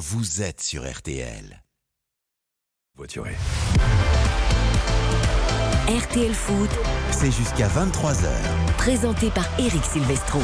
vous êtes sur RTL. Voituré. RTL Foot, C'est jusqu'à 23h. présenté par Eric Silvestro.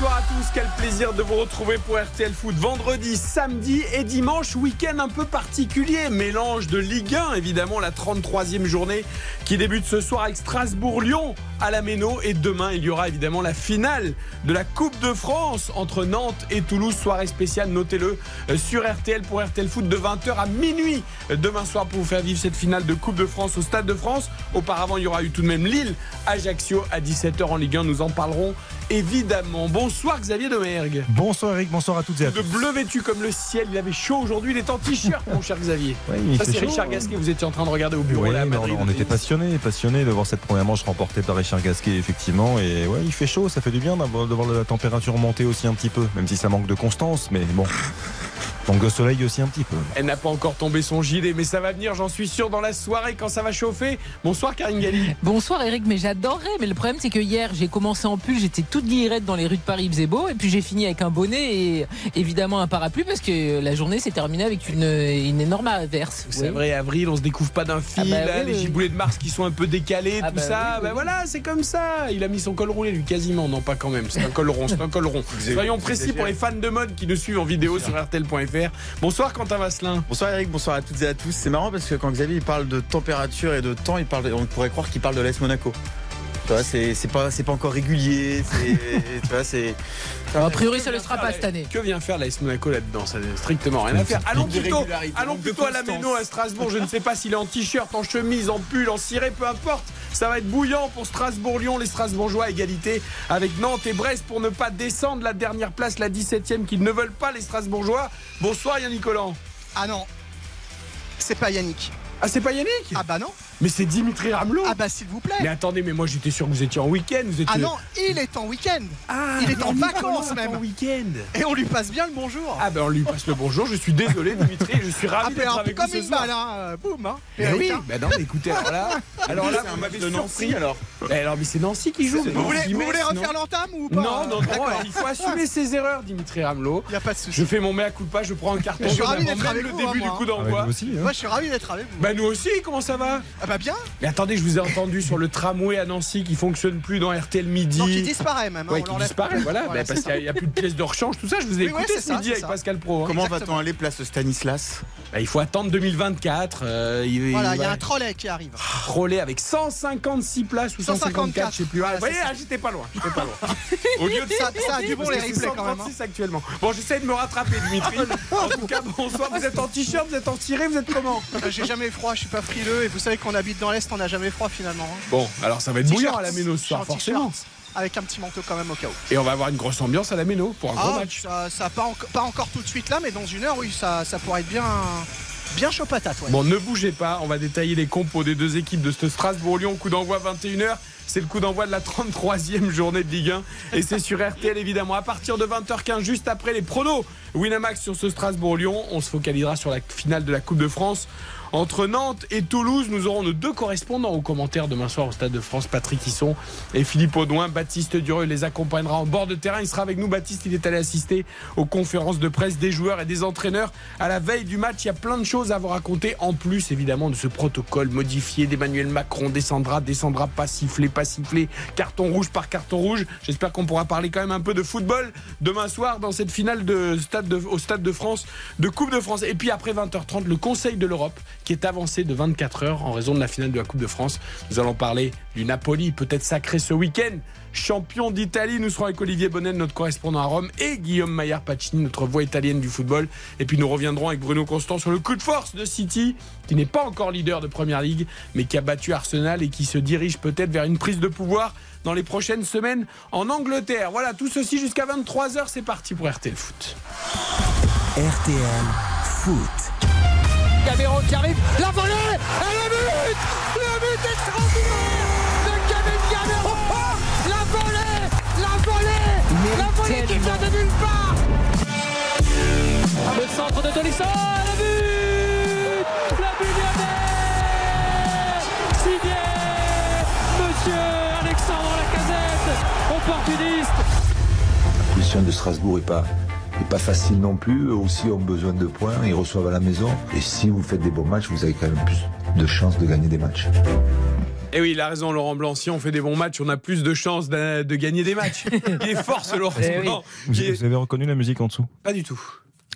Bonsoir à tous, quel plaisir de vous retrouver pour RTL Foot vendredi, samedi et dimanche, week-end un peu particulier, mélange de Ligue 1 évidemment, la 33e journée qui débute ce soir avec Strasbourg-Lyon à la Méno. Et demain il y aura évidemment la finale de la Coupe de France entre Nantes et Toulouse, soirée spéciale, notez-le euh, sur RTL pour RTL Foot de 20h à minuit euh, demain soir pour vous faire vivre cette finale de Coupe de France au Stade de France. Auparavant il y aura eu tout de même Lille, Ajaccio à 17h en Ligue 1, nous en parlerons évidemment. Bonsoir Xavier Demergue. Bonsoir Eric, bonsoir à toutes et à De tous. bleu vêtu comme le ciel, il avait chaud aujourd'hui, il est en t-shirt mon cher Xavier. Oui, Ça c'est. Richard Gasquet, vous étiez en train de regarder au bureau Oui, là à mais Madrid. on, on était passionnés, passionnés de voir cette première manche remportée par Richard Gasquet, effectivement. Et ouais, il fait chaud, ça fait du bien de voir la température monter aussi un petit peu, même si ça manque de constance, mais bon. Manque de soleil aussi un petit peu. Elle n'a pas encore tombé son gilet, mais ça va venir, j'en suis sûr, dans la soirée quand ça va chauffer. Bonsoir Karine Galli. Bonsoir Eric, mais j'adorerais. Mais le problème, c'est que hier, j'ai commencé en pull, j'étais toute guillerette dans les rues de Paris, il faisait beau. Et puis j'ai fini avec un bonnet et évidemment un parapluie parce que la journée s'est terminée avec une, une énorme averse. C'est Oui. vrai, avril, on se découvre pas d'un fil, Ah bah là, oui, les oui. giboulées de Mars qui sont un peu décalés, Ah tout bah ça. oui, Ben voilà, c'est comme ça. Il a mis son col roulé, lui, quasiment. Non, pas quand même. C'est un col rond, c'est un col rond. Soyons précis pour les fans de mode qui nous suivent en vidéo sur RTL.fr. Bonsoir Quentin Vasselin. Bonsoir Eric, bonsoir à toutes et à tous. C'est marrant parce que quand Xavier il parle de température et de temps, il parle, on pourrait croire qu'il parle de l'AS Monaco. Tu vois, c'est c'est pas, c'est pas encore régulier. c'est- Tu vois, c'est. A priori, ça ne le sera pas cette année. Que vient faire l'AS Monaco là-dedans? Ça n'a strictement rien à faire. Allons plutôt, allons plutôt à la. Méno à Strasbourg. Je ne sais pas s'il est en t-shirt, en chemise, en pull, en ciré, peu importe. Ça va être bouillant pour Strasbourg-Lyon. Les Strasbourgeois à égalité avec Nantes et Brest pour ne pas descendre la dernière place, la 17e, qu'ils ne veulent pas les Strasbourgeois. Bonsoir Yannick Collant. Ah non, c'est pas Yannick. Ah, c'est pas Yannick? Ah bah non. Mais c'est Dimitri Ramelot. Ah bah s'il vous plaît. Mais attendez, mais moi j'étais sûr que vous étiez en week-end. Vous étiez... Ah non, il est en week-end. Ah, il est en vacances même. En week-end. Et on lui passe bien le bonjour. Ah ben on lui passe le bonjour. Je suis désolé Dimitri. Je suis ravi Ah, d'être avec comme vous ce une soir. balle, hein. euh, Boum, hein. Mais oui, hein. bah non, mais écoutez, alors là, alors là, C'est un vous m'avez de surpris. Nancy alors. Eh, alors, mais c'est Nancy qui joue. Vous voulez, vous voulez refaire l'entame ou pas Non, non, non, D'accord. alors, il faut assumer ses erreurs, Dimitri Ramelot. Il n'y a pas de souci. Je fais mon mea culpa, je prends un carton Je suis ravi d'être avec le vous, début hein, du moi. coup d'envoi. aussi. hein. Moi je suis ravi d'être avec vous. Bah nous aussi, comment ça va? Ah bah bien. Mais attendez, je vous ai entendu sur le tramway à Nancy qui fonctionne plus dans RTL Midi. Non, qui disparaît même. hein, Ouais, on qui disparaît, voilà, Voilà, bah, parce qu'il n'y a, plus de pièces de rechange, tout ça. Je vous ai Oui, écouté ce ça, midi avec ça. Pascal Pro. hein. Comment va-t-on aller place Stanislas Bah, il faut attendre 2024. euh, il, Voilà, il y a un trolley qui arrive. troller avec 156 places ou 154, je sais plus. Ah, vous voyez, ah, j'étais pas loin. J'étais pas loin. Au lieu de Ça, ça a du bon les replays quand même. hein. 136 actuellement. Bon, j'essaie de me rattraper, Dimitri. en tout cas, bonsoir. Vous êtes en t-shirt, vous êtes en tiré, vous êtes comment? Euh, J'ai jamais froid, je suis pas frileux et vous savez qu'on habite dans l'Est, on n'a jamais froid finalement. hein. Bon, alors ça va être bouillant à la Méno ce soir, en forcément. Avec un petit manteau quand même au cas où. Et on va avoir une grosse ambiance à la Méno pour un gros Ah, match. ça, ça pas, enco- pas encore tout de suite là, mais dans une heure, oui, ça, ça pourrait être bien, bien chaud patate. Ouais. Bon, ne bougez pas, on va détailler les compos des deux équipes de ce Strasbourg-Lyon. Coup d'envoi 21h. C'est le coup d'envoi de la 33e journée de Ligue 1. Et c'est sur RTL évidemment. À partir de 20h15, juste après les pronos Winamax sur ce Strasbourg-Lyon, on se focalisera sur la finale de la Coupe de France. Entre Nantes et Toulouse, nous aurons nos deux correspondants aux commentaires demain soir au Stade de France, Patrick Hisson et Philippe Audouin. Baptiste Dureux les accompagnera en bord de terrain. Il sera avec nous. Baptiste, il est allé assister aux conférences de presse des joueurs et des entraîneurs à la veille du match. Il y a plein de choses à vous raconter, en plus évidemment de ce protocole modifié d'Emmanuel Macron. Descendra, descendra, pas sifflé, pas sifflé, carton rouge par carton rouge. J'espère qu'on pourra parler quand même un peu de football demain soir dans cette finale de stade de- au Stade de France, de Coupe de France. Et puis après 20h30, le Conseil de l'Europe qui est avancé de 24 heures en raison de la finale de la Coupe de France. Nous allons parler du Napoli, peut-être sacré ce week-end. Champion d'Italie, nous serons avec Olivier Bonnel, notre correspondant à Rome, et Guillaume Maillard Pacini, notre voix italienne du football. Et puis nous reviendrons avec Bruno Constant sur le coup de force de City, qui n'est pas encore leader de Première Ligue, mais qui a battu Arsenal et qui se dirige peut-être vers une prise de pouvoir dans les prochaines semaines en Angleterre. Voilà, tout ceci jusqu'à 23h, c'est parti pour RTL Foot. RTL Foot. Gamero qui arrive, la volée et le but Le but extraordinaire de Kevin Gamero. Oh, oh La volée La volée La volée qui vient de nulle part. Le centre de Tolisso, le but La but Signé Monsieur Alexandre Lacazette, opportuniste. La mission de Strasbourg est pas est pas facile non plus. Eux aussi ont besoin de points, ils reçoivent à la maison. Et si vous faites des bons matchs, vous avez quand même plus de chances de gagner des matchs. Et oui, il a raison, Laurent Blanc. Si on fait des bons matchs, on a plus de chances de, de gagner des matchs. Il est fort, ce Laurent Eh oui. Blanc. Vous avez reconnu la musique en dessous Pas du tout.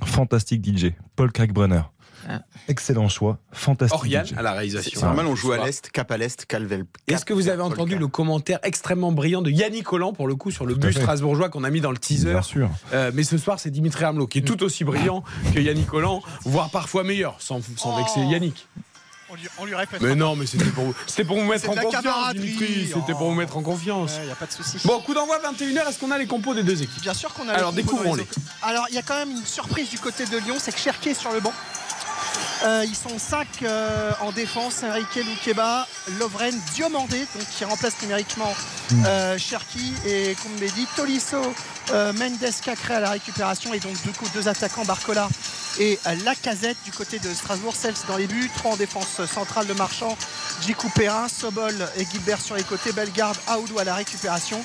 Fantastique DJ, Paul Kalkbrenner. Ah. Excellent choix, fantastique Oriane DJ. à la réalisation. c'est normal, on joue à l'Est, cap à l'Est, Calvel. Est-ce que vous avez entendu le commentaire extrêmement brillant de Yannick Collant pour le coup sur le bus strasbourgeois qu'on a mis dans le teaser Bien sûr. Euh, mais ce soir, c'est Dimitri Hamelot qui est tout aussi brillant que Yannick Collant, voire parfois meilleur, sans, sans vexer Oh. Yannick. On lui, on lui répète. Mais non, mais c'était pour, vous- c'était pour vous mettre en confiance. Dimitri. C'était pour Oh. vous mettre en confiance. Il n'y a pas de souci. Bon, coup d'envoi 21h, est-ce qu'on a les compos des deux équipes? Bien sûr qu'on a. Alors, les compos dans découvrons-les. Alors, il y a quand même une surprise du côté de Lyon, c'est que Cherki est sur le banc. Euh, ils sont 5 en défense, Enrique Loukeba, Lovren, Diomandé, donc qui remplace numériquement euh, Cherki et Koumbedi, Tolisso, euh, Mendes Cacré à la récupération et donc du coup deux attaquants Barcola et euh, Lacazette du côté de Strasbourg, Sels dans les buts, 3 en défense centrale de Marchand, Djikou Perrin, Sobol et Gilbert sur les côtés, Bellegarde, Aoudou à la récupération.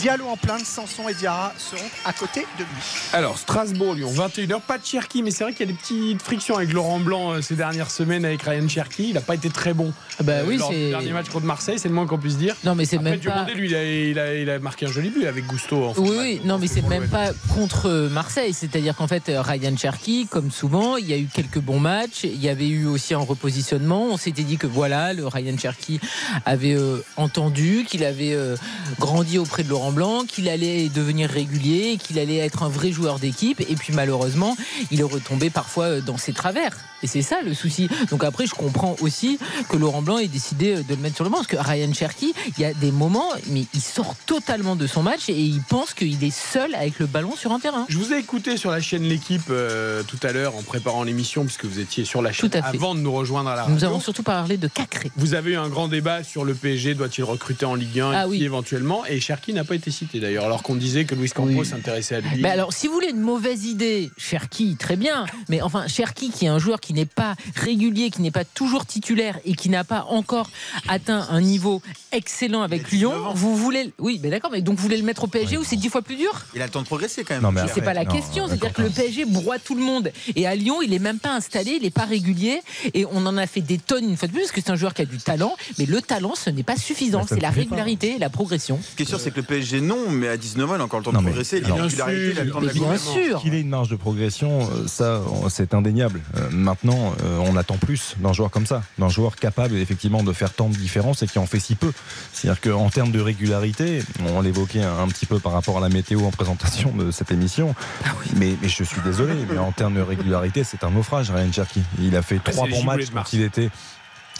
Diallo en plein, Sanson et Diarra seront à côté de lui. Alors, Strasbourg-Lyon, 21h, pas de Cherki, mais c'est vrai qu'il y a des petites frictions avec Laurent Blanc euh, ces dernières semaines avec Ryan Cherki. Il n'a pas été très bon Ah bah euh, oui, lors du dernier match contre Marseille, c'est le moins qu'on puisse dire. Non, mais c'est même pas. Lui, il a, il, a, il a marqué un joli but avec Gusto. En Oui, non, mais c'est même pas contre Marseille. C'est-à-dire qu'en fait, Ryan Cherky, comme souvent, il y a eu quelques bons matchs. Il y avait eu aussi un repositionnement. On s'était dit que voilà, le Ryan Cherky avait euh, entendu, qu'il avait euh, grandi auprès de Laurent Blanc, qu'il allait devenir régulier, qu'il allait être un vrai joueur d'équipe. Et puis malheureusement, il est retombé parfois euh, dans ses travers. Et c'est ça le souci. Donc après, je comprends aussi que Laurent Blanc ait décidé euh, de le mettre sur le banc. Parce que Ryan Cherky, il y a des moments, mais il sort totalement de son match et il pense qu'il est seul avec le ballon sur un terrain. Je vous ai écouté sur la chaîne L'équipe euh, tout à l'heure en préparant l'émission, puisque vous étiez sur la chaîne Tout à fait. avant de nous rejoindre à la radio. Nous avons surtout parlé de Cacré. Vous avez eu un grand débat sur le PSG, doit-il recruter en Ligue 1 Ah oui. éventuellement? Et Cherki n'a pas été cité d'ailleurs, alors qu'on disait que Luis Campos Oui. s'intéressait à lui. Ben alors, si vous voulez une mauvaise idée, Cherki, très bien. Mais enfin, Cherki, qui est un joueur qui n'est pas régulier, qui n'est pas toujours titulaire et qui n'a pas encore atteint un niveau excellent avec Lyon, vous voulez. Oui, ben d'accord, mais donc vous voulez le mettre au PSG où c'est dix fois plus dur? Il a le temps de progresser quand même. Non, mais Mais c'est pas la non, question, c'est-à-dire que le. PSG broie tout le monde. Et à Lyon, il est même pas installé, il est pas régulier. Et on en a fait des tonnes une fois de plus, parce que c'est un joueur qui a du talent. Mais le talent, ce n'est pas suffisant. Mais C'est la pas. régularité et la progression. Ce qui est sûr, c'est que le PSG, non, mais à 19 ans, il a encore le temps Non, de progresser. Il a Bien il a le temps de Mais la bien gouverner. sûr. Qu'il ait une marge de progression, euh, ça, c'est indéniable. Euh, Maintenant, euh, on attend plus d'un joueur comme ça, d'un joueur capable effectivement de faire tant de différence et qui en fait si peu. C'est-à-dire qu'en termes de régularité, on l'évoquait un, un petit peu par rapport à la météo en présentation de cette émission, Ah mais, mais je suis désolé, mais en termes de régularité, c'est un naufrage, Ryan Cherky. Il a fait Après, trois bons matchs de quand il était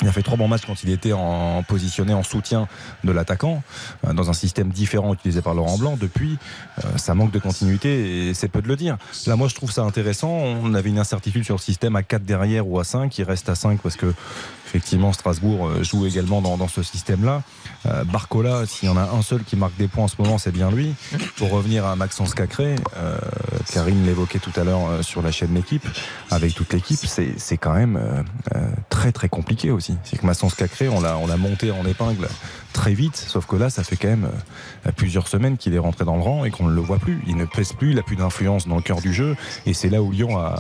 il a fait trois bons matchs quand il était en positionné en soutien de l'attaquant euh, dans un système différent utilisé par Laurent Blanc. Depuis, euh, ça manque de continuité et c'est peu de le dire. Là, moi, je trouve ça intéressant. On avait une incertitude sur le système à 4 derrière ou à 5. Il reste à 5 parce que, effectivement, Strasbourg euh, joue également dans, ce système-là. Euh, Barcola, s'il y en a un seul qui marque des points en ce moment, c'est bien lui. Pour revenir à Maxence Cacré, euh, Karine l'évoquait tout à l'heure sur la chaîne L'équipe, avec toute l'équipe, c'est quand même très très compliqué aussi. C'est que Maxence Cacré, on l'a on l'a monté en épingle très vite, sauf que là, ça fait quand même plusieurs semaines qu'il est rentré dans le rang et qu'on ne le voit plus. Il ne pèse plus, il n'a plus d'influence dans le cœur du jeu, et c'est là où Lyon a,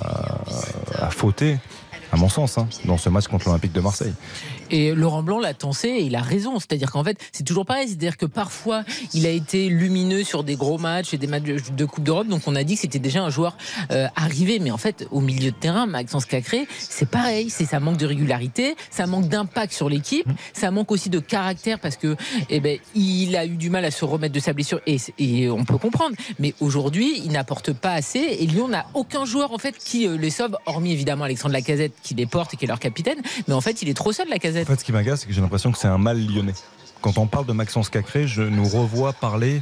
a fauté. À mon sens, hein, dans ce match contre l'Olympique de Marseille. Et Laurent Blanc l'a tensé et il a raison. C'est-à-dire qu'en fait, c'est toujours pareil. C'est-à-dire que parfois, il a été lumineux sur des gros matchs et des matchs de Coupe d'Europe. Donc on a dit que c'était déjà un joueur euh, arrivé. Mais en fait, au milieu de terrain, Maxence Cacré, c'est pareil. C'est ça manque de régularité, ça manque d'impact sur l'équipe, ça manque aussi de caractère parce que, eh ben, il a eu du mal à se remettre de sa blessure et, et on peut comprendre. Mais aujourd'hui, il n'apporte pas assez et Lyon n'a aucun joueur en fait qui euh, les sauve, hormis évidemment Alexandre Lacazette qui les porte et qui est leur capitaine. Mais en fait, il est trop seul Lacazette. En fait, ce qui m'agace, c'est que j'ai l'impression que c'est un mal lyonnais. Quand on parle de Maxence Cacré, je nous revois parler,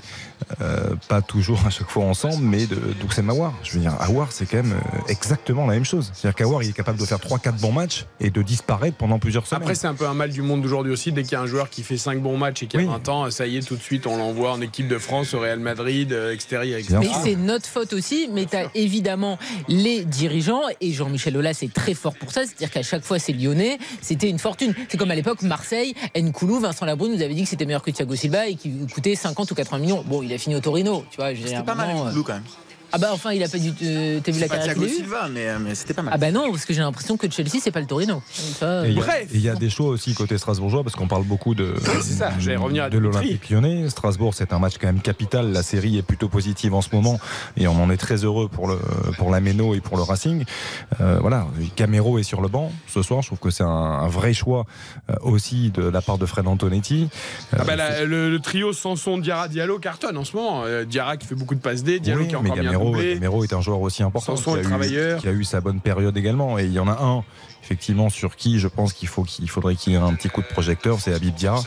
euh, pas toujours à chaque fois ensemble, mais d'Oussem Aouar. Je veux dire, Aouar, c'est quand même euh, exactement la même chose. C'est-à-dire qu'Aouar, il est capable de faire 3-4 bons matchs et de disparaître pendant plusieurs semaines. Après, c'est un peu un mal du monde d'aujourd'hui aussi. Dès qu'il y a un joueur qui fait 5 bons matchs et qui a Oui. 20 ans, ça y est, tout de suite, on l'envoie en équipe de France, au Real Madrid, extérieur, etc. Mais c'est notre faute aussi, mais tu as évidemment les dirigeants, et Jean-Michel Aulas est très fort pour ça, c'est-à-dire qu'à chaque fois c'est lyonnais, c'était une fortune. C'est comme à l'époque Marseille, Nkoulou, Vincent Labrune nous avait avait dit que c'était meilleur que Thiago Silva et qu'il coûtait 50 ou 80 millions. Bon, il a fini au Torino, tu vois. C'était pas mal avec Blue quand même. Ah bah enfin, il a pas du. euh, T'as vu la Pas carrière Thiago Silva, mais, euh, mais c'était pas mal. Ah bah non, parce que j'ai l'impression que Chelsea, c'est pas le Torino. Ça, Et Bref. et il y, a des choix aussi côté strasbourgeois parce qu'on parle beaucoup de, c'est ça, j'allais revenir à de l'Olympique lyonnais. Strasbourg, c'est un match quand même capital. La série est plutôt positive en ce moment et on en est très heureux pour le pour la Méno et pour le Racing. Euh, voilà, Camero est sur le banc ce soir. Je trouve que c'est un, un vrai choix euh, aussi de la part de Fred Antonetti. Euh, Ah bah, la- le, le trio Sanson, Diarra, Diallo cartonne en ce moment. Euh, Diarra qui fait beaucoup de passes D, Diallo Oui, qui mais encore bien Gamero. Gamero est un joueur aussi important qui a, eu, qui a eu sa bonne période également. Et il y en a un, effectivement, sur qui je pense qu'il faut qu'il faudrait qu'il ait un petit coup de projecteur, c'est Habib Diarra.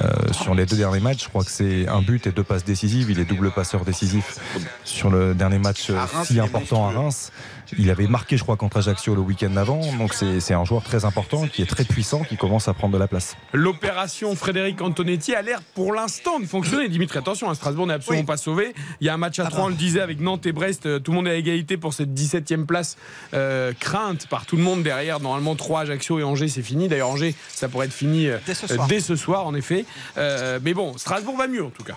Euh, sur les deux derniers matchs, je crois que c'est un but et deux passes décisives. Il est double passeur décisif sur le dernier match euh, Reims, si important à. Reims. Il avait marqué, je crois, contre Ajaccio le week-end d'avant. Donc c'est un joueur très important, qui est très puissant, qui commence à prendre de la place. L'opération Frédéric Antonetti a l'air pour l'instant de fonctionner. Dimitri, attention, hein, Strasbourg n'est absolument Oui. pas sauvé. Il y a un match à Ah trois, bah. on le disait, avec Nantes et Brest. Euh, Tout le monde est à égalité pour cette 17e place. euh, crainte par tout le monde derrière. Normalement, 3 Ajaccio et Angers, c'est fini. D'ailleurs, Angers, ça pourrait être fini euh, Dès ce soir. dès ce soir, en effet. Euh, mais bon, Strasbourg va mieux en tout cas.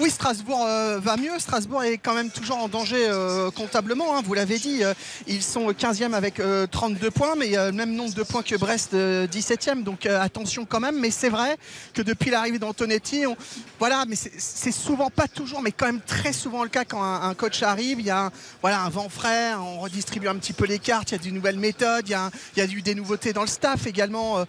Oui, Strasbourg euh, va mieux. Strasbourg est quand même toujours en danger euh, comptablement. hein, vous l'avez dit, euh, ils sont 15e avec euh, 32 points, mais euh, même nombre de points que Brest, euh, 17e. Donc attention quand même. Mais c'est vrai que depuis l'arrivée d'Antonetti, on- voilà, mais c'est- souvent pas toujours, mais quand même très souvent le cas quand un, coach arrive. Il y a un, vent frais, on redistribue un petit peu les cartes, il y a de nouvelles méthodes, il y a, eu des nouveautés dans le staff également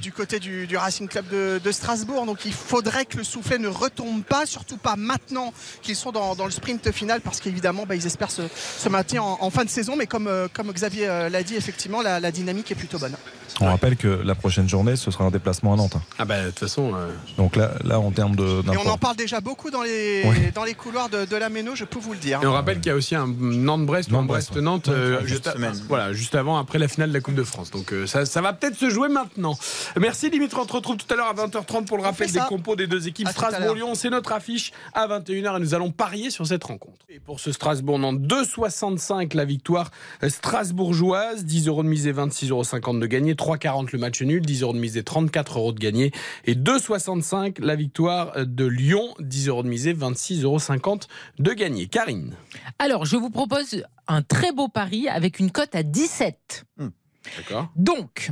du côté du, du Racing Club de, de Strasbourg. Donc il faudrait que le soufflet ne retombe pas, surtout pas maintenant qu'ils sont dans, dans le sprint final, parce qu'évidemment bah, ils espèrent se, se maintenir en, en fin de saison. Mais comme, euh, comme Xavier euh, l'a dit, effectivement, la, la dynamique est plutôt bonne. On rappelle que la prochaine journée, ce sera un déplacement à Nantes. Ah bah de toute façon. euh, Donc là, là en termes de Et on en parle déjà beaucoup dans les, Ouais. dans les couloirs de, de la Méno, je peux vous le dire. Et on rappelle qu'il y a aussi un Nantes-Brest ou un. Brest-Nantes euh, juste, à- semaine. voilà, juste avant, après la finale de la Coupe de France. Donc euh, ça, ça va peut-être se jouer maintenant. Merci Dimitri, on te retrouve tout à l'heure à 20h30 pour le rappel des compos des deux équipes. Strasbourg-Lyon, c'est notre affiche à 21h et nous allons parier sur cette rencontre. Et pour ce Strasbourg-Nantes, 2,65 la victoire strasbourgeoise, 10 euros de mise et 26,50 euros de gagné, 3,40 le match nul, 10 euros de mise et 34 euros de gagné et 2,65 la victoire de Lyon, 10 euros de mise et 26,50 euros de gagné. Karine. Alors, je vous propose un très beau pari avec une cote à 17. D'accord. Donc,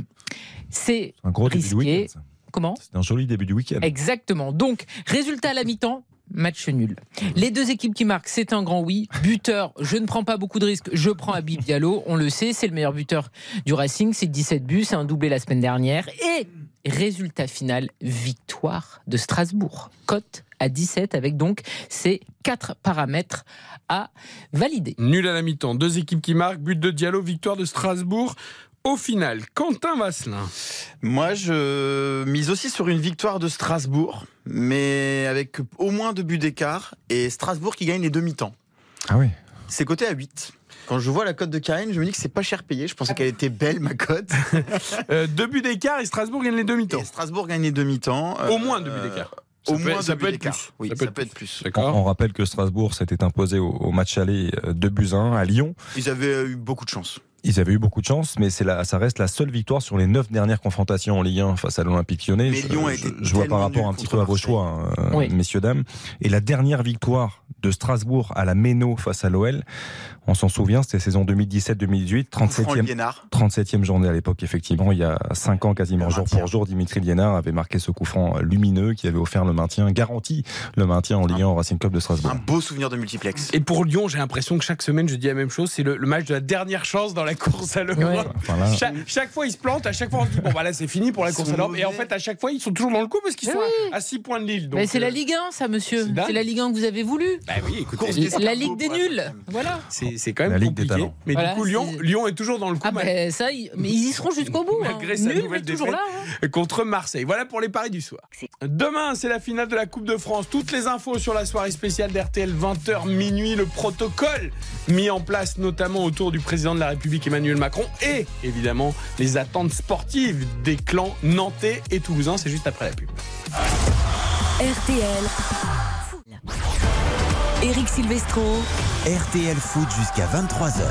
c'est un gros début de risqué. week-end. ça. comment? C'est un joli début du week-end. Exactement. Donc, résultat à la mi-temps. Match nul. Les deux équipes qui marquent, c'est un grand oui. Buteur, je ne prends pas beaucoup de risques. Je prends Habib Diallo. On le sait, c'est le meilleur buteur du Racing. C'est 17 buts. C'est un doublé la semaine dernière. Et résultat final, victoire de Strasbourg. Cote à 17 avec donc ces quatre paramètres à valider. Nul à la mi-temps. Deux équipes qui marquent. But de Diallo, victoire de Strasbourg. Au final, Quentin Vasselin. Moi, je mise aussi sur une victoire de Strasbourg, mais avec au moins deux buts d'écart, et Strasbourg qui gagne les demi-temps. Ah oui. C'est coté à 8. Quand je vois la cote de Karine, je me dis que c'est pas cher payé. Je pensais qu'elle était belle, ma cote. Euh, deux buts d'écart et Strasbourg gagne les demi-temps. Et Strasbourg gagne les demi-temps. Au Euh, moins deux buts d'écart. Au Ça peut- moins ça deux peut buts être d'écart. plus. Oui, Ça ça peut peut, être être plus. On, rappelle que Strasbourg s'était imposé au, au match aller euh, 2 buts 1 à Lyon. Ils avaient eu beaucoup de chance. Ils avaient eu beaucoup de chance, mais c'est la, ça reste la seule victoire sur les neuf dernières confrontations en Ligue 1 face à l'Olympique lyonnais. Mais je, Lyon a je- été je vois par rapport un petit peu à vos choix, hein, Oui. messieurs, dames. Et la dernière victoire de Strasbourg à la Méno face à l'OL, on s'en souvient, c'était saison 2017-2018, Franck 37e, Liénard. 37e journée à l'époque, effectivement. Il y a 5 ans, quasiment jour pour jour, Dimitri Liénard avait marqué ce coup franc lumineux qui avait offert le maintien, garanti le maintien en Ligue 1 au Racing Club de Strasbourg. Un beau souvenir de multiplex. Et pour Lyon, j'ai l'impression que chaque semaine, je dis la même chose. C'est le, le match de la dernière chance dans la course à l'Europe. Ouais. Enfin, là, Chaque, chaque fois, ils se plantent. À chaque fois, on se dit bon, bah là, c'est fini pour la course à l'Europe. Et en fait, à chaque fois, ils sont toujours dans le coup parce qu'ils sont oui. à 6 points de Lille. Donc, Mais c'est euh, la Ligue 1, ça, monsieur. c'est la Ligue 1 que vous avez voulu. Bah oui, écoutez, La Ligue des nuls. Voilà. c'est c'est quand même La Ligue des compliqué. talents. Mais Voilà, du coup, Lyon, Lyon est toujours dans le coup. Ah ben ça, ils- mais ils y seront jusqu'au bout. hein. Malgré sa Nul, nouvelle défaite. là. hein. contre Marseille. Voilà pour les paris du soir. Demain, c'est la finale de la Coupe de France. Toutes les infos sur la soirée spéciale d'RTL 20h minuit, le protocole mis en place notamment autour du président de la République Emmanuel Macron et évidemment les attentes sportives des clans nantais et toulousains. C'est juste après la pub. RTL. Eric Silvestro. RTL Foot jusqu'à 23h.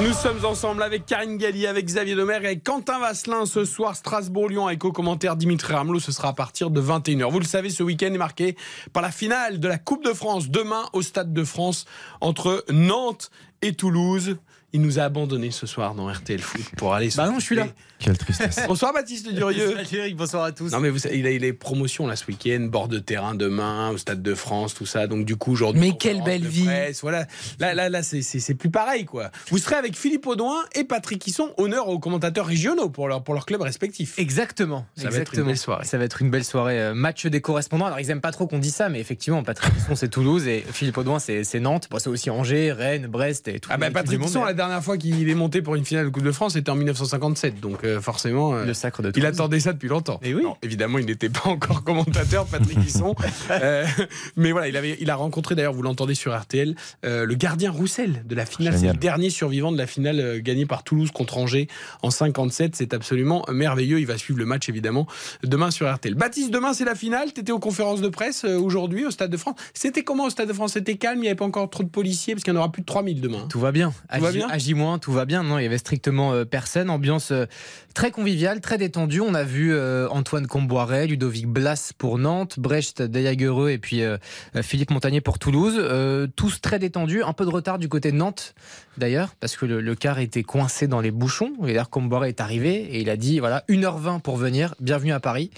Nous sommes ensemble avec Karine Galli, avec Xavier Domergue, avec Quentin Vasselin ce soir, Strasbourg-Lyon, avec au commentaire Dimitri Ramelot. Ce sera à partir de 21h. Vous le savez, ce week-end est marqué par la finale de la Coupe de France, demain au Stade de France, entre Nantes et Toulouse. Il nous a abandonnés ce soir dans RTL Foot pour aller Bah non, je suis là. Quelle tristesse. Bonsoir Baptiste Durieux. Bonsoir à tous. Non mais vous savez, il a eu les promotions là ce week-end, bord de terrain demain au Stade de France, tout ça. Donc du coup aujourd'hui. Mais quelle belle vie. presse, Voilà. Là là là c'est- c'est c'est plus pareil quoi. Vous serez avec Philippe Audouin et Patrick Hisson, honneur aux commentateurs régionaux pour leur pour leur club respectif. Exactement. Ça va être exactement. une belle soirée. Ça va être une belle soirée. Euh, Match des correspondants. Alors, ils aiment pas trop qu'on dise ça, mais effectivement, Patrick Hisson, c'est Toulouse et Philippe Audouin, c'est c'est Nantes. Bon, c'est aussi Angers, Rennes, Brest et tout. Ah bah Patrick Hisson, la dernière fois qu'il est monté pour une finale de Coupe de France, c'était en 1957. Donc euh, forcément, euh, Le sacre de il attendait ça depuis longtemps. Et oui. Non, évidemment, il n'était pas encore commentateur, Patrick Hisson. Euh, mais voilà, il, avait, il a rencontré, d'ailleurs, vous l'entendez sur RTL, le gardien Roussel de la finale. C'est le dernier survivant de la finale gagnée par Toulouse contre Angers en 57. C'est absolument merveilleux. Il va suivre le match, évidemment, demain sur RTL. Baptiste, demain, c'est la finale. Tu étais aux conférences de presse aujourd'hui au Stade de France. C'était comment au Stade de France? C'était calme, il n'y avait pas encore trop de policiers, parce qu'il y en aura plus de 3000 demain. Tout va bien. Tout va bien À J-, tout va bien. Non, il y avait strictement euh, personne. Ambiance euh, très conviviale, très détendue. On a vu euh, Antoine Comboiret, Ludovic Blas pour Nantes, Brecht Dayagereux et puis Philippe Montagnier pour Toulouse. Euh, tous très détendus. Un peu de retard du côté de Nantes, d'ailleurs, parce que le, le car était coincé dans les bouchons. Et d'ailleurs, Comboiret est arrivé et il a dit voilà, 1h20 pour venir. Bienvenue à Paris.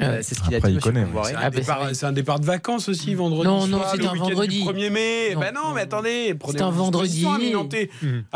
Euh, c'est ce qu'il a Après, dit. C'est un, Ah, bah, départ, c'est- un départ de vacances aussi, vendredi. Non, non, soir, c'est le un vendredi. Du 1er mai. Non, ben non, mais attendez. C'est un vendredi.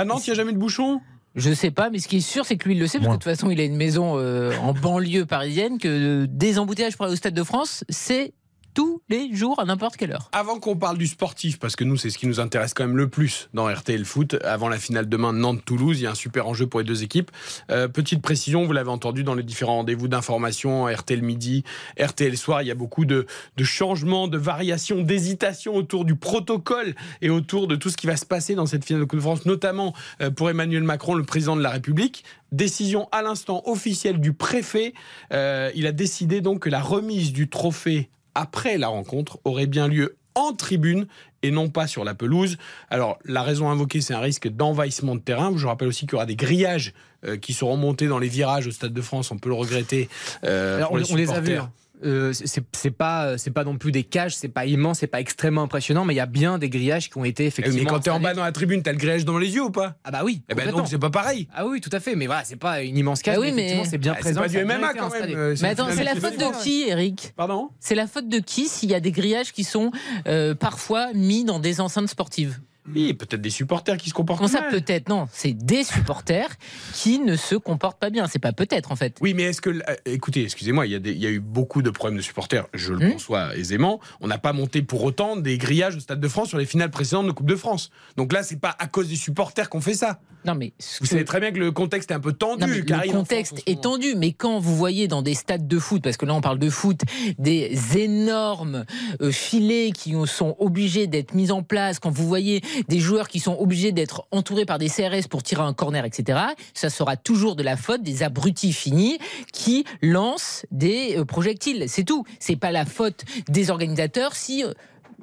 À Nantes, il n'y a jamais de bouchon? Je sais pas, mais ce qui est sûr, c'est que lui, il le sait, parce que de toute façon, il a une maison euh, en banlieue parisienne, que des embouteillages pour aller au Stade de France, c'est tous les jours à n'importe quelle heure. Avant qu'on parle du sportif, parce que nous, c'est ce qui nous intéresse quand même le plus dans RTL Foot, avant la finale demain Nantes-Toulouse, il y a un super enjeu pour les deux équipes. Euh, petite précision, vous l'avez entendu dans les différents rendez-vous d'information, RTL Midi, RTL Soir, il y a beaucoup de, changements, de variations, d'hésitations autour du protocole et autour de tout ce qui va se passer dans cette finale de Coupe de France, notamment euh, pour Emmanuel Macron, le président de la République. Décision à l'instant officielle du préfet. Euh, il a décidé donc que la remise du trophée après la rencontre aurait bien lieu en tribune et non pas sur la pelouse. Alors, la raison invoquée, c'est un risque d'envahissement de terrain. Je rappelle aussi qu'il y aura des grillages euh, qui seront montés dans les virages au Stade de France. On peut le regretter. euh, Alors, on, on les a vus. hein. Euh, c'est c'est pas c'est pas non plus des cages, c'est pas immense, c'est pas extrêmement impressionnant, mais il y a bien des grillages qui ont été Eh, effectivement. Mais quand t'es en bas dans la tribune, t'as le grillage dans les yeux ou pas? Ah bah oui. Eh ben donc c'est pas pareil. Ah oui, tout à fait, mais voilà, c'est pas une immense cage, Ah oui, mais effectivement, c'est bien Ah, c'est présent. pas ça du MMA quand même. euh, Mais attends, c'est la faute de qui, Eric? Pardon? C'est la faute de qui s'il y a des grillages qui sont euh, parfois mis dans des enceintes sportives? Oui, peut-être des supporters qui se comportent Comment ça mal. peut-être? Non, c'est des supporters qui ne se comportent pas bien. C'est pas peut-être en fait. Oui, mais est-ce que. euh, écoutez, excusez-moi, il y, a des- il y a eu beaucoup de problèmes de supporters, je le Hmm. conçois aisément. On n'a pas monté pour autant des grillages au Stade de France sur les finales précédentes de Coupe de France. Donc là, c'est pas à cause des supporters qu'on fait ça. Non mais Vous que- savez très bien que le contexte est un peu tendu. Non, le contexte France, est tendu, mais quand vous voyez dans des stades de foot, parce que là on parle de foot, des énormes euh, filets qui sont obligés d'être mis en place, quand vous voyez des joueurs qui sont obligés d'être entourés par des CRS pour tirer un corner, etc., ça sera toujours de la faute des abrutis finis qui lancent des euh, projectiles. C'est tout. C'est pas la faute des organisateurs si euh,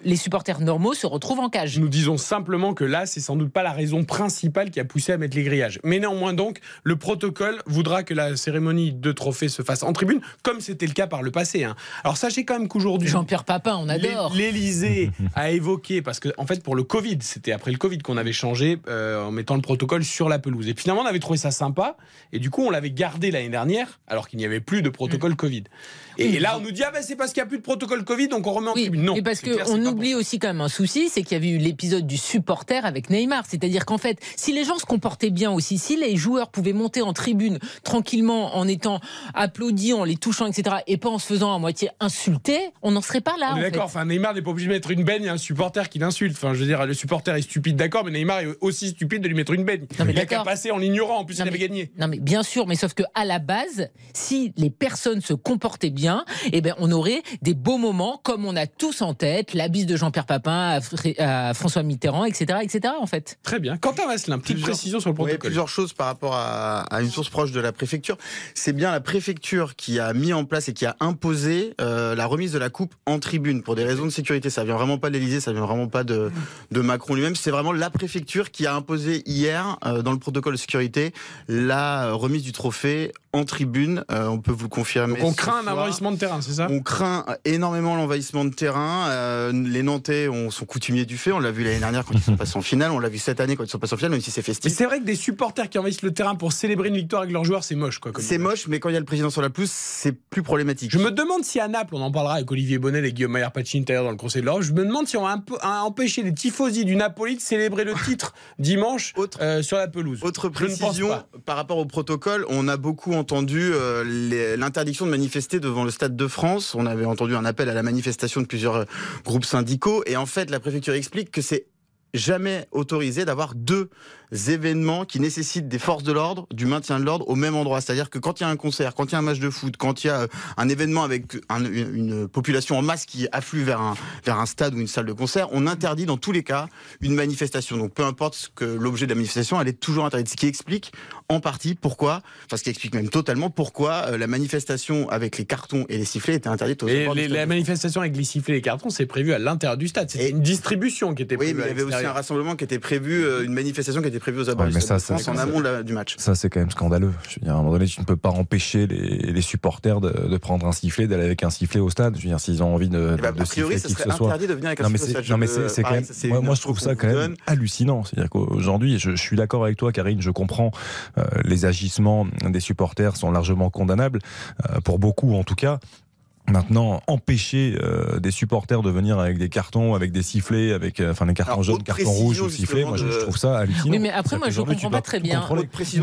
les supporters normaux se retrouvent en cage. Nous disons simplement que là, c'est sans doute pas la raison principale qui a poussé à mettre les grillages. Mais néanmoins, donc, le protocole voudra que la cérémonie de trophée se fasse en tribune, comme c'était le cas par le passé. hein. Alors sachez quand même qu'aujourd'hui. Jean-Pierre Papin, on adore. L'Élysée a évoqué, parce que en fait pour le Covid, c'était après le Covid qu'on avait changé euh, en mettant le protocole sur la pelouse. Et finalement on avait trouvé ça sympa, et du coup on l'avait gardé l'année dernière, alors qu'il n'y avait plus de protocole Covid. Et, Oui. là on nous dit ah ben c'est parce qu'il n'y a plus de protocole Covid, donc on remet en Oui, tribune. Non, mais parce qu'on oublie aussi quand même un souci, c'est qu'il y avait eu l'épisode du supporter avec Neymar. C'est-à-dire qu'en fait, si les gens se comportaient bien aussi, si les joueurs pouvaient monter en tribune tranquillement en étant applaudis, en les touchant, etc., et pas en se faisant à moitié insulter, on n'en serait pas là. On est d'accord, enfin Neymar n'est pas obligé de mettre une baigne à un supporter qui l'insulte. Enfin, je veux dire, le supporter est stupide, d'accord, mais Neymar est aussi stupide de lui mettre une baigne. Non, mais il a qu'à passer en l'ignorant, en plus Non, il avait mais- gagné. Non mais bien sûr, mais sauf que à la base, si les personnes se comportaient bien, eh ben on aurait des beaux moments comme on a tous en tête, la bis de Jean-Pierre Papin à, François Mitterrand, etc., etc. En fait. Très bien. Quentin Vasselin, petite précision sur le protocole. plusieurs choses par rapport à, une source proche de la préfecture. C'est bien la préfecture qui a mis en place et qui a imposé euh, la remise de la coupe en tribune pour des raisons de sécurité. Ça vient vraiment pas de l'Élysée, ça vient vraiment pas de, de Macron lui-même. C'est vraiment la préfecture qui a imposé hier, euh, dans le protocole de sécurité, la remise du trophée en tribune. Euh, on peut vous le confirmer. Donc on craint un envahissement de terrain, c'est ça? On craint énormément l'envahissement de terrain. Euh, les Nantais ont, sont coutumiers du fait. On l'a vu l'année dernière quand ils sont passés en finale. On l'a vu cette année quand ils sont passés en finale, même si c'est festif. C'est vrai que des supporters qui envahissent le terrain pour célébrer une victoire avec leurs joueurs, c'est moche. quoi. C'est moche, mais quand il y a le président sur la pelouse, c'est plus problématique. Je me demande si à Naples, on en parlera avec Olivier Bonnel et Guillaume Maillard Pacini d'ailleurs dans le Conseil de l'Europe, je me demande si on a, empêché les tifosi du Napoli de célébrer le titre dimanche euh, sur la pelouse. Autre précision par rapport au protocole, on a beaucoup entendu l'interdiction de manifester devant le Stade de France. On avait entendu un appel à la manifestation de plusieurs euh, groupes syndicaux. Et en fait, la préfecture explique que c'est jamais autorisé d'avoir deux événements qui nécessitent des forces de l'ordre, du maintien de l'ordre au même endroit. C'est-à-dire que quand il y a un concert, quand il y a un match de foot, quand il y a euh, un événement avec une population en masse qui afflue vers un, vers un stade ou une salle de concert, on interdit dans tous les cas une manifestation. Donc peu importe ce que l'objet de la manifestation, elle est toujours interdite. Ce qui explique en partie pourquoi, enfin ce qui explique même totalement pourquoi euh, la manifestation avec les cartons et les sifflets était interdite aux et La manifestation avec les sifflets et les cartons, c'est prévu à l'intérieur du stade. C'est une distribution qui était prévue. Oui, mais il y avait aussi un rassemblement qui était prévu, euh, une manifestation qui était prévue aux abords ça, France en amont du match. Ça, c'est quand même scandaleux. Je veux dire, à un moment donné, tu ne peux pas empêcher les, supporters de, prendre un sifflet, d'aller avec un sifflet au stade. Je veux dire, s'ils ont envie de. Eh ben, a priori, ce serait interdit de venir avec un sifflet. Non, mais c'est quand même. Moi, je trouve ça quand même hallucinant. C'est-à-dire qu'aujourd'hui, je, suis d'accord avec toi, Karine, je comprends les agissements des supporters sont largement condamnables, euh, pour beaucoup en tout cas. Maintenant, empêcher euh, des supporters de venir avec des cartons, avec des sifflets, avec euh, enfin des cartons jaunes, cartons rouges ou sifflets, moi je, trouve ça hallucinant. Oui, mais après, moi je comprends pas très bien.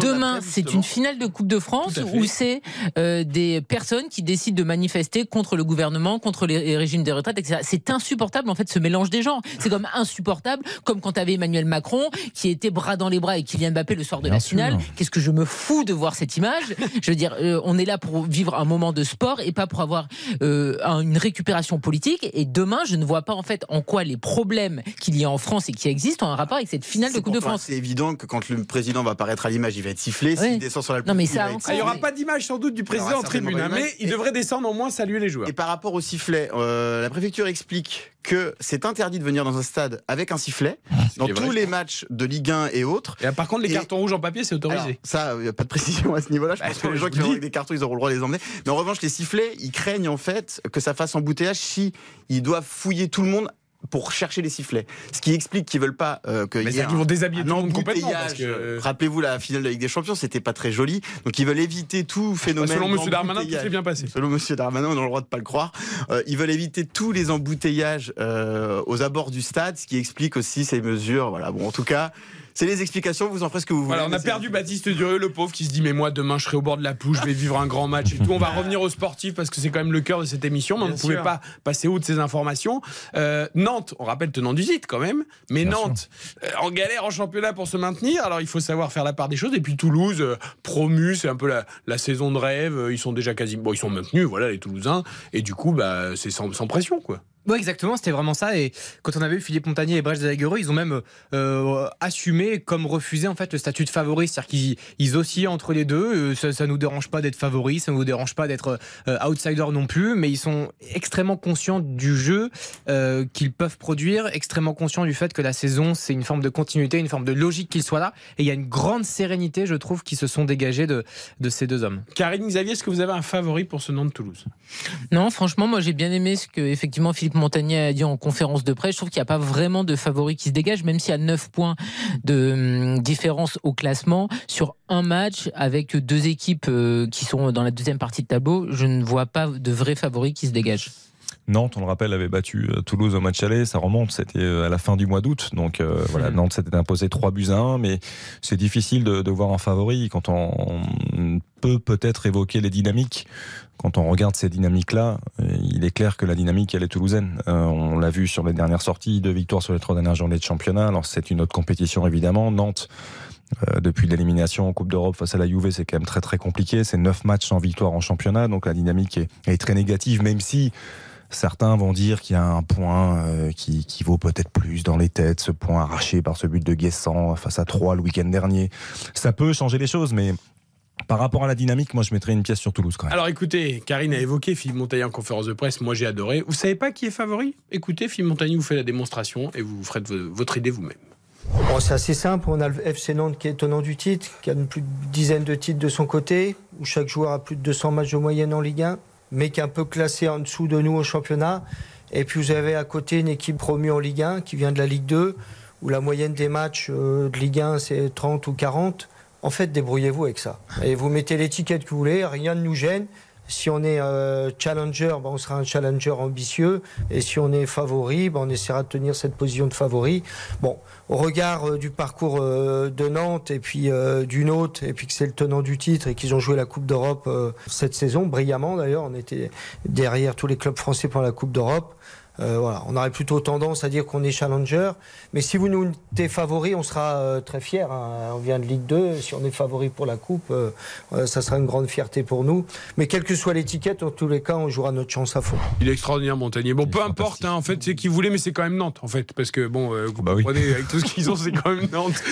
Demain, c'est une finale de Coupe de France où c'est euh, des personnes qui décident de manifester contre le gouvernement, contre les régimes des retraites, etc. C'est insupportable en fait ce mélange des genres. C'est comme insupportable, comme quand tu avais Emmanuel Macron qui était bras dans les bras et Kylian Mbappé le soir de la finale. Qu'est-ce que je me fous de voir cette image? Je veux dire, on est là pour vivre un moment de sport et pas pour avoir euh, une récupération politique. Et demain, je ne vois pas en fait en quoi les problèmes qu'il y a en France et qui existent ont un rapport avec cette finale de Coupe de France. C'est évident que quand le président va apparaître à l'image, il va être sifflé. S'il descend sur la non, mais ça, il n'y aura pas d'image sans doute du président en tribune, hein, mais il devrait descendre au moins saluer les joueurs. Et par rapport au sifflet, euh, la préfecture explique que c'est interdit de venir dans un stade avec un sifflet ah, dans tous les matchs de Ligue 1 et autres. Et par contre, les cartons rouges en papier, c'est autorisé. ça, il n'y a pas de précision à ce niveau-là. Je bah, pense que les gens qui ont des cartons, ils auront le droit de les emmener. Mais en revanche, les sifflets, ils craignent en fait que ça fasse embouteillage si ils doivent fouiller tout le monde pour chercher les sifflets. Ce qui explique qu'ils veulent pas euh, que. Mais qu'ils vont déshabiller tout le monde complètement. Que... Rappelez-vous la finale de la Ligue des Champions, c'était pas très joli. Donc ils veulent éviter tout phénomène. Selon Monsieur Darmanin, tout s'est bien passé. Selon Monsieur Darmanin, on a le droit de pas le croire. Euh, ils veulent éviter tous les embouteillages euh, aux abords du stade, ce qui explique aussi ces mesures. Voilà. Bon, en tout cas. C'est les explications, vous en ferez ce que vous voulez. Voilà, on a perdu Baptiste Durieux, le pauvre, qui se dit Mais moi, demain, je serai au bord de la pouche, je vais vivre un grand match et tout. On va revenir aux sportifs parce que c'est quand même le cœur de cette émission, mais on ne pouvait pas passer outre ces informations. Euh, Nantes, on rappelle tenant du site quand même, mais Nantes euh, en galère en championnat pour se maintenir. Alors il faut savoir faire la part des choses. Et puis Toulouse, euh, promu, c'est un peu la, saison de rêve. Ils sont déjà quasi. Bon, ils sont maintenus, voilà, les Toulousains. Et du coup, bah, c'est sans, sans pression, quoi. Oui, exactement, c'était vraiment ça. Et quand on avait eu Philippe Montagnier et Brest Delaguerre, ils ont même euh, assumé comme refusé en fait le statut de favori, c'est-à-dire qu'ils ils oscillent entre les deux. Euh, ça, ça nous dérange pas d'être favori, ça nous dérange pas d'être euh, outsider non plus, mais ils sont extrêmement conscients du jeu euh, qu'ils peuvent produire, extrêmement conscients du fait que la saison c'est une forme de continuité, une forme de logique qu'ils soient là. Et il y a une grande sérénité, je trouve, qui se sont dégagées de, de ces deux hommes. Karine Xavier, est-ce que vous avez un favori pour ce nom de Toulouse? Non, franchement, moi j'ai bien aimé ce que effectivement Philippe Montagnier a dit en conférence de presse. Je trouve qu'il n'y a pas vraiment de favori qui se dégage, même s'il y a 9 points de hum, différence au classement sur un match avec deux équipes euh, qui sont dans la deuxième partie de tableau. Je ne vois pas de vrai favori qui se dégage. Nantes, on le rappelle, avait battu euh, Toulouse au match aller. Ça remonte, c'était euh, à la fin du mois d'août. Donc voilà, hmm. Nantes s'était imposé 3 buts à 1. Mais c'est difficile de, voir un favori quand on peut peut-être évoquer les dynamiques quand on regarde ces dynamiques-là, euh, il est clair que la dynamique, elle est toulousaine. Euh, on l'a vu sur les dernières sorties, deux victoires sur les trois dernières journées de championnat. Alors c'est une autre compétition évidemment. Nantes, euh, depuis l'élimination en Coupe d'Europe face à la Juve, c'est quand même très très compliqué. C'est neuf matchs sans victoire en championnat, donc la dynamique est, est très négative, même si Certains vont dire qu'il y a un point euh, qui, qui, vaut peut-être plus dans les têtes, ce point arraché par ce but de Guessant face à 3 le week-end dernier. Ça peut changer les choses, mais par rapport à la dynamique, moi je mettrais une pièce sur Toulouse quand même. Alors écoutez, Karine a évoqué Philippe Montagny en conférence de presse, moi j'ai adoré. Vous savez pas qui est favori? Écoutez, Philippe Montagny vous fait la démonstration et vous ferez votre idée vous-même. Bon, c'est assez simple, on a le FC Nantes qui est tenant du titre, qui a plus de dizaine de titres de son côté, où chaque joueur a plus de 200 matchs de moyenne en Ligue 1, mais qui est un peu classé en dessous de nous au championnat. Et puis vous avez à côté une équipe promue en Ligue 1 qui vient de la Ligue 2, où la moyenne des matchs euh, de Ligue 1 c'est 30 ou 40. En fait, débrouillez-vous avec ça. Et vous mettez l'étiquette que vous voulez, rien ne nous gêne. Si on est euh, challenger, ben on sera un challenger ambitieux. Et si on est favori, ben on essaiera de tenir cette position de favori. Bon, au regard euh, du parcours euh, de Nantes et puis du nôtre, et puis que c'est le tenant du titre et qu'ils ont joué la Coupe d'Europe cette saison, brillamment d'ailleurs, on était derrière tous les clubs français pour la Coupe d'Europe. Euh, voilà, on aurait plutôt tendance à dire qu'on est challenger. Mais si vous nous êtes favori, on sera euh, très fiers. Hein. On vient de Ligue 2. Si on est favori pour la Coupe, euh, ça sera une grande fierté pour nous. Mais quelle que soit l'étiquette, en tous les cas, on jouera notre chance à fond. Il est extraordinaire, Montagnier. Bon, peu importe, hein, en fait, c'est qui voulait, mais c'est quand même Nantes, en fait. Parce que, bon, vous bah comprenez, avec tout ce qu'ils ont, c'est quand même Nantes.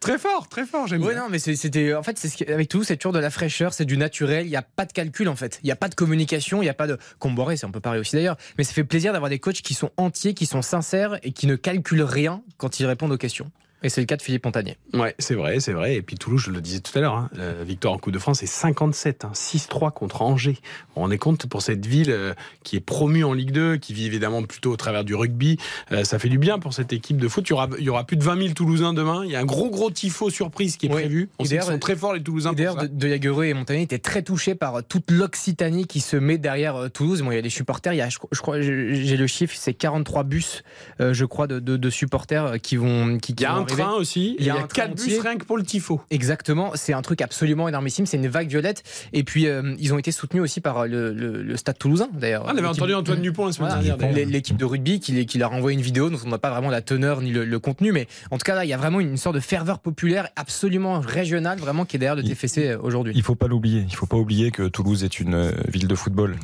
très fort, très fort, j'aime oui, non, mais c'était. En fait, c'est avec tout, c'est toujours de la fraîcheur, c'est du naturel. Il n'y a pas de calcul, en fait. Il n'y a pas de communication, il n'y a pas de. Comboré, c'est un peu pareil aussi d'ailleurs. Mais ça fait plaisir d'avoir des coachs qui sont entiers, qui sont sincères et qui ne calculent rien quand ils répondent aux questions. Et c'est le cas de Philippe Montagnier. Ouais, c'est vrai, c'est vrai. Et puis Toulouse, je le disais tout à l'heure, hein, victoire en Coupe de France, c'est 57, 6-3 hein, contre Angers. On est compte pour cette ville euh, qui est promue en Ligue 2, qui vit évidemment plutôt au travers du rugby. Euh, ça fait du bien pour cette équipe de foot. Il y aura, il y aura plus de 20 000 Toulousains demain. Il y a un gros, gros tifo surprise qui est prévu. On sait sont très forts les Toulousains. D'ailleurs, de, de et Montagnier étaient très touchés par toute l'Occitanie qui se met derrière euh, Toulouse. Bon, il y a des supporters. Il y a, je, crois, j'ai le chiffre, c'est 43 bus, je crois, de, de, supporters qui vont. Qui, il y a un train aussi. Il y a, a 4 bus rien que pour le tifo. Exactement, c'est un truc absolument énormissime, c'est une vague violette. Et puis, euh, ils ont été soutenus aussi par le, le, Stade toulousain, d'ailleurs. Ah, on avait entendu Antoine Dupont la semaine dernière. L'équipe de rugby qui, qui, leur a envoyé une vidéo dont on n'a pas vraiment la teneur ni le, contenu, mais en tout cas, là, il y a vraiment une sorte de ferveur populaire absolument régionale, vraiment, qui est derrière le TFC euh, aujourd'hui. Il faut pas l'oublier. Il faut pas oublier que Toulouse est une euh, ville de football.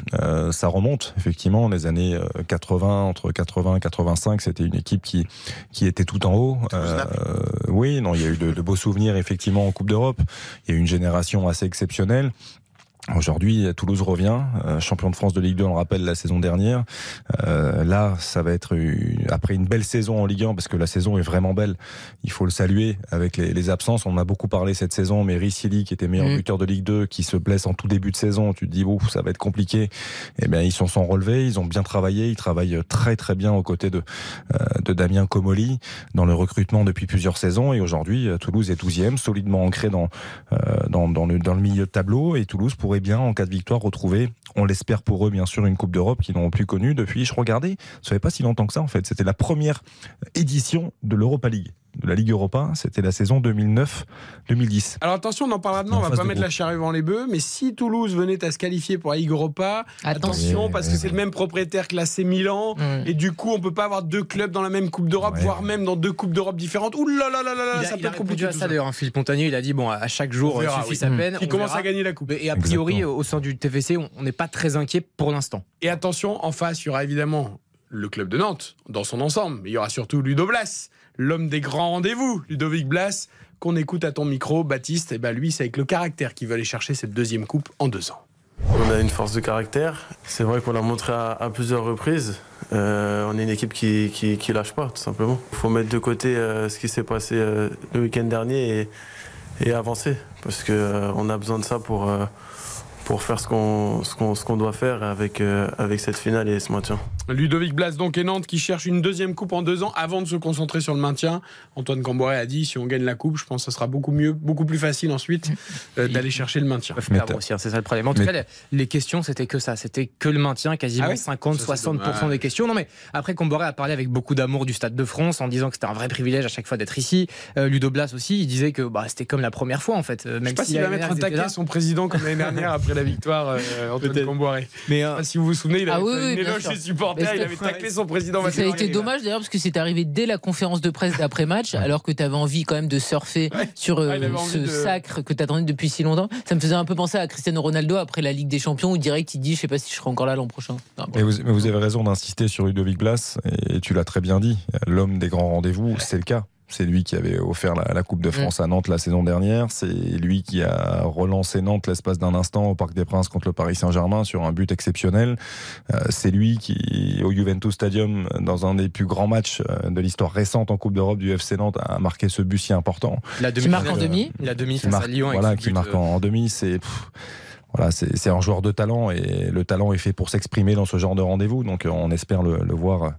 ça remonte, effectivement, les années 80, entre 80 et 85, c'était une équipe qui, qui était tout en haut. Oui, non, il y a eu de, beaux souvenirs effectivement en Coupe d'Europe. Il y a eu une génération assez exceptionnelle. Aujourd'hui, Toulouse revient, euh, champion de France de Ligue 2, on le rappelle, la saison dernière. Euh, là, ça va être après une belle saison en Ligue 1, parce que la saison est vraiment belle. Il faut le saluer avec les, absences. On a beaucoup parlé cette saison, mais Riccioli, qui était meilleur mm. buteur de Ligue 2, qui se blesse en tout début de saison, tu te dis, ouf, ça va être compliqué. Eh bien, ils sont relevés, ils ont bien travaillé, ils travaillent très très bien aux côtés de, euh, de Damien Comoli dans le recrutement depuis plusieurs saisons. Et aujourd'hui, Toulouse est 12e, solidement ancré dans, dans, dans, le, dans le milieu de tableau. Et Toulouse pourrait bien, en cas de victoire, retrouver, on l'espère pour eux, bien sûr, une Coupe d'Europe qu'ils n'ont plus connue depuis, je regardais, ça fait pas si longtemps que ça, en fait. C'était la première édition de l'Europa League de la Ligue Europa, c'était la saison 2009-2010. Alors attention, on en parlera demain, on va pas mettre la charrue avant les bœufs, mais si Toulouse venait à se qualifier pour la Ligue Europa, attention, parce que c'est le même propriétaire que l'AC Milan, et du coup on peut pas avoir deux clubs dans la même Coupe d'Europe, voire même dans deux Coupes d'Europe différentes. Ouh là là là là, ça peut être compliqué. À ça d'ailleurs, hein, Philippe Montagnier, il a dit bon, à chaque jour il suffit sa peine. Il commence à gagner la Coupe. Et a priori, au sein du TFC, on n'est pas très inquiet pour l'instant. Et attention, en face, il y aura évidemment le club de Nantes dans son ensemble, mais il y aura surtout Ludo Blas l'homme des grands rendez-vous, Ludovic Blas, qu'on écoute à ton micro, Baptiste. Et eh ben lui, c'est avec le caractère qu'il veut aller chercher cette deuxième coupe en deux ans. On a une force de caractère. C'est vrai qu'on l'a montré à, plusieurs reprises. Euh, on est une équipe qui, qui, lâche pas, tout simplement. Il faut mettre de côté euh, ce qui s'est passé euh, le week-end dernier et, et avancer. Parce qu'on a besoin de ça pour pour faire ce qu'on ce qu'on doit faire avec, euh, avec cette finale et ce maintien. Ludovic Blas donc et Nantes qui cherche une deuxième coupe en deux ans avant de se concentrer sur le maintien. Antoine Camboret a dit si on gagne la coupe, je pense que ça sera beaucoup mieux, beaucoup plus facile ensuite euh, d'aller chercher le maintien. Hein, c'est ça le problème. En tout cas, les questions c'était que ça, c'était que le maintien, quasiment 50-60% ah des questions. Non mais après Camboret a parlé avec beaucoup d'amour du Stade de France en disant que c'était un vrai privilège à chaque fois d'être ici. Euh, Ludo Blas aussi, il disait que bah, c'était comme la première fois en fait. Même je sais pas s'il va mettre un taquet son président comme l'année dernière après la victoire, euh, Antoine Comboiré. Mais pas si vous vous souvenez, il Ah avait oui, fait oui, une bien éloge sûr. des supporters, Mais il avait taclé son président. Ça a été dommage d'ailleurs parce que c'est arrivé dès la conférence de presse d'après-match, alors que tu avais envie quand même de surfer sur euh, Ah, ce de- sacre que tu attendais depuis si longtemps. Ça me faisait un peu penser à Cristiano Ronaldo après la Ligue des Champions où direct il dit Je sais pas si je serai encore là l'an prochain. Non, bon. Mais vous, mais vous avez raison d'insister sur Ludovic Blas, et tu l'as très bien dit. L'homme des grands rendez-vous, c'est le cas. C'est lui qui avait offert la, la Coupe de France à Nantes la saison dernière. C'est lui qui a relancé Nantes l'espace d'un instant au Parc des Princes contre le Paris Saint-Germain sur un but exceptionnel. Euh, c'est lui qui, au Juventus Stadium, dans un des plus grands matchs euh, de l'histoire récente en Coupe d'Europe du FC Nantes, a marqué ce but si important. La Qui marque en demi La demi face à Lyon. voilà, qui marque euh, en, en demi, c'est pff, voilà, c'est un joueur de talent et le talent est fait pour s'exprimer dans ce genre de rendez-vous. Donc euh, on espère le, le voir,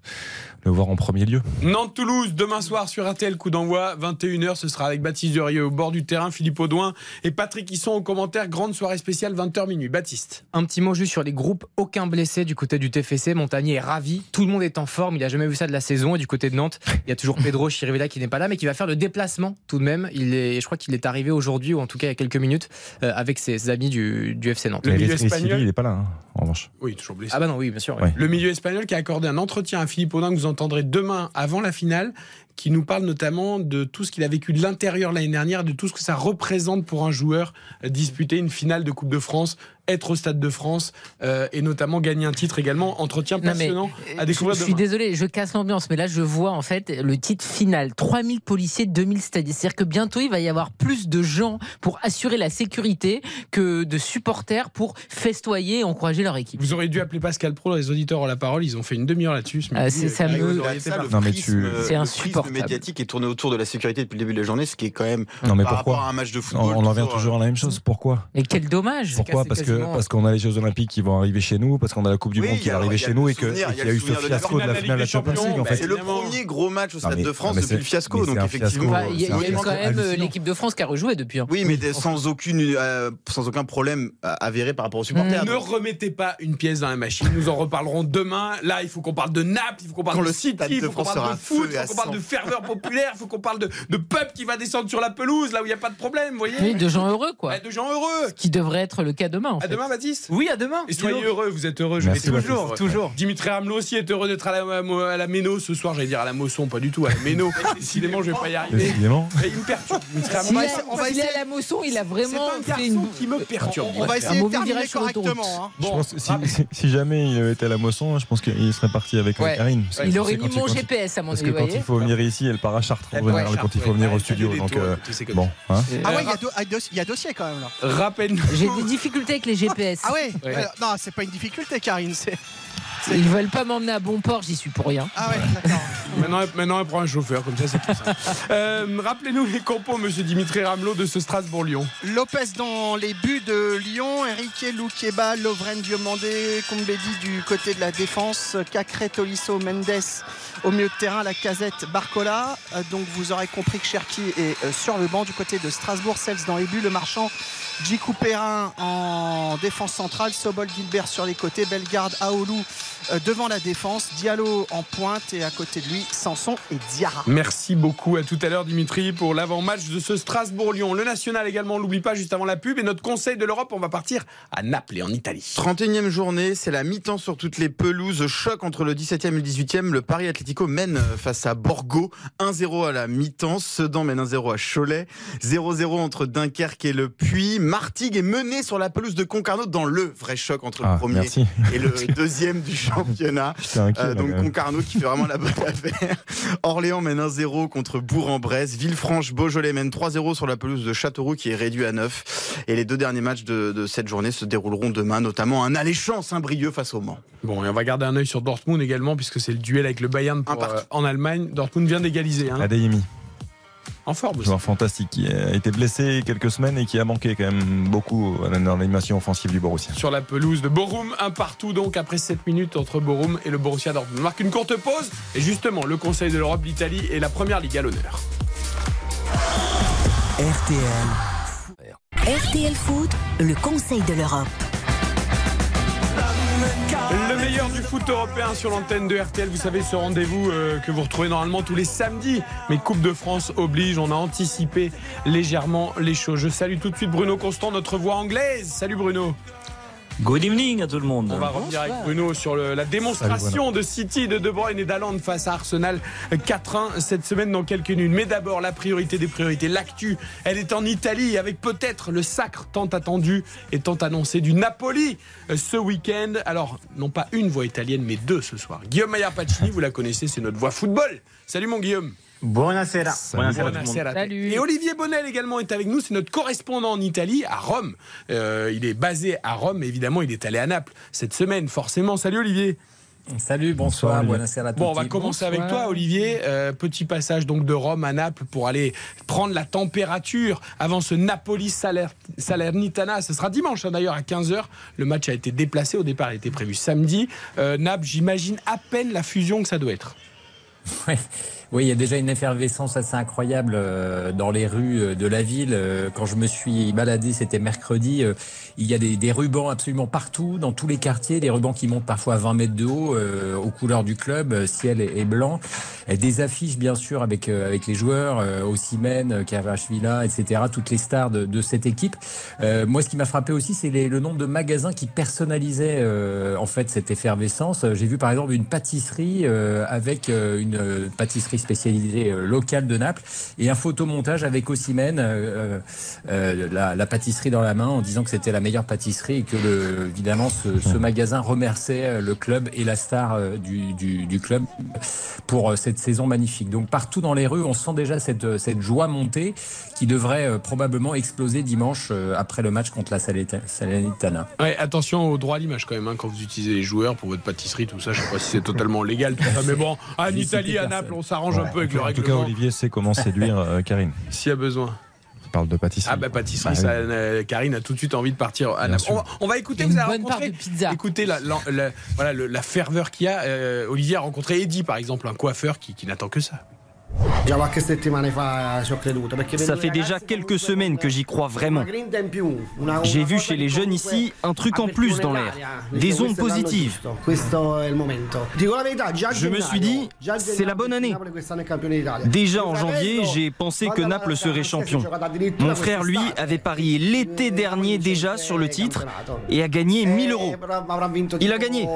le voir en premier lieu. Nantes-Toulouse, demain soir sur RTL, coup d'envoi, 21h. Ce sera avec Baptiste Durieux au bord du terrain, Philippe Audouin et Patrick Hisson au commentaire. Grande soirée spéciale, 20h minuit. Baptiste. Un petit mot juste sur les groupes. Aucun blessé du côté du TFC. Montagnier est ravi. Tout le monde est en forme. Il a jamais vu ça de la saison. Et du côté de Nantes, il y a toujours Pedro Chirivella qui n'est pas là, mais qui va faire le déplacement tout de même. Il est, je crois qu'il est arrivé aujourd'hui, ou en tout cas il y a quelques minutes, euh, avec ses amis du, du FC Nantes. Le milieu espagnol. il n'est pas là, hein, en revanche. Oui, toujours blessé. Ah bah non, oui, bien sûr. oui. Le milieu espagnol qui a accordé un entretien à Philippe Audin que vous entendrez demain avant la finale, qui nous parle notamment de tout ce qu'il a vécu de l'intérieur l'année dernière, de tout ce que ça représente pour un joueur disputer une finale de Coupe de France, être au Stade de France euh, et notamment gagner un titre également. Entretien passionnant euh, à découvrir je, je suis désolé, je casse l'ambiance, mais là je vois en fait le titre final 3000 policiers, 2000 stadiers. C'est-à-dire que bientôt il va y avoir plus de gens pour assurer la sécurité que de supporters pour festoyer et encourager leur équipe. Vous aurez dû appeler Pascal Pro, les auditeurs ont la parole, ils ont fait une demi-heure là-dessus. ce Ah, c'est- ça Euh, me- auriez ça, le Non, mais prisme, tu- euh, C'est le insupportable. prisme médiatique est tourné autour de la sécurité depuis le début de la journée, ce qui est quand même Non, mais par pourquoi rapport à un match de on, football. on en revient toujours, à la même chose. Pourquoi Et quel dommage Pourquoi Parce que quasiment. parce qu'on a les Jeux Olympiques qui vont arriver chez nous, parce qu'on a la Coupe du Oui, Monde qui va arriver chez le nous et que- souvenir, et il y a qu'il y a le eu ce fiasco de la finale de la Champions League. C'est le premier gros match au Stade mais- de France mais depuis le fiasco. mais Donc effectivement, Il y a, quand même euh, l'équipe de France qui a rejoué depuis. hein. Oui, mais sans, aucune, euh, sans aucun problème euh, avéré par rapport aux supporters. Ne remettez pas une pièce dans la machine. Nous en reparlerons demain. Là, il faut qu'on parle de Naples, il faut qu'on parle Quand de le City, il faut qu'on parle de foot, il faut qu'on parle de ferveur populaire, il faut qu'on parle de, de peuple qui va descendre sur la pelouse, là où il n'y a pas de problème, vous voyez Oui, de gens heureux quoi. De gens heureux. Qui devrait être le cas demain en À fait. demain, Baptiste? Oui, à demain. Et soyez heureux, vous êtes heureux, je Merci, vais Baptiste. toujours. Toujours. Dimitri Hamelot aussi est heureux d'être à la, à la Méno ce soir, j'allais dire à la Mosson, pas du tout, à la Méno. Décidément, je vais pas y arriver. Décidément. Et il me perturbe. Hamelot. est- on va essayer- à la Mosson, il a C'est vraiment un fait une. garçon qui me perturbe. On va Un essayer de terminer correctement. hein. Bon, pense que si, si- si jamais il avait été à la Moisson, je pense qu'il serait parti avec Ouais. Karine. Parce que Il aurait mis mon il- GPS à mon Parce avis, que vous quand il faut venir ici, elle part à Chartres en général quand il faut venir au studio. Donc, euh, bon, hein. Ah ouais, il y a ah, dossier quand même là. Rappelle-nous. J'ai des difficultés avec les GPS. Ah ouais, Ouais. Euh, Non, c'est pas une difficulté, Karine. c'est- Ils veulent pas m'emmener à bon port, j'y suis pour rien. Ah ouais, d'accord. Maintenant, maintenant, elle prend un chauffeur, comme ça, c'est plus simple. Euh, Rappelez-nous les compos, monsieur Dimitri Ramelot, de ce Strasbourg-Lyon. Lopez dans les buts de Lyon, Enrique Loukeba, Lovren Diomandé, Kombedi du côté de la défense, Cacré, Tolisso, Mendes au milieu de terrain, la casette Barcola. Euh, Donc vous aurez compris que Cherki est euh, sur le banc du côté de Strasbourg, Cels dans les buts, le marchand. Djikou Perrin en défense centrale, Sobol Gilbert sur les côtés, Bellegarde, Aoulou euh, devant la défense, Diallo en pointe et à côté de lui, Sanson et Diarra. Merci beaucoup. À tout à l'heure, Dimitri, pour l'avant-match de ce Strasbourg-Lyon. Le national également, on l'oublie pas, juste avant la pub. Et notre conseil de l'Europe, on va partir à Naples et en Italie. 31e journée, c'est la mi-temps sur toutes les pelouses. Choc entre le 17e et le 18e. Le Paris Atlético mène euh, face à Borgo. 1-0 à la mi-temps. Sedan mène 1-0 à Cholet. 0-0 entre Dunkerque et le Puy. Martigues est mené sur la pelouse de Concarneau dans le vrai choc entre le Ah, premier merci. et le deuxième du championnat. Inquiet, Euh, donc. Concarneau qui fait vraiment la bonne affaire. Orléans mène 1-0 contre Bourg-en-Bresse. Villefranche, Beaujolais mène 3-0 sur la pelouse de Châteauroux qui est réduit à 9. Et les deux derniers matchs de, de cette journée se dérouleront demain, notamment un alléchant Saint-Brieuc face au Mans. Bon, et on va garder un œil sur Dortmund également, puisque c'est le duel avec le Bayern pour, euh, en Allemagne. Dortmund vient d'égaliser. Hein. Adeyemi, En forme aussi. joueur fantastique qui a été blessé quelques semaines et qui a manqué quand même beaucoup dans l'animation offensive du Borussia. Sur la pelouse de Borum, un partout donc après 7 minutes entre Borum et le Borussia Dortmund. On marque une courte pause et justement le Conseil de l'Europe, l'Italie et la Première Ligue à l'honneur. RTL Foot, le Conseil de l'Europe. Le meilleur du foot européen sur l'antenne de RTL. Vous savez, ce rendez-vous euh, que vous retrouvez normalement tous les samedis. Mais Coupe de France oblige, on a anticipé légèrement les choses. Je salue tout de suite Bruno Constant, notre voix anglaise. Salut Bruno. Good evening à tout le monde. On va revenir avec Bruno sur le- la démonstration de City, de De Bruyne et d'Aland face à Arsenal 4-1 cette semaine dans quelques minutes. Mais d'abord, la priorité des priorités, l'actu, elle est en Italie avec peut-être le sacre tant attendu et tant annoncé du Napoli euh, ce week-end. Alors, non pas une voix italienne, mais deux ce soir. Guillaume Maillard Pacini, vous la connaissez, c'est notre voix football. Salut mon Guillaume. Buonasera. Buonasera. Buonasera. Et Olivier Bonnel également est avec nous. C'est notre correspondant en Italie, à Rome. Euh, il est basé à Rome, mais évidemment, il est allé à Naples cette semaine, forcément. Salut Olivier. Salut, bonsoir, buonasera à Bon, on va commencer avec Bonsoir. toi, Olivier. Euh, petit passage donc de Rome à Naples pour aller prendre la température avant ce Napoli Saler- Salernitana. Ce sera dimanche hein, d'ailleurs à 15h. Le match a été déplacé. Au départ, il était prévu samedi. Euh, Naples, j'imagine à peine la fusion que ça doit être. Oui. Oui, il y a déjà une effervescence assez incroyable euh, dans les rues euh, de la ville. Euh, Quand je me suis baladé, c'était mercredi, il y a des, des rubans absolument partout, dans tous les quartiers, des rubans qui montent parfois à 20 mètres de haut, euh, aux couleurs du club, euh, ciel et, blanc. Des affiches, bien sûr, avec, euh, avec les joueurs, euh, Osimhen, euh, Kvaratskhelia, etc., toutes les stars de, de cette équipe. Euh, moi, ce qui m'a frappé aussi, c'est le nombre de magasins qui personnalisaient en fait cette effervescence. J'ai vu par exemple une pâtisserie avec une pâtisserie spécialisée locale de Naples et un photomontage avec euh, la, la pâtisserie dans la main, en disant que c'était la meilleure pâtisserie et que le, évidemment ce, ce magasin remerciait euh, le club et la star euh, du, du, du club pour euh, cette saison magnifique. Donc partout dans les rues, on sent déjà cette, cette joie monter qui devrait probablement exploser dimanche après le match contre la Salernitana. Ouais, attention au droit à l'image quand même, hein, quand vous utilisez les joueurs pour votre pâtisserie, tout ça. Je sais pas si c'est totalement légal, tout ça, mais bon, en Italie, à. Naples, on s'arrange un peu avec le En tout cas, règlement. Olivier sait comment séduire euh, Karine. S'il y a besoin. Il parle de pâtisserie. Ah bah pâtisserie, Bah, ça, oui. euh, Karine a tout de suite envie de partir à. On va, on va écouter, Une vous avez bonne part rencontré, de pizza. écoutez la, la- la- voilà, le- la ferveur qu'il y a. Euh, Olivier a rencontré Eddie, par exemple, un coiffeur qui, qui n'attend que ça. Ça fait déjà quelques semaines que j'y crois vraiment. J'ai vu chez les jeunes ici un truc en plus dans l'air, des ondes positives. Je me suis dit, c'est la bonne année. Déjà en janvier, j'ai pensé que Naples serait champion. Mon frère, lui, avait parié l'été dernier déjà sur le titre et a gagné 1000 euros. Il a gagné.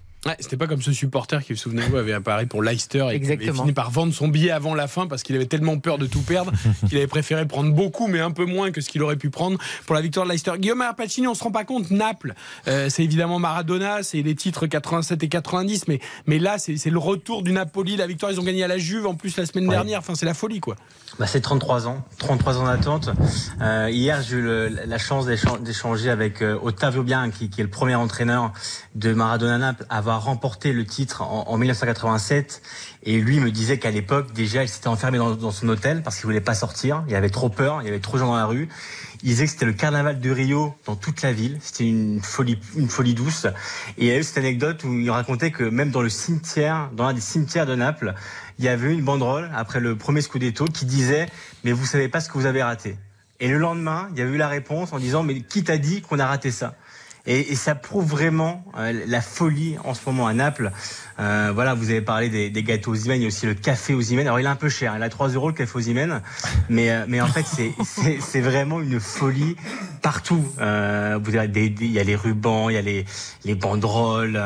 Ouais, c'était pas comme ce supporter qui, souvenez-vous, avait apparu pour Leicester et qui avait fini par vendre son billet avant la fin parce qu'il avait tellement peur de tout perdre qu'il avait préféré prendre beaucoup mais un peu moins que ce qu'il aurait pu prendre pour la victoire de Leicester. Guillaume Pacini, on se rend pas compte, Naples, euh, c'est évidemment Maradona, c'est les titres 87 et 90, mais, mais là c'est le retour du Napoli, la victoire, ils ont gagné à la Juve en plus la semaine dernière, enfin c'est la folie quoi. Bah, c'est 33 ans, 33 ans d'attente. Euh, hier, j'ai eu le- la chance d'échan- d'échanger avec euh, Ottavio Bianchi, qui est le premier entraîneur de Maradona Naples à avoir remporté le titre en, en 1987. Et lui me disait qu'à l'époque, déjà, il s'était enfermé dans, son hôtel parce qu'il voulait pas sortir. Il avait trop peur, il y avait trop de gens dans la rue. Il disait que c'était le carnaval de Rio dans toute la ville. C'était une folie, une folie douce. Et il y a eu cette anecdote où il racontait que même dans le cimetière, dans un des cimetières de Naples, il y avait une banderole après le premier Scudetto qui disait Mais vous savez pas ce que vous avez raté. Et le lendemain, il y avait eu la réponse en disant Mais qui t'a dit qu'on a raté ça? Et, et ça prouve vraiment euh, la folie en ce moment à Naples. Euh, voilà, vous avez parlé des, des gâteaux aux Imen, il y a aussi le café aux Imen. Alors il est un peu cher, il a 3 euros le café aux Imen, mais euh, mais en fait c'est c'est c'est vraiment une folie partout. Euh, vous avez des, des- il y a les rubans, il y a les les banderoles.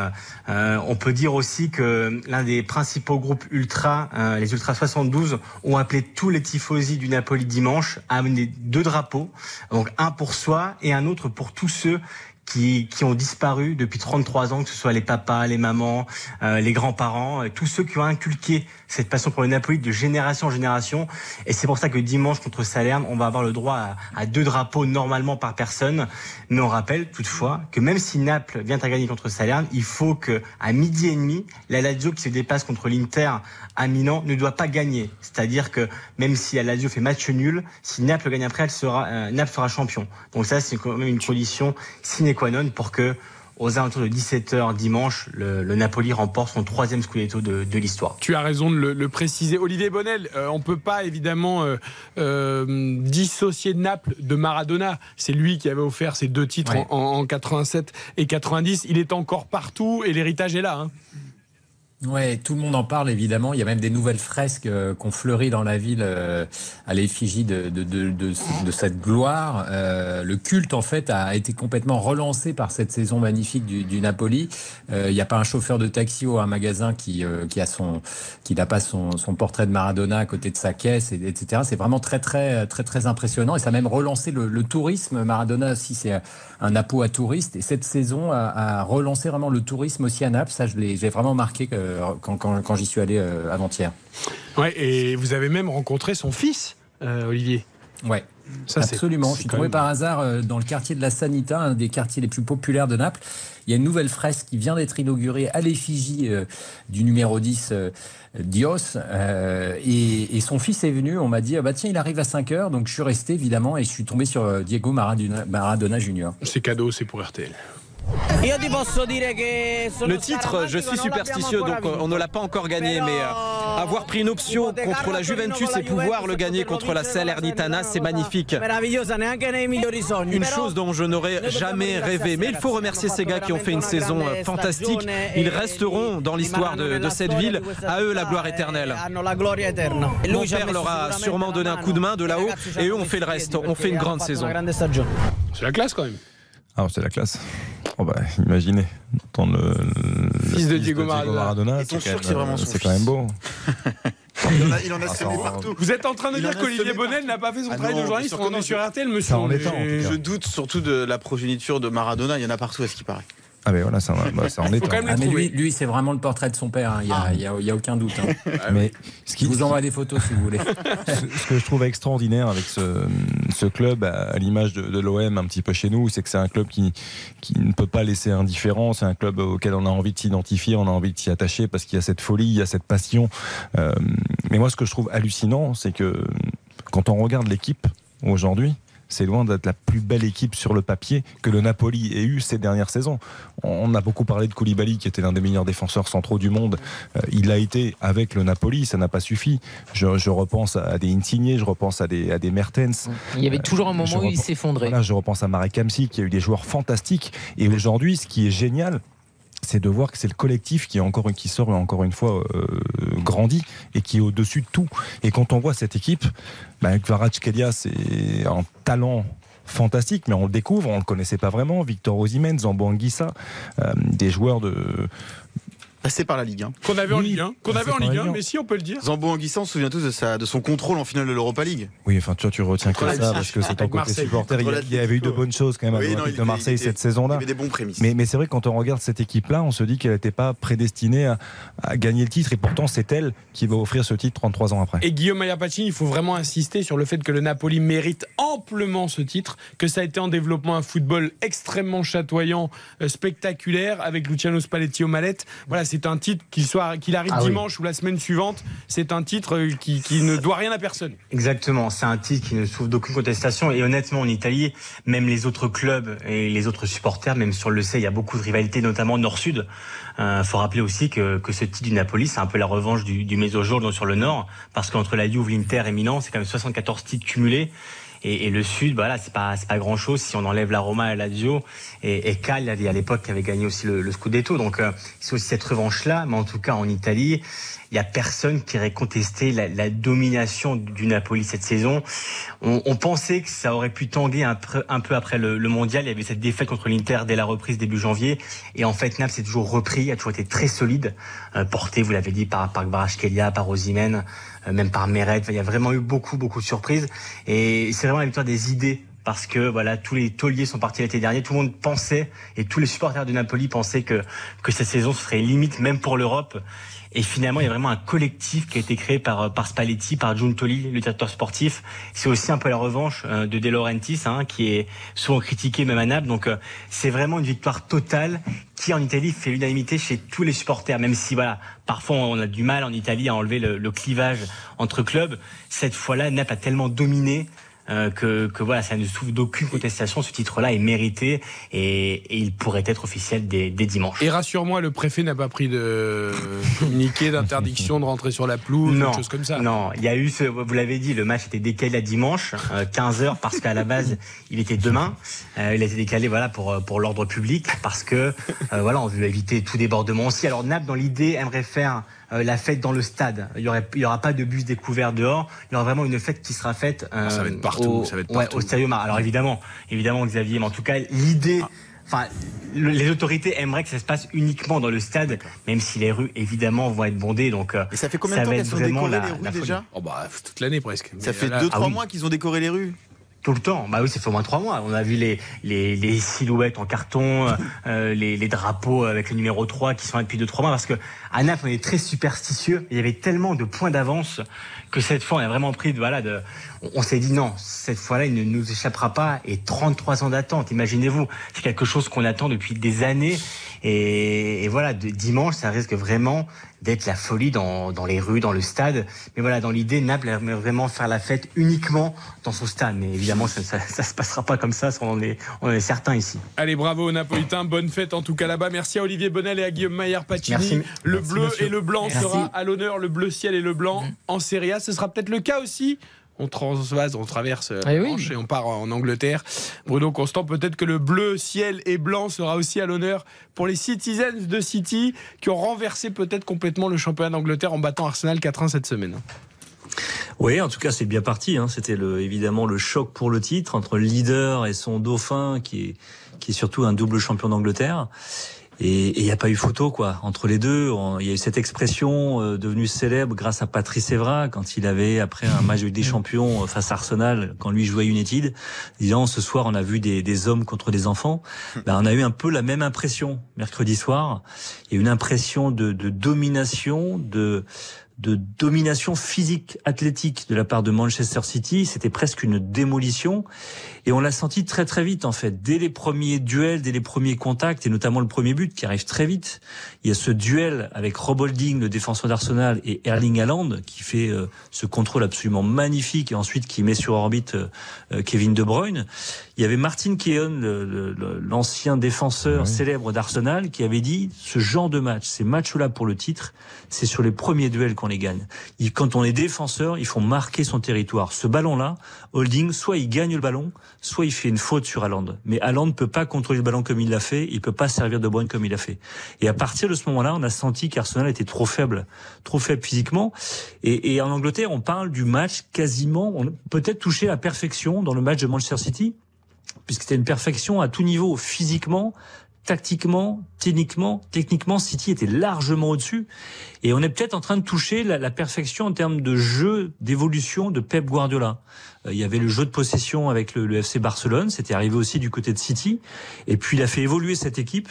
Euh, on peut dire aussi que l'un des principaux groupes ultra, euh, les Ultra 72, ont appelé tous les tifosi du Napoli dimanche à amener deux drapeaux, donc un pour soi et un autre pour tous ceux qui, qui ont disparu depuis 33 ans, que ce soit les papas, les mamans, euh, les grands-parents, euh, tous ceux qui ont inculqué cette passion pour le Napoli de génération en génération. Et c'est pour ça que dimanche contre Salerne, on va avoir le droit à, deux drapeaux normalement par personne. Mais on rappelle toutefois que même si Naples vient à gagner contre Salerne, il faut que à midi et demi, la Lazio qui se dépasse contre l'Inter à Milan ne doit pas gagner. C'est-à-dire que même si la Lazio fait match nul, si Naples gagne après, elle sera, euh, Naples sera champion. Donc ça, c'est quand même une condition sine qua non pour que aux alentours de 17h dimanche, le, le Napoli remporte son troisième Scudetto de, de l'histoire. Tu as raison de le, le préciser. Olivier Bonnel, euh, on ne peut pas évidemment euh, euh, dissocier Naples de Maradona. C'est lui qui avait offert ces deux titres Ouais. en, en- en 87 et 90. Il est encore partout et l'héritage est là. hein. Ouais, tout le monde en parle évidemment. Il y a même des nouvelles fresques euh, qu'on fleurit dans la ville euh, à l'effigie de, de, de, de, cette gloire. Euh, le culte en fait a été complètement relancé par cette saison magnifique du, du Napoli. Euh, Il n'y a pas un chauffeur de taxi ou un magasin qui, euh, qui a son qui n'a pas son, son portrait de Maradona à côté de sa caisse, et- etc. C'est vraiment très très très très impressionnant et ça a même relancé le, le tourisme. Maradona aussi c'est un Napo à touristes et cette saison a, a relancé vraiment le tourisme aussi à Naples. Ça je l'ai vraiment marqué quand, quand, quand j'y suis allé euh, avant-hier. Ouais, et vous avez même rencontré son fils, euh, Olivier. Ouais. Ça, Absolument. Je suis tombé même- par hasard euh, dans le quartier de la Sanita, un des quartiers les plus populaires de Naples. Il y a une nouvelle fresque qui vient d'être inaugurée à l'effigie du numéro 10 euh, Dios. euh, et, son fils est venu. On m'a dit, ah bah tiens, il arrive à 5 heures. Donc je suis resté évidemment et je suis tombé sur euh, Diego Maradona, Maradona Junior. C'est cadeau, c'est pour RTL. Le titre, je suis superstitieux, donc euh, on ne l'a pas encore gagné, mais euh, avoir pris une option contre la Juventus et pouvoir le gagner contre la Salernitana, c'est magnifique. Une chose dont je n'aurais jamais rêvé. Mais il faut remercier ces gars qui ont fait une saison euh, fantastique. Ils resteront dans l'histoire de, de cette ville. À eux, la gloire éternelle. Mon père leur a sûrement donné un coup de main de là-haut et eux ont fait le reste. On fait une grande saison. C'est la classe quand même. Ah, c'est la classe. Oh bah, imaginez. Entendre le, le Fils de Diego Maradona. C'est quand même, quand beau. Il en a, il en a Ah, semé partout. Vous êtes en train de Il dire qu'Olivier Bonnel n'a pas fait son Ah travail non, de journaliste que On est sur RTL, monsieur. Ça en est cas. Je doute surtout de la progéniture de Maradona. Il y en a partout, à ce qui paraît. Ah, mais voilà, ça, bah, ça en est Ah, mais lui, lui c'est vraiment le portrait de son père. hein. Il n'y a, il y a- il y a aucun doute. hein. Mais ce qui, Je vous envoie des photos si vous voulez. ce, ce que je trouve extraordinaire avec ce, ce club, à, à l'image de, de l'OM un petit peu chez nous, c'est que c'est un club qui, qui ne peut pas laisser indifférent. C'est un club auquel on a envie de s'identifier, on a envie de s'y attacher parce qu'il y a cette folie, il y a cette passion. Euh, mais moi, ce que je trouve hallucinant, c'est que quand on regarde l'équipe aujourd'hui, c'est loin d'être la plus belle équipe sur le papier que le Napoli ait eu ces dernières saisons. On a beaucoup parlé de Koulibaly, qui était l'un des meilleurs défenseurs centraux du monde. Euh, il l'a été avec le Napoli, ça n'a pas suffi. Je, je repense à des Insigne, je repense à des, à des Mertens. Il y avait toujours un moment Je où il s'effondrait. Voilà, je repense à Marek Hamsik, qui a eu des joueurs fantastiques. Et aujourd'hui, ce qui est génial, c'est de voir que c'est le collectif qui, est encore, sort encore une fois euh, grandi et qui est au-dessus de tout. Et quand on voit cette équipe, bah, Kvaratskhelia, c'est un talent fantastique, mais on le découvre, on le connaissait pas vraiment. Victor Osimhen, Zambo Anguissa, euh, des joueurs de. Passé par la Ligue 1. Qu'on avait en Ligue 1. Qu'on avait en Ligue 1, évident. mais si, on peut le dire. Zambo Anguissa, on se souvient tous de, sa, de son contrôle en finale de l'Europa League. Oui, enfin, toi, tu retiens que ça parce que c'est ton côté supporter. Il y, avait eu de bonnes choses quand même à l'Olympique de Marseille il était- cette saison-là. Il y avait des bons prémices. Mais, mais c'est vrai, quand on regarde cette équipe-là, on se dit qu'elle n'était pas prédestinée à, à gagner le titre. Et pourtant, c'est elle qui va offrir ce titre 33 ans après. Et Guillaume Ayapacini, il faut vraiment insister sur le fait que le Napoli mérite amplement ce titre, que ça a été en développement un football extrêmement chatoyant, euh, spectaculaire, avec Luciano Spalletti aux mallettes. Voilà, c'est un titre qu'il soit qu'il arrive Ah oui. dimanche ou la semaine suivante, c'est un titre euh, qui, qui ne doit rien à personne. Exactement, c'est un titre qui ne souffre d'aucune contestation et honnêtement en Italie, même les autres clubs et les autres supporters, même sur le sait, il y a beaucoup de rivalités, notamment Nord-Sud. Il faut rappeler aussi que, que ce titre du Napoli, c'est un peu la revanche du, du Mezzogiorno sur le Nord, parce qu'entre la Juve, l'Inter et Milan, c'est quand même 74 titres cumulés. Et, et le Sud, voilà, c'est pas pas grand chose si on enlève la Roma et la Lazio et, et Cagliari à l'époque qui avait gagné aussi le, le Scudetto. Donc euh, c'est aussi cette revanche là, mais en tout cas en Italie, il y a personne qui aurait contesté la, la domination du Napoli cette saison. On, on pensait que ça aurait pu tanguer un, peu- un peu après le, le mondial. Il y avait cette défaite contre l'Inter dès la reprise début janvier. Et en fait, Naples s'est toujours repris, a toujours été très solide, euh, porté, vous l'avez dit, par, par Kvaratskhelia, par Osimhen, même par Meret. Il y a vraiment eu beaucoup, beaucoup de surprises. Et c'est vraiment la victoire des idées. Parce que voilà, tous les tauliers sont partis l'été dernier. Tout le monde pensait et tous les supporters de Napoli pensaient que que cette saison serait limite même pour l'Europe. Et finalement, il y a vraiment un collectif qui a été créé par, par Spalletti, par Giuntoli, le sportif. C'est aussi un peu la revanche euh, de De Laurentiis, hein, qui est souvent critiqué même à Naples. Donc, euh, c'est vraiment une victoire totale qui, en Italie, fait l'unanimité chez tous les supporters. Même si, voilà, parfois on a du mal en Italie à enlever le, le clivage entre clubs. Cette fois-là, Naples a tellement dominé euh, que, que voilà, ça ne souffre d'aucune contestation. Ce titre-là est mérité et, et, il pourrait être officiel dès, dès dimanche. Et rassure-moi, le préfet n'a pas pris de communiqué d'interdiction de rentrer sur la pelouse, non, quelque chose comme ça. Non, il y a eu, ce, vous l'avez dit, le match était décalé à dimanche, euh, 15 heures, parce qu'à la base, il était demain. Euh, il a été décalé, voilà, pour pour l'ordre public, parce que euh, voilà, on veut éviter tout débordement aussi. Alors Naples, dans l'idée, aimerait faire euh, la fête dans le stade. Il y aurait, il y aura pas de bus découvert dehors. Il y aura vraiment une fête qui sera faite. Ah, ça va être partout. Au, ça va être ouais, partout. au Stadium. Alors évidemment, évidemment, Xavier, mais en tout cas, l'idée. Enfin, le- les autorités aimeraient que ça se passe uniquement dans le stade, même si les rues évidemment vont être bondées. Donc, Et ça fait combien de temps qu'elles vraiment décorées la- les rues déjà? Oh bah toute l'année presque. Ça Mais fait là- 2-3 Ah oui. mois qu'ils ont décoré les rues. Tout le temps. Bah oui, ça fait au moins trois mois. On a vu les, les, les silhouettes en carton, euh, les, les drapeaux avec le numéro 3 qui sont là depuis deux, trois mois. Parce que à Naples, on est très superstitieux. Il y avait tellement de points d'avance que cette fois, on a vraiment pris de, voilà, de, on, on s'est dit non, cette fois-là, il ne nous échappera pas. Et 33 ans d'attente, imaginez-vous. C'est quelque chose qu'on attend depuis des années. Et, et voilà, de, dimanche, ça risque vraiment d'être la folie dans, dans les rues, dans le stade. Mais voilà, dans l'idée, Naples aimerait vraiment faire la fête uniquement dans son stade. Mais évidemment, ça, ça, ça se passera pas comme ça, ça, on en est, on en est certain ici. Allez, bravo aux Napolitains. Bonne fête en tout cas là-bas. Merci à Olivier Bonnel et à Guillaume Maillard Pacini. Merci. Le Merci, bleu monsieur. et le blanc Merci. sera à l'honneur. Le bleu ciel et le blanc en Serie A. Ce sera peut-être le cas aussi. On transvase, on traverse euh, la Eh oui. Et on part en Angleterre. Bruno Constant, peut-être que le bleu ciel et blanc sera aussi à l'honneur pour les Citizens de City qui ont renversé peut-être complètement le championnat d'Angleterre en battant Arsenal 4-1 cette semaine. Oui, en tout cas, c'est bien parti. hein. C'était le, évidemment le choc pour le titre entre le leader et son dauphin, qui est, qui est surtout un double champion d'Angleterre. Et il n'y a pas eu photo, quoi. Entre les deux, il y a eu cette expression euh, devenue célèbre grâce à Patrice Evra, quand il avait, après un match des Champions euh, face à Arsenal, quand lui jouait United, disant ce soir on a vu des, des hommes contre des enfants. Ben, on a eu un peu la même impression mercredi soir. Il y a eu une impression de, de domination, de de domination physique athlétique de la part de Manchester City, c'était presque une démolition et on l'a senti très très vite en fait dès les premiers duels, dès les premiers contacts et notamment le premier but qui arrive très vite. Il y a ce duel avec Rob Holding, le défenseur d'Arsenal et Erling Haaland qui fait euh, ce contrôle absolument magnifique et ensuite qui met sur orbite euh, euh, Kevin De Bruyne. Il y avait Martin Keown, l'ancien défenseur célèbre d'Arsenal, qui avait dit ce genre de match, ces matchs-là pour le titre, c'est sur les premiers duels qu'on les gagne. Quand on est défenseur, il faut marquer son territoire. Ce ballon-là, Holding, soit il gagne le ballon, soit il fait une faute sur Haaland. Mais Haaland ne peut pas contrôler le ballon comme il l'a fait, il peut pas servir de Bruyne comme il l'a fait. Et à partir de ce moment-là, on a senti qu'Arsenal était trop faible, trop faible physiquement. Et, et en Angleterre, on parle du match quasiment, on peut-être touché à perfection dans le match de Manchester City, puisque c'était une perfection à tout niveau, physiquement, tactiquement, techniquement, techniquement, City était largement au-dessus. Et on est peut-être en train de toucher la, la perfection en termes de jeu, d'évolution de Pep Guardiola. Euh, il y avait le jeu de possession avec le, le FC Barcelone, c'était arrivé aussi du côté de City. Et puis il a fait évoluer cette équipe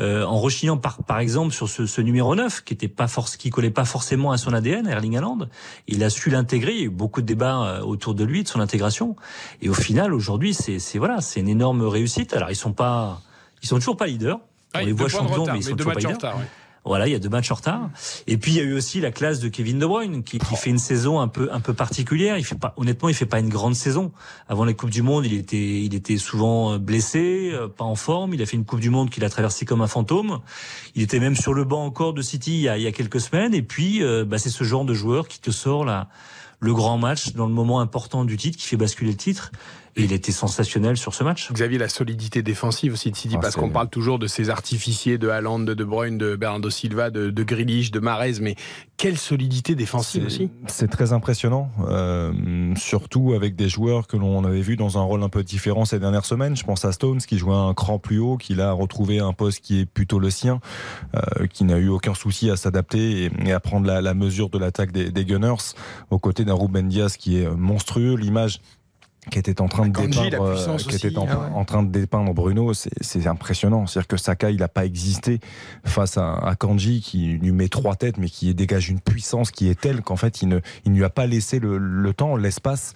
euh, en rechignant par, par exemple sur ce, ce numéro 9 qui était pas force, qui collait pas forcément à son ADN, Erling Haaland. Il a su l'intégrer. Il y a eu beaucoup de débats euh, autour de lui, de son intégration. Et au final, aujourd'hui, c'est c'est- voilà, c'est une énorme réussite. Alors ils sont pas, ils sont toujours pas leaders. On Ah, les deux voit champions, retard, mais ils sont toujours pas leaders. retard, ouais. Voilà, il y a deux matchs en retard. Et puis il y a eu aussi la classe de Kevin De Bruyne qui, qui fait une saison un peu un peu particulière. Il fait pas honnêtement, il fait pas une grande saison. Avant les coupes du monde, il était il était souvent euh, blessé, euh, pas en forme. Il a fait une coupe du monde qu'il a traversée comme un fantôme. Il était même sur le banc encore de City il y a, il y a quelques semaines. Et puis euh, bah, c'est ce genre de joueur qui te sort la le grand match dans le moment important du titre qui fait basculer le titre. Et il était sensationnel sur ce match. Xavier, la solidité défensive aussi de City, Ah, parce qu'on parle toujours de ces artificiers de Haaland, de De Bruyne, de Bernardo Silva, de, de Grealish, de Mahrez, mais quelle solidité défensive aussi. C'est très impressionnant, euh, surtout avec des joueurs que l'on avait vus dans un rôle un peu différent ces dernières semaines. Je pense à Stones qui jouait un cran plus haut, qui a retrouvé un poste qui est plutôt le sien, euh, qui n'a eu aucun souci à s'adapter et, et à prendre la, la mesure de l'attaque des, des Gunners, aux côtés d'un Ruben Diaz qui est monstrueux. L'image qui était en train de dépeindre, euh, qui était en, train de dépeindre Bruno, c'est- c'est impressionnant. C'est-à-dire que Saka, il n'a pas existé face à, à Kanji qui lui met trois têtes, mais qui dégage une puissance qui est telle qu'en fait, il ne, il lui a pas laissé le, le temps, l'espace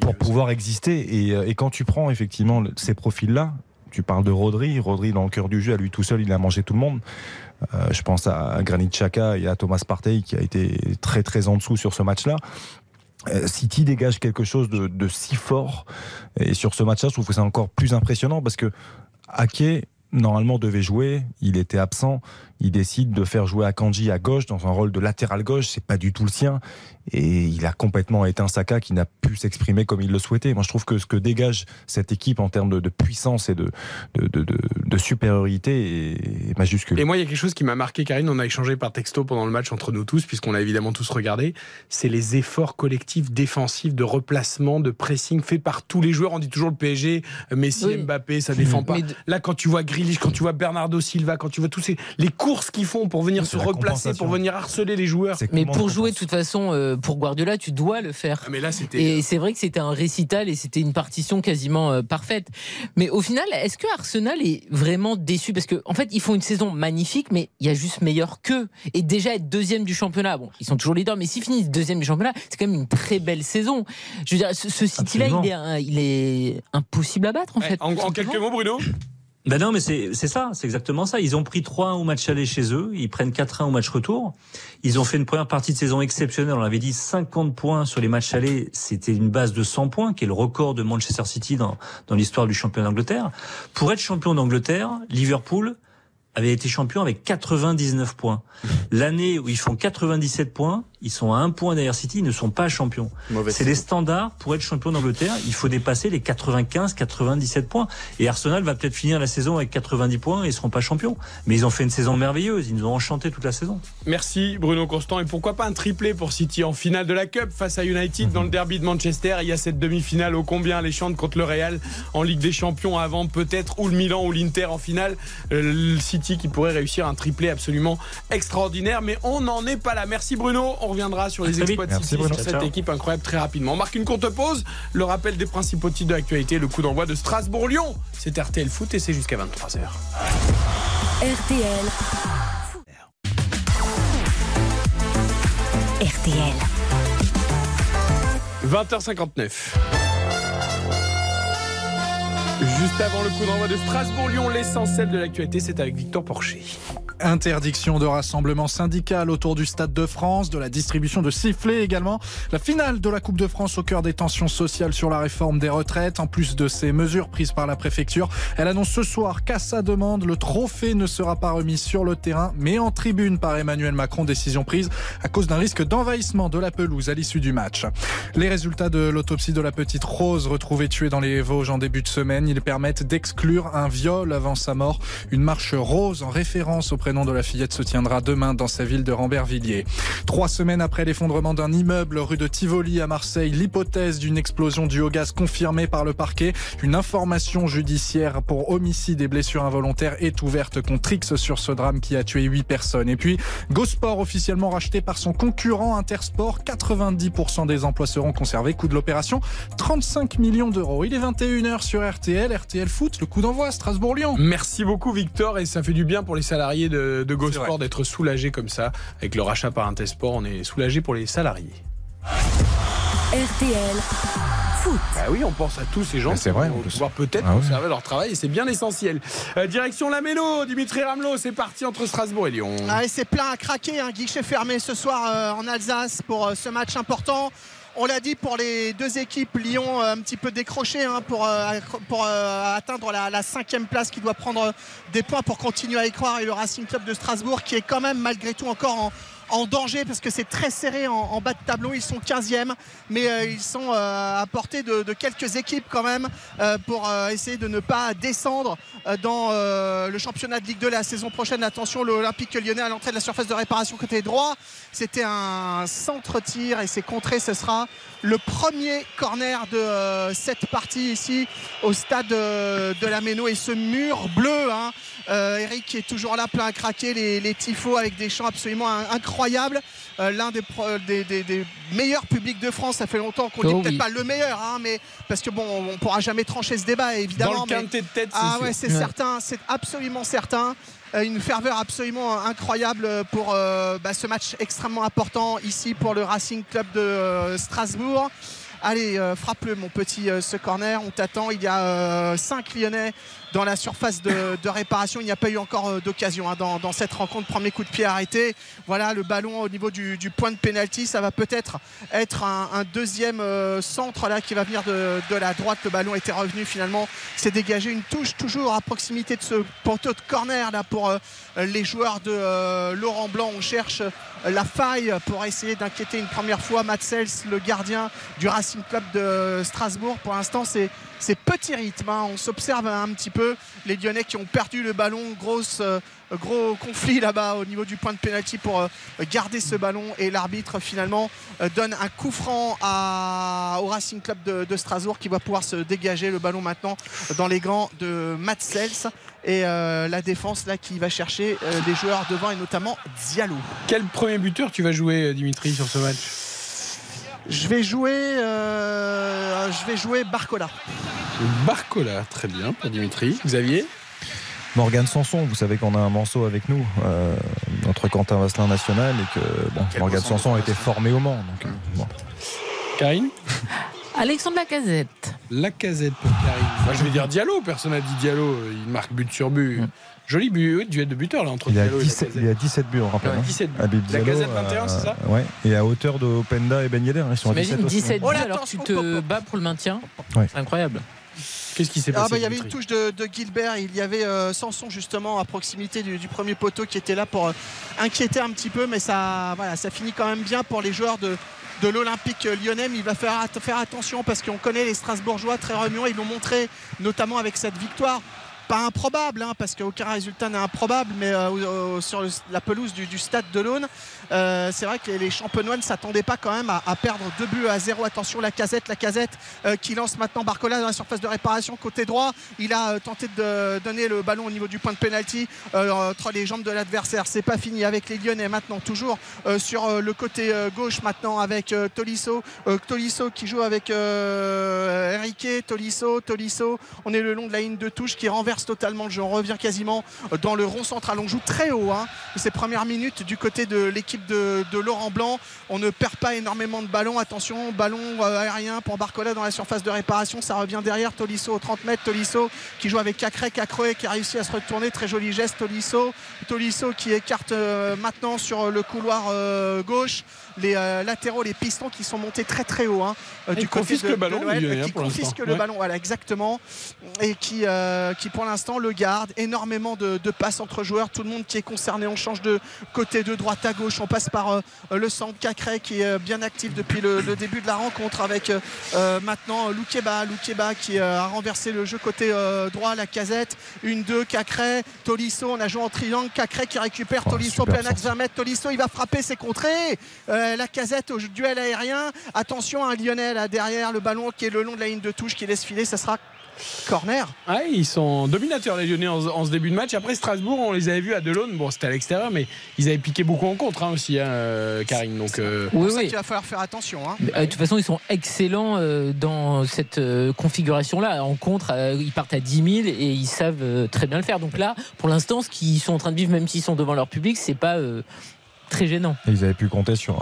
pour pouvoir exister. Et, euh, et quand tu prends effectivement ces profils-là, tu parles de Rodri, Rodri dans le cœur du jeu, à lui tout seul, il a mangé tout le monde. Euh, je pense à Granit Xhaka et à Thomas Partey qui a été très très en dessous sur ce match-là. Euh, City dégage quelque chose de, si fort. Et sur ce match-là, je trouve que c'est encore plus impressionnant parce que Ake, normalement, devait jouer. Il était absent. Il décide de faire jouer Akanji à gauche dans un rôle de latéral gauche. C'est pas du tout le sien. Et il a complètement éteint Saka qui n'a pu s'exprimer comme il le souhaitait. Moi, je trouve que ce que dégage cette équipe en termes de, de puissance et de, de, de, de supériorité est majuscule. Et moi, il y a quelque chose qui m'a marqué, Karine. On a échangé par texto pendant le match entre nous tous, puisqu'on a évidemment tous regardé. C'est les efforts collectifs défensifs de replacement, de pressing fait par tous les joueurs. On dit toujours le PSG, Messi, oui. Mbappé, ça défend pas. De... Là, quand tu vois Grealish, quand tu vois Bernardo Silva, quand tu vois tous ces les courses qu'ils font pour venir se replacer, pour venir harceler les joueurs. Mais pour jouer, de toute façon, euh, pour Guardiola, tu dois le faire. Ah, mais là, c'était. Et c'est vrai que c'était un récital et c'était une partition quasiment euh, parfaite. Mais au final, est-ce que Arsenal est vraiment déçu? Parce qu'en en fait, ils font une saison magnifique, mais il y a juste meilleur qu'eux. Et déjà être deuxième du championnat, bon, ils sont toujours leaders, mais s'ils finissent deuxième du championnat, c'est quand même une très belle saison. Je veux dire, ce, ce City-là, il est, il est impossible à battre, en fait. En, en quelques mots, Bruno? Ben non, mais c'est ça, c'est exactement ça. Ils ont pris 3-1 au match aller chez eux, ils prennent 4-1 au match retour. Ils ont fait une première partie de saison exceptionnelle. On avait dit 50 points sur les matchs allés, c'était une base de 100 points, qui est le record de Manchester City dans, dans l'histoire du championnat d'Angleterre. Pour être champion d'Angleterre, Liverpool avait été champion avec 99 points. L'année où ils font 97 points, ils sont à un point derrière City, ils ne sont pas champions. C'est les standards pour être champion d'Angleterre. Il faut dépasser les 95-97 points. Et Arsenal va peut-être finir la saison avec 90 points et ils seront pas champions. Mais ils ont fait une saison merveilleuse. Ils nous ont enchanté toute la saison. Merci Bruno Constant. Et pourquoi pas un triplé pour City en finale de la Cup face à United dans le derby de Manchester. Il y a cette demi-finale ô combien alléchante contre le Real en Ligue des Champions avant peut-être ou le Milan ou l'Inter en finale. Le City qui pourrait réussir un triplé absolument extraordinaire. Mais on n'en est pas là. Merci Bruno. On reviendra sur les exploits de City, sur cette équipe incroyable très rapidement. On marque une courte pause. Le rappel des principaux titres de l'actualité, le coup d'envoi de Strasbourg-Lyon. C'est RTL Foot et c'est jusqu'à 23h. RTL. RTL. 20h59. Juste avant le coup d'envoi de Strasbourg-Lyon, l'essentiel de l'actualité, c'est avec Victor Porcher. Interdiction de rassemblement syndical autour du Stade de France, de la distribution de sifflets également. La finale de la Coupe de France au cœur des tensions sociales sur la réforme des retraites. En plus de ces mesures prises par la préfecture, elle annonce ce soir qu'à sa demande, le trophée ne sera pas remis sur le terrain, mais en tribune par Emmanuel Macron. Décision prise à cause d'un risque d'envahissement de la pelouse à l'issue du match. Les résultats de l'autopsie de la petite Rose retrouvée tuée dans les Vosges en début de semaine, ils permettent d'exclure un viol avant sa mort. Une marche rose en référence au prénom de la fillette se tiendra demain dans sa ville de Rambervilliers. Trois semaines après l'effondrement d'un immeuble rue de Tivoli à Marseille, l'hypothèse d'une explosion du haut gaz confirmée par le parquet. Une information judiciaire pour homicide et blessures involontaires est ouverte contre X sur ce drame qui a tué huit personnes. Et puis, Gosport officiellement racheté par son concurrent Intersport. 90% des emplois seront conservés. Coût de l'opération, 35 millions d'euros. Il est 21h sur RTL, RTL Foot, le coup d'envoi Strasbourg-Lyon. Merci beaucoup Victor et ça fait du bien pour les salariés de de, Gosport d'être soulagé comme ça. Avec le rachat par Intesport, on est soulagé pour les salariés. RTL Foot. Bah oui, on pense à tous ces gens qui vont pouvoir peut-être ah conserver ouais. leur travail et c'est bien essentiel. Euh, direction la Méno, Dimitri Ramelot, c'est parti entre Strasbourg et Lyon. Ah, c'est plein à craquer, un guichet fermé ce soir euh, en Alsace pour euh, ce match important. On l'a dit pour les deux équipes, Lyon un petit peu décroché hein, pour, pour atteindre la, la, cinquième place qui doit prendre des points pour continuer à y croire. Et le Racing Club de Strasbourg qui est quand même malgré tout encore en, en danger parce que c'est très serré en, bas de tableau. Ils sont 15e, mais euh, ils sont euh, à portée de, quelques équipes quand même euh, pour essayer de ne pas descendre dans le championnat de Ligue 2 la saison prochaine. Attention, l'Olympique lyonnais à l'entrée de la surface de réparation côté droit. C'était un centre-tir et c'est contré. Ce sera le premier corner de cette partie ici au stade de la Méno et ce mur bleu. Hein, Eric est toujours là, plein à craquer, les, les tifos avec des chants absolument incroyables. Euh, l'un des, des, des, des, meilleurs publics de France. Ça fait longtemps qu'on oh dit peut-être pas le meilleur, hein, mais parce que bon, on pourra jamais trancher ce débat évidemment. Dans le mais... de tête, ah ouais, c'est ouais. certain, c'est absolument certain. Euh, une ferveur absolument incroyable pour euh, bah, ce match extrêmement important ici pour le Racing Club de euh, Strasbourg. Allez, euh, frappe-le, mon petit euh, ce corner. On t'attend. Il y a 5 Lyonnais dans la surface de, de réparation. Il n'y a pas eu encore euh, d'occasion hein, dans, dans cette rencontre. Premier coup de pied arrêté. Voilà le ballon au niveau du, du point de pénalty. Ça va peut-être être un, un deuxième euh, centre là qui va venir de, de la droite. Le ballon était revenu finalement. C'est dégagé une touche toujours à proximité de ce poteau de corner là pour euh, les joueurs de euh, Laurent Blanc. On cherche euh, la faille pour essayer d'inquiéter une première fois Matt Sels, le gardien du Racing Club de Strasbourg. Pour l'instant, c'est petit rythme. hein. On s'observe un petit peu les Lyonnais qui ont perdu le ballon. Grosse, euh, gros conflit là-bas au niveau du point de pénalty pour euh, garder ce ballon. Et l'arbitre finalement euh, donne un coup franc au Racing Club de, Strasbourg qui va pouvoir se dégager le ballon maintenant dans les grands de Matt. Et la défense là qui va chercher euh, les joueurs devant et notamment Diallo. Quel premier buteur tu vas jouer, Dimitri, sur ce match? Je vais jouer, euh, je vais jouer Barcola. Barcola, très bien pour Dimitri. Xavier Morgan Sanson, vous savez qu'on a un morceau avec nous, euh, notre Quentin Vasselin national, et que bon, Morgan Sanson a été formé au Mans. Donc, euh, bon. Karine Alexandre Lacazette. Lacazette pour Karine. Moi, je vais dire Diallo. Personne n'a dit Diallo. Il marque but sur but. Joli but, duel de buteur là entre Il, a Diallo 17, et il a 17 buts, on rappelle. Ouais, hein. 17 buts. La Gazette 21, c'est ça Ouais, et à hauteur de Openda et Ben Yedder. Ils sont à 17 T'imagines aussi. 17 buts Oh là, alors que tu te bats pour le maintien Ouais. C'est incroyable. Qu'est-ce qui s'est Ah passé bah, il y avait une touche de, de Gilbert, il y avait euh, Sanson justement à proximité du, du premier poteau qui était là pour euh, inquiéter un petit peu, mais ça, voilà, ça finit quand même bien pour les joueurs de, de l'Olympique lyonnais. Mais il va faire, at- faire attention parce qu'on connaît les Strasbourgeois très remuants. Ils l'ont montré notamment avec cette victoire. Pas improbable, hein, parce qu'aucun résultat n'est improbable, mais euh, sur la pelouse du, du stade de l'Aune, euh, c'est vrai que les, champenois ne s'attendaient pas quand même à, perdre deux buts à zéro. Attention, la casette, la casette euh, qui lance maintenant Barcola dans la surface de réparation côté droit. Il a euh, tenté de donner le ballon au niveau du point de pénalty entre les jambes de l'adversaire. C'est pas fini avec les Lyonnais maintenant, toujours sur le côté gauche maintenant avec Tolisso. Tolisso qui joue avec Enrique, Tolisso, Tolisso. On est le long de la ligne de touche qui renverse totalement le jeu. On revient quasiment dans le rond central. On joue très haut hein, ces premières minutes du côté de l'équipe de, Laurent Blanc. On ne perd pas énormément de ballons. Attention, ballon euh, aérien pour Barcola dans la surface de réparation. Ça revient derrière Tolisso au 30 mètres. Tolisso qui joue avec Cacré, Cacré qui a réussi à se retourner. Très joli geste. Tolisso, Tolisso qui écarte euh, maintenant sur le couloir euh, gauche les euh, latéraux, les pistons qui sont montés très très haut hein, euh, Ah, du côté de, le ballon, de qui confisquent le Ouais. ballon, voilà exactement, et qui, euh, qui pour l'instant le garde. Énormément de, de passes entre joueurs, tout le monde qui est concerné. On change de côté de droite à gauche, on passe par euh, le centre Cacré qui est euh, bien actif depuis le, le début de la rencontre avec maintenant Loukeba, Loukeba qui euh, a renversé le jeu côté euh, droit, la casette, une deux Cacré, Tolisso, on a joué en triangle, Cacré qui récupère Oh, Tolisso plein axe 20 mètres, Tolisso il va frapper, c'est contré, Euh, la casette au duel aérien, attention à un Lyonnais là derrière le ballon qui est le long de la ligne de touche qui laisse filer, ça sera corner. Ah, ils sont dominateurs les Lyonnais en, en ce début de match. Après Strasbourg, on les avait vus à Delaune. Bon, c'était à l'extérieur, mais ils avaient piqué beaucoup en contre hein, aussi, hein, euh, Karine. Donc, euh, Oui, oui. qu'il va falloir faire attention. hein. Mais, euh, de toute façon, ils sont excellents euh, dans cette euh, configuration-là. En contre, euh, ils partent à 10 000 et ils savent euh, très bien le faire. Donc là, pour l'instant, ce qu'ils sont en train de vivre, même s'ils sont devant leur public, c'est pas euh, très gênant. Et ils avaient pu compter sur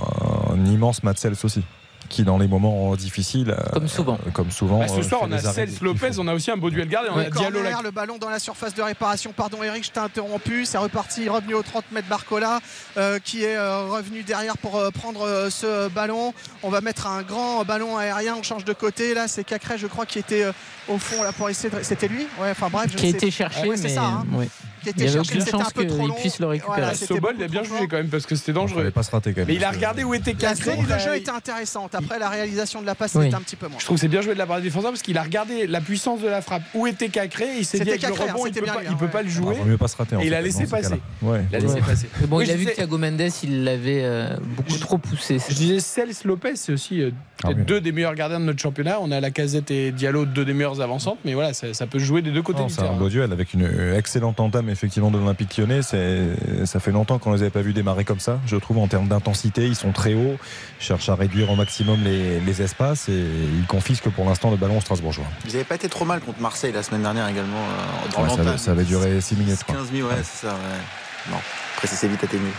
un, un immense Matsels aussi, qui dans les moments difficiles, euh, Comme souvent. comme souvent, bah, ce euh, soir, on a Cels Lopez, on a aussi un beau duel gardé. On a Diallo Corner, là. le ballon dans la surface de réparation. Pardon Eric, je t'ai interrompu. C'est reparti, revenu au 30 mètres Barcola euh, qui est euh, revenu derrière pour euh, prendre euh, ce ballon. On va mettre un grand ballon aérien, on change de côté. Là, c'est Cacré, je crois, qui était euh, au fond là pour essayer de... C'était lui? Ouais, enfin bref. je Qui a été cherché, Ouais, c'est mais ça. hein. ouais. Il avait cherché, aucune c'était un chance peu trop qu'il long. puisse le récupérer. Voilà, c'était Sobol, il a bien long. quand même parce que c'était Il dangereux. pas se rater quand même. Mais il a regardé où était La Cacré. grille il de a- jeu était intéressante. Après, la réalisation de la passe Oui. était un petit peu moins. Je trouve que c'est bien joué de la part des défenseurs parce qu'il a regardé la puissance de la frappe. Où était Cacré Il s'est dit avec le Cacré, rebond, hein, il c'était peut pas, il hein, pas le jouer. vaut mieux pas se rater. Et il a laissé passer. Il a laissé passer. Mais bon, Oui, il a je vu que Thiago Mendes, il l'avait euh, beaucoup trop poussé. Je disais Cels Lopez, c'est aussi euh, Ah deux des meilleurs gardiens de notre championnat. On a la Casette et Diallo, deux des meilleures avancantes, mais voilà, ça, peut jouer des deux côtés C'est un beau duel avec une excellente entame effectivement de l'Olympique lyonnais. C'est- Ça fait longtemps qu'on ne les avait pas vus démarrer comme ça. Je trouve en termes d'intensité, ils sont très hauts, ils cherchent à réduire au maximum les, les espaces et ils confisquent pour l'instant le ballon aux Strasbourgeois. Ils n'avaient pas été trop mal contre Marseille la semaine dernière également. euh, Ouais, ça, avait- ça avait duré 6 minutes. quoi. 15 000, ouais, c'est ça. Ouais. Non, après, c'est vite atténué.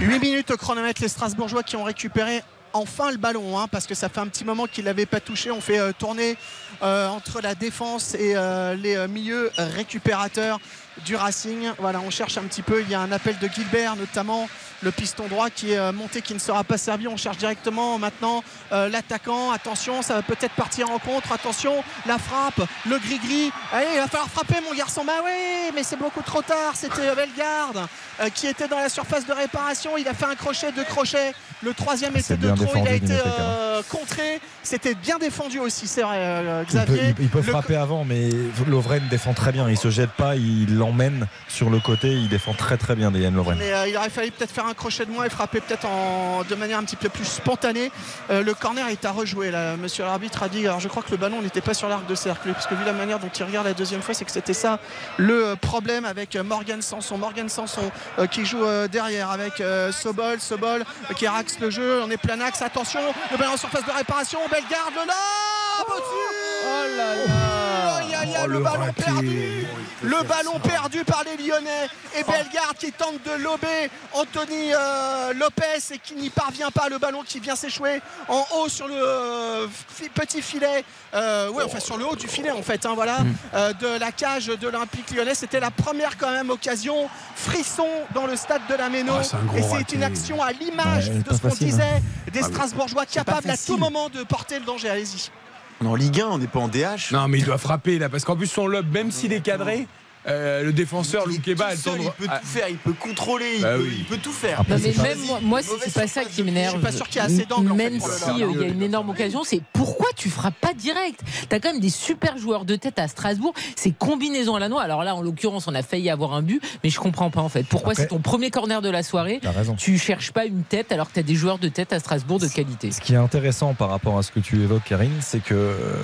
8 minutes au chronomètre, les Strasbourgeois qui ont récupéré enfin le ballon, hein, parce que ça fait un petit moment qu'il l'avait pas touché. On fait euh, tourner euh, entre la défense et euh, les milieux récupérateurs du Racing. Voilà, on cherche un petit peu. Il y a un appel de Gilbert, notamment le piston droit qui est euh, monté, qui ne sera pas servi. On cherche directement maintenant euh, l'attaquant. Attention, ça va peut-être partir en contre. Attention, la frappe, le gris-gris. Allez, il va falloir frapper, mon garçon. Bah oui, mais c'est beaucoup trop tard. C'était euh, Bellegarde euh, qui était dans la surface de réparation. Il a fait un crochet, deux crochets. Le troisième était de trop. Il a été euh, contré. C'était bien défendu aussi, c'est vrai, euh, Il peut, Xavier. il- peut Le- frapper avant, mais Lovren défend très bien. Il se jette pas, il l'emmène sur le côté. Il défend très très bien, Yann Lovren. Mais euh, il aurait fallu peut-être faire un crochet de moins et frapper peut-être en, de manière un petit peu plus spontanée. Euh, le corner est à rejouer là. Monsieur l'arbitre a dit, alors je crois que le ballon n'était pas sur l'arc de cercle, parce que vu la manière dont il regarde la deuxième fois, c'est que c'était ça le problème avec Morgan Sanson. Morgan Sanson euh, qui joue derrière avec Sobol, Sobol qui raxe le jeu. On est plein axe. Attention, le ballon en surface de réparation. Bellegarde le lob au-dessus. Oh là là. Aïe, le, ballon perdu. Le ballon perdu par les Lyonnais et Bellegarde qui tente de lober Anthony euh, Lopez et qui n'y parvient pas. Le ballon qui vient s'échouer en haut sur le euh, petit filet, euh, ouais, enfin sur le haut du filet en fait, hein, voilà, euh, de la cage de l'Olympique Lyonnais. C'était la première quand même occasion frisson dans le stade de la Méno Ah, et c'est une action à l'image Ouais, de ce qu'on disait hein. des Ah, mais Strasbourgeois capables à tout moment de porter le danger. Allez-y. On est en Ligue 1, on n'est pas en DH. Non, mais il doit frapper là, parce qu'en plus, son lob, même s'il est cadré, euh, le défenseur Loukeba a de. il peut tout faire, il peut contrôler, il, Bah peut, oui. il peut tout faire. Non, mais même moi, moi c'est pas ça qui m'énerve. Je suis pas sûr qu'il y ait assez d'angles, en fait, Même pour le si euh, il y a une énorme occasion, c'est pourquoi tu frappes pas direct? T'as quand même des super joueurs de tête à Strasbourg. C'est combinaison à la noix. Alors là, en l'occurrence, on a failli avoir un but, mais je comprends pas en fait. Pourquoi c'est ton premier corner de la soirée? Tu cherches pas une tête alors que t'as des joueurs de tête à Strasbourg de qualité. Ce qui est intéressant par rapport à ce que tu évoques, Karine, c'est que euh,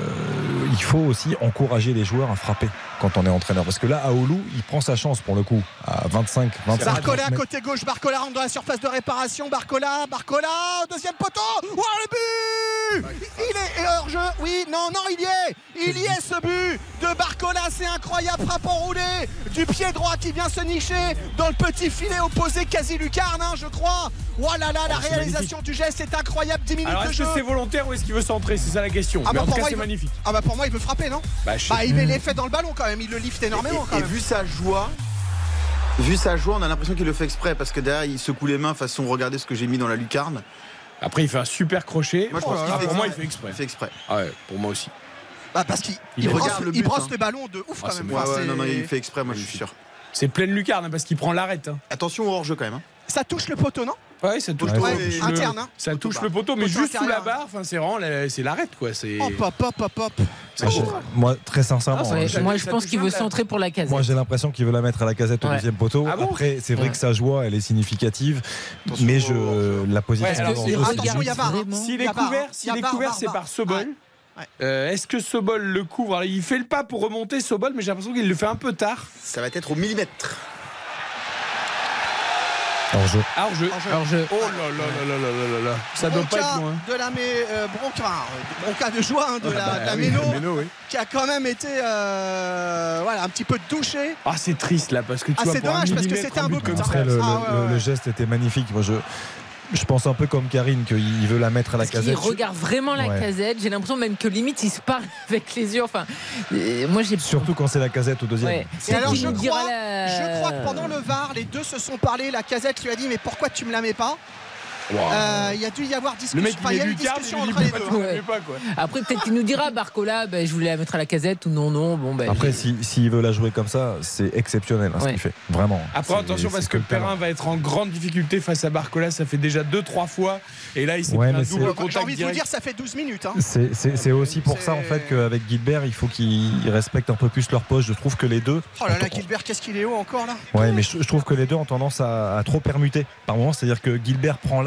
il faut aussi encourager les joueurs à frapper quand on est entraîneur. Parce que là, Aoulou, il prend sa chance pour le coup, à 25, 25. Barcola 30 mètres. côté gauche, Barcola rentre dans la surface de réparation, Barcola, Barcola, deuxième poteau, oh le but Il est et hors jeu, oui, non, non, il y est, il y est ce but de Barcola, c'est incroyable, frappe enroulée du pied droit qui vient se nicher dans le petit filet opposé quasi lucarne, hein, je crois. Oh là là, la Oh, c'est réalisation du geste est incroyable, 10 minutes Alors, de est-ce jeu. que c'est volontaire ou est-ce qu'il veut centrer? C'est ça la question. Ah mais bah, en tout pour cas, moi, c'est il veut- magnifique. Ah bah pour moi il veut frapper non? Bah, je Bah il met l'effet dans le ballon quand même, il le lift énormément quand Et même. vu sa joie, vu sa joie, on a l'impression qu'il le fait exprès parce que derrière il secoue les mains façon regardez ce que j'ai mis dans la lucarne. Après, il fait un super crochet. Moi je Oh pense là qu'il là, fait pour moi, il fait exprès. Il fait exprès. Ah ouais, pour moi aussi. Bah parce qu'il Il regarde le il brosse hein. le ballon de ouf Ah, quand même. Ouais, ouais, non, non, il fait exprès, moi je suis sûr. C'est pleine lucarne parce qu'il prend l'arrête. hein. Attention au hors-jeu quand même. hein. Ça touche le poteau non? Ouais, ça touche, Ouais, le- interne, hein. ça touche bas. le poteau, mais Poteau juste sous la barre. Enfin, c'est vraiment c'est l'arrête quoi. C'est. Hop hop hop hop hop. Moi, très sincèrement, hein, Moi, ça je pense qu'il veut centrer pour la casette. Moi, j'ai l'impression qu'il veut la mettre à la casette au deuxième poteau. Ah bon Après, c'est vrai Ouais. que sa joie, elle est significative, mais je la position. S'il Il y est couvert, s'il est couvert, c'est par Sobol. Ouais. Euh, Est-ce que Sobol le couvre? Alors, Il fait le pas pour remonter Sobol, mais j'ai l'impression qu'il le fait un peu tard. Ça va être au millimètre. Hors-jeu. Hors-jeu. Oh là là là là là là là. Ça doit pas être loin. Hein. De la euh, bronca, euh, bronca de joie hein, ah bah de, la, bah, la, Méno, qui a quand même été euh, voilà, un petit peu douché. Ah, c'est triste là parce que tu ah, c'est dommage parce que c'était un beau but. Le, ah, le, geste était magnifique je pense un peu comme Karine qu'il veut la mettre à la Parce casette. regarde vraiment la Ouais. casette. J'ai l'impression même que limite il se parle avec les yeux. Enfin, euh, moi j'ai. Surtout quand c'est la casette au deuxième. Ouais. Et alors crois, la- je crois que pendant le VAR, les deux se sont parlé. La casette lui a dit mais pourquoi tu me la mets pas? Wow. Euh, Il y a dû y avoir discussion. Le mec, Enfin, il y a eu discussion entre les pas, deux. quoi. Après, peut-être qu'il nous dira, Barcola, ben, je voulais la mettre à la casette ou non, non. Bon, ben, Après, j'ai- si- s'il veut la jouer comme ça, c'est exceptionnel hein, ce qu'il fait. Vraiment. Après, attention parce que talent. Perrin va être en grande difficulté face à Barcola. Ça fait déjà 2-3 fois. Et là, il s'est Ouais, pris un double contact J'ai envie de vous dire, ça fait 12 minutes. hein. C'est- c'est aussi pour ça en fait qu'avec Gilbert, il faut qu'ils respectent un peu plus leur poste. Je trouve que les deux. Oh là là, Gilbert, qu'est-ce qu'il est haut encore là Ouais, mais je, trouve que les deux ont tendance à, trop permuter par moment. C'est-à-dire que Gilbert prend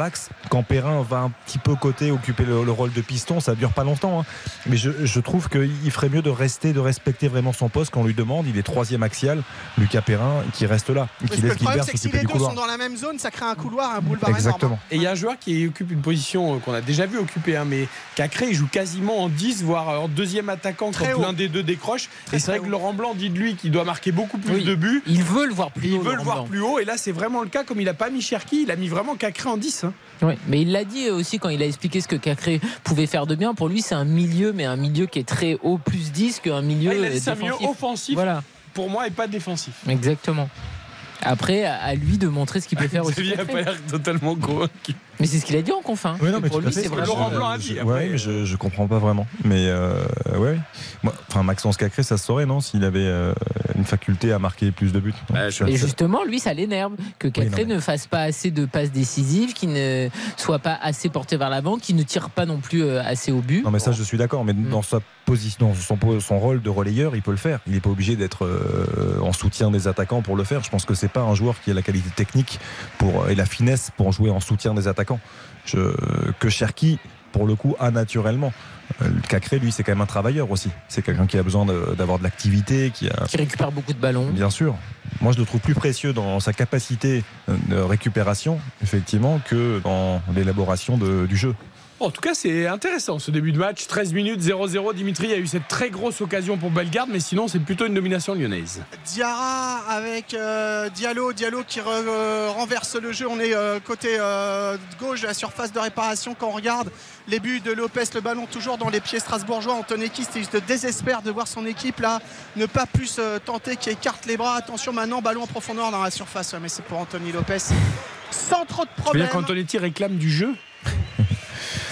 quand Perrin va un petit peu côté occuper le, le rôle de piston. Ça dure pas longtemps. hein. Mais je, je trouve qu'il ferait mieux de rester, de respecter vraiment son poste qu'on lui demande. Il est troisième axial, Lucas Perrin, qui reste là, qui que le laisse problème, c'est que si les deux couloir. sont dans la même zone, ça crée un couloir, un boulevard Exactement. Et il y a un joueur qui occupe une position euh, qu'on a déjà vu occuper, hein, mais créé, il joue quasiment en 10, voire en deuxième attaquant Très quand l'un des deux décroche. Très, et c'est vrai que. Laurent Blanc dit de lui qu'il doit marquer beaucoup plus Oui. de buts. Il veut le voir plus Il haut, veut le voir Blanc. plus haut. Et là, c'est vraiment le cas. Comme il n'a pas mis Cherki, il a mis vraiment Cacré en 10. hein. Oui, mais il l'a dit aussi quand il a expliqué ce que Cacré pouvait faire de bien. Pour lui, c'est un milieu, mais un milieu qui est très haut, plus 10 qu'un milieu Ah, il c'est un milieu offensif Voilà, pour moi et pas défensif. exactement. Après, à lui de montrer ce qu'il peut faire aussi. Xavier a pas l'air totalement convaincu. Mais c'est ce qu'il a dit en confin. Oui, non, Que mais pour lui, c'est vraiment. Laurent Blanc a dit, Je- après. ouais, mais je, je comprends pas vraiment. Mais euh, ouais, moi, enfin Maxence Cacré, ça se saurait non s'il avait euh, une faculté à marquer plus de buts. Bah, je Et assez- justement, lui, ça l'énerve que Cacré non, mais- ne fasse pas assez de passes décisives, qu'il ne soit pas assez porté vers l'avant, qu'il ne tire pas non plus euh, assez au but. Non mais ça je suis d'accord, mais Mm. dans sa position, dans son, rôle de relayeur, il peut le faire. Il n'est pas obligé d'être euh, en soutien des attaquants pour le faire. Je pense que c'est pas un joueur qui a la qualité technique pour et la finesse pour jouer en soutien des attaquants. Je, que Cherki, pour le coup, a naturellement. Euh, Le Cacré, lui, c'est quand même un travailleur aussi. C'est quelqu'un qui a besoin d'avoir de l'activité, qui a Qui récupère beaucoup de ballons. Bien sûr. Moi, je le trouve plus précieux dans sa capacité de récupération, effectivement, que dans l'élaboration du jeu. En tout cas, c'est intéressant ce début de match. 13 minutes 0-0. Dimitri a eu cette très grosse occasion pour Bellegarde, mais sinon, c'est plutôt une domination lyonnaise. Diarra avec euh, Diallo, Diallo qui re- euh, renverse le jeu. On est euh, côté euh, gauche de la surface de réparation quand on regarde les buts de Lopez, le ballon toujours dans les pieds strasbourgeois. Il se désespère de voir son équipe là ne pas plus euh, tenter, qui écarte les bras. Attention maintenant, ballon en profondeur dans la surface. Ouais, mais c'est pour Anthony Lopez. Sans trop de Tu veux problèmes. dire qu'Antonetti réclame du jeu?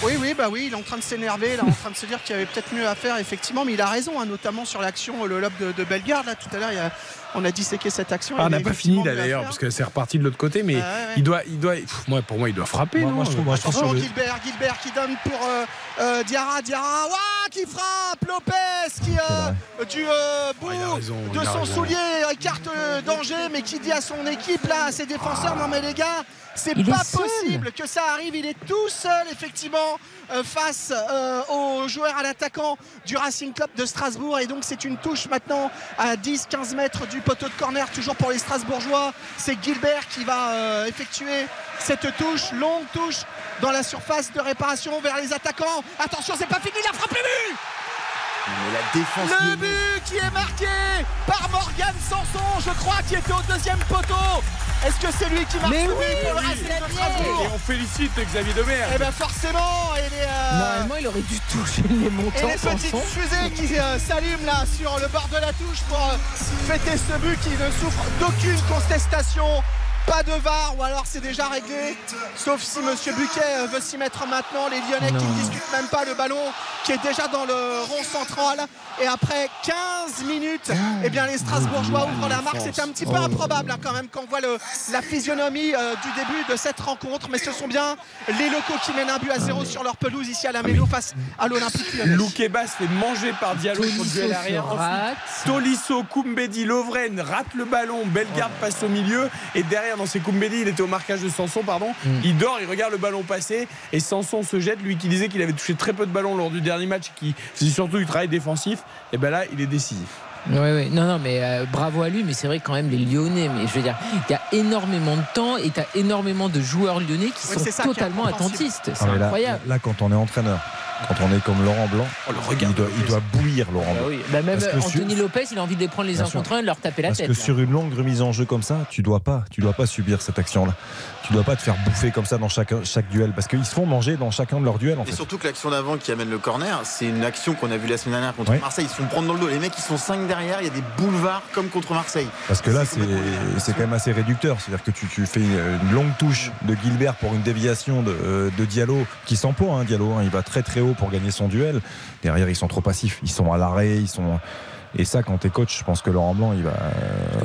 Oui, oui, bah oui, il est en train de s'énerver, là, en train de se dire qu'il y avait peut-être mieux à faire, effectivement, mais il a raison, hein, notamment sur l'action, le lob de, de Bellegarde, là, tout à l'heure, il y a- on a disséqué cette action. Ah, on n'a pas fini là d'ailleurs, parce que c'est reparti de l'autre côté, mais ouais. il doit. Il doit pff, moi, pour moi, il doit frapper. Moi- non moi, je trouve- moi, je trouve Attention, sur le- Gilbert, Gilbert qui donne pour euh, euh, Diarra, Diarra, Ouah, qui frappe, Lopez qui euh, du euh, bout il a raison, de son raison. soulier écarte le danger, mais qui dit à son équipe là, à ses défenseurs, non mais les gars, c'est pas est possible que ça arrive, il est tout seul effectivement euh, face euh, aux joueurs à l'attaquant du Racing Club de Strasbourg. Et donc c'est une touche maintenant à 10-15 mètres du poteau de corner toujours pour les Strasbourgeois. C'est Gilbert qui va euh, effectuer cette touche longue touche dans la surface de réparation vers les attaquants. Attention c'est pas fini la frappe but Mais la défense. le but qui est marqué par Morgan Sanson je crois qui était au deuxième poteau est-ce que c'est lui qui marque Mais oui, pour oui, Et on félicite Xavier Demer. eh bien forcément il est euh, Normalement, il aurait dû toucher les et montants les petites Sanson. fusées qui euh, s'allument là sur le bord de la touche pour euh, fêter ce but qui ne souffre d'aucune contestation. Pas de VAR ou alors c'est déjà réglé. Sauf si Monsieur Buquet euh, veut s'y mettre maintenant. Les Lyonnais qui ne discutent même pas le ballon qui est déjà dans le rond central. Et après 15 minutes, eh bien les Strasbourgeois ouvrent la marque. C'est un petit peu improbable hein, quand même quand on voit le- la physionomie euh, du début de cette rencontre. Mais ce sont bien les locaux qui mènent un but à zéro sur leur pelouse ici à la Mélo face à l'Olympique Lyonnais. Loukeba se fait manger par Diallo sur le duel arrière. Tolisso, Koumbedi, Lovren rate le ballon. Bellegarde passe au milieu. Et derrière, dans ses Koumbedi, il était au marquage de Sanson, pardon. Mm. Il dort, il regarde le ballon passer. Et Sanson se jette. Lui qui disait qu'il avait touché très peu de ballons lors du dernier match, qui faisait surtout du travail défensif. Et ben là, il est décisif. Oui, oui. Non, non, mais euh, bravo à lui. Mais c'est vrai quand même les Lyonnais. Mais je veux dire, il y a énormément de temps et tu as énormément de joueurs lyonnais qui Oui, sont ça totalement attentistes. C'est Ah, là, incroyable. là, quand on est entraîneur, quand on est comme Laurent Blanc, Oh, le il, doit, il doit bouillir Laurent Bah Blanc. oui. Bah même Parce que Anthony sur- Lopez, il a envie de les prendre les Bien uns sûr. contre un et de leur taper la Parce tête. que là. sur une longue remise en jeu comme ça, tu dois pas, tu dois pas subir cette action-là. Tu dois pas te faire bouffer comme ça dans chaque, chaque duel, parce qu'ils se font manger dans chacun de leurs duels en Et fait. surtout que l'action d'avant qui amène le corner, c'est une action qu'on a vue la semaine dernière contre Ouais. Marseille. Ils se font prendre dans le dos. Les mecs, ils sont 5 derrière. Il y a des boulevards comme contre Marseille. Parce que là, c'est quand même assez réducteur. C'est-à-dire que tu, tu fais une, longue touche de Gilbert pour une déviation de, euh, de Diallo, qui s'emploie, hein, Diallo. hein. il va très très haut pour gagner son duel. Derrière, ils sont trop passifs. Ils sont à l'arrêt. Ils sont. Et ça, quand t'es coach, je pense que Laurent Blanc, il va.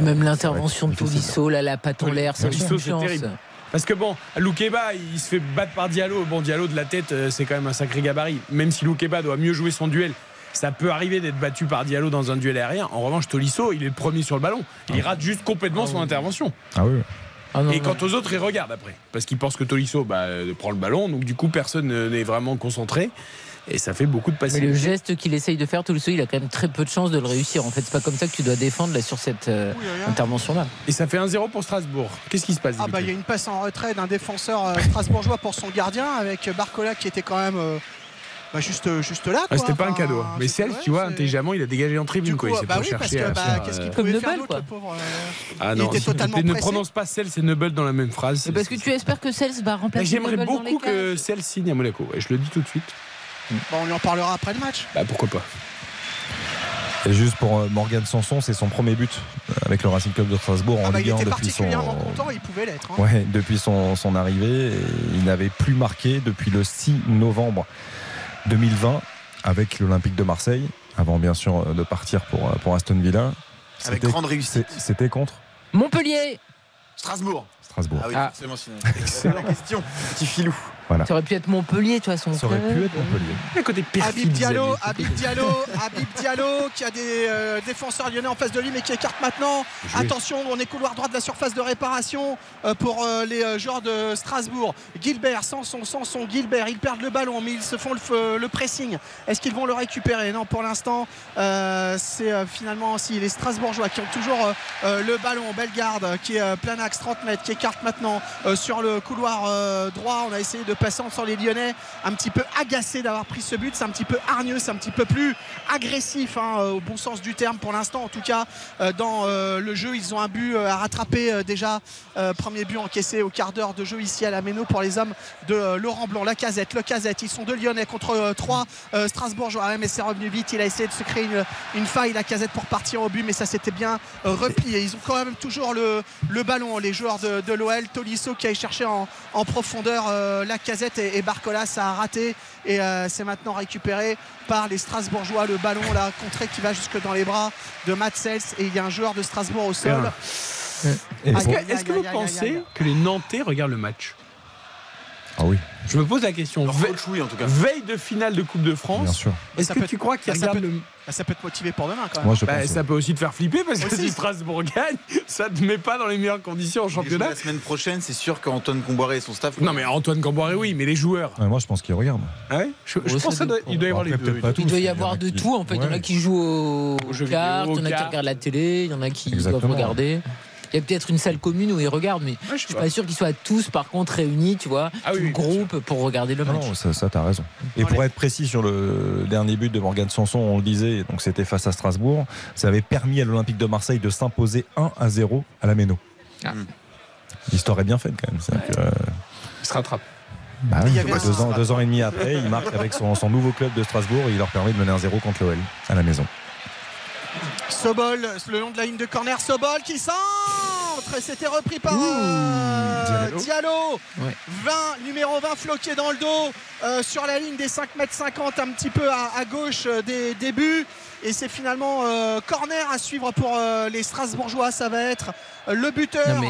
Même ça l'intervention de. Tolisso, là, la patte en l'air, terrible. Parce que bon, Loukeba, il se fait battre par Diallo. Bon, Diallo de la tête, euh, c'est quand même un sacré gabarit. Même si Loukeba doit mieux jouer son duel, ça peut arriver d'être battu par Diallo dans un duel aérien. En revanche, Tolisso, il est le premier sur le ballon. Il rate juste complètement son intervention. Ah oui. Ah non, Et non. quant aux autres, ils regardent après. Parce qu'ils pensent que Tolisso bah, euh, prend le ballon. Donc du coup, personne n'est vraiment concentré. Et ça fait beaucoup de Mais passer. le geste qu'il essaye de faire, Tolisso, il a quand même très peu de chances de le réussir. En fait, c'est pas comme ça que tu dois défendre là, sur cette euh, intervention-là. Et ça fait 1-0 pour Strasbourg. Qu'est-ce qui se passe Ah bah il y a une passe en retrait d'un défenseur euh, strasbourgeois pour son gardien avec Barcola qui était quand même euh, bah, juste, juste là. Ah. C'était pas un cadeau. Mais ouais, tu vois, intelligemment, il a dégagé en tribune. Du quoi. coup, Il s'est bah pas oui, parce cherché que à bah, faire, qu'est-ce qu'il euh, pouvait Comme faire d'autre, le pauvre, euh, Ah il était totalement ne prononce pas Cels et Nobel dans la même phrase. Parce que tu espères que Cels va Mais remplacer J'aimerais dans les beaucoup que. Cels signe à Monaco. Je le dis tout de suite. Bon, on lui en parlera après le match. Bah pourquoi pas. Et juste pour euh, Morgan Sanson, c'est son premier but euh, avec le Racing Club de Strasbourg en Ah bah, il Ligue 1 était depuis son, particulièrement content, il pouvait l'être. hein. ouais, depuis son, son arrivée. Il n'avait plus marqué depuis le 6 novembre 2020 avec l'Olympique de Marseille, avant bien sûr euh, de partir pour, euh, pour Aston Villa. Avec C'était- grande réussite. C'était contre Montpellier Strasbourg. Strasbourg. Ah oui, Ah. forcément, sinon. Question. Petit filou. Voilà. Ça aurait pu être Montpellier, de toute façon. Ça aurait pu être Montpellier. Le côté Habib Diallo, Habib Diallo, Habib Diallo qui a des euh, défenseurs lyonnais en face de lui mais qui écarte maintenant. Joué. Attention, on est couloir droit de la surface de réparation euh, pour euh, les euh, joueurs de Strasbourg. Gilbert, sans son, sans son Gilbert, ils perdent le ballon mais ils se font le, le pressing. Est-ce qu'ils vont le récupérer? Non, pour l'instant, euh, c'est euh, finalement aussi les Strasbourgeois qui ont toujours euh, euh, le ballon. Bellegarde qui est euh, plein axe 30 mètres, qui écarte maintenant euh, sur le couloir euh, droit. On a essayé de passer sur les Lyonnais, un petit peu agacés d'avoir pris ce but. C'est un petit peu hargneux, c'est un petit peu plus agressif hein, euh, au bon sens du terme pour l'instant. En tout cas, euh, dans euh, le jeu, ils ont un but à rattraper déjà. Premier but encaissé au quart d'heure de jeu ici à la Méno pour les hommes de Laurent Blanc. La casette, le casette, ils sont deux Lyonnais contre trois Strasbourgeois. Mais c'est revenu vite. Il a essayé de se créer une, faille, la casette, pour partir au but, mais ça s'était bien replié. Ils ont quand même toujours le, ballon, les joueurs de, l'OL. Tolisso qui a cherché en, en profondeur euh, la casette et, et Barcola, ça a raté. Et euh, c'est maintenant récupéré par les Strasbourgeois. Le ballon, là, contré qui va jusque dans les bras de Matt Sels. Et il y a un joueur de Strasbourg au sol. Est-ce que, vous pensez que les Nantais regardent le match? Ah oui, Je me pose la question. Leur Ve- coach, oui, en tout cas. Veille de finale de Coupe de bien France, sûr. est-ce Ça que peut tu crois qu'ils bah, ça regardent peut- le Bah, ça peut te motiver pour demain quand même. Moi, je Bah, pense. ça peut aussi te faire flipper parce que si Strasbourg gagne, ça te met pas dans les meilleures conditions en championnat. La semaine prochaine, c'est sûr qu'Antoine Comboiré et son staff. Non mais Antoine Camboiré oui, mais les joueurs. Ouais, moi, je pense qu'il regarde. Ah ouais je, je pense ça qu'il doit, il doit y avoir les deux. Il doit y avoir de qui- tout en fait. Il y en a qui jouent aux, cartes, il y en a qui regardent la télé, il y en a qui doivent regarder. Il y a peut-être une salle commune où ils regardent, mais Ouais, je je sais suis pas. pas sûr qu'ils soient tous par contre réunis, tu vois, Ah oui, groupe pour regarder le match. non, ça, ça t'as raison. Et pour être précis sur le dernier but de Morgan Sanson, on le disait, donc c'était face à Strasbourg, ça avait permis à l'Olympique de Marseille de s'imposer 1 à 0 à la Méno. Ah. L'histoire est bien faite quand même. Que, euh, Il se rattrape. bah, Il y avait deux, un- ans, deux ans et demi après, il marque avec son, son nouveau club de Strasbourg et il leur permet de mener un 0 contre l'OL à la maison. Sobol, le long de la ligne de corner, Sobol qui centre et c'était repris par euh, Diallo. Diallo. Ouais. 20, numéro 20 floqué dans le dos euh, sur la ligne des 5 m 50 un petit peu à, à gauche euh, des débuts et c'est finalement euh, corner à suivre pour euh, les Strasbourgeois ça va être euh, le buteur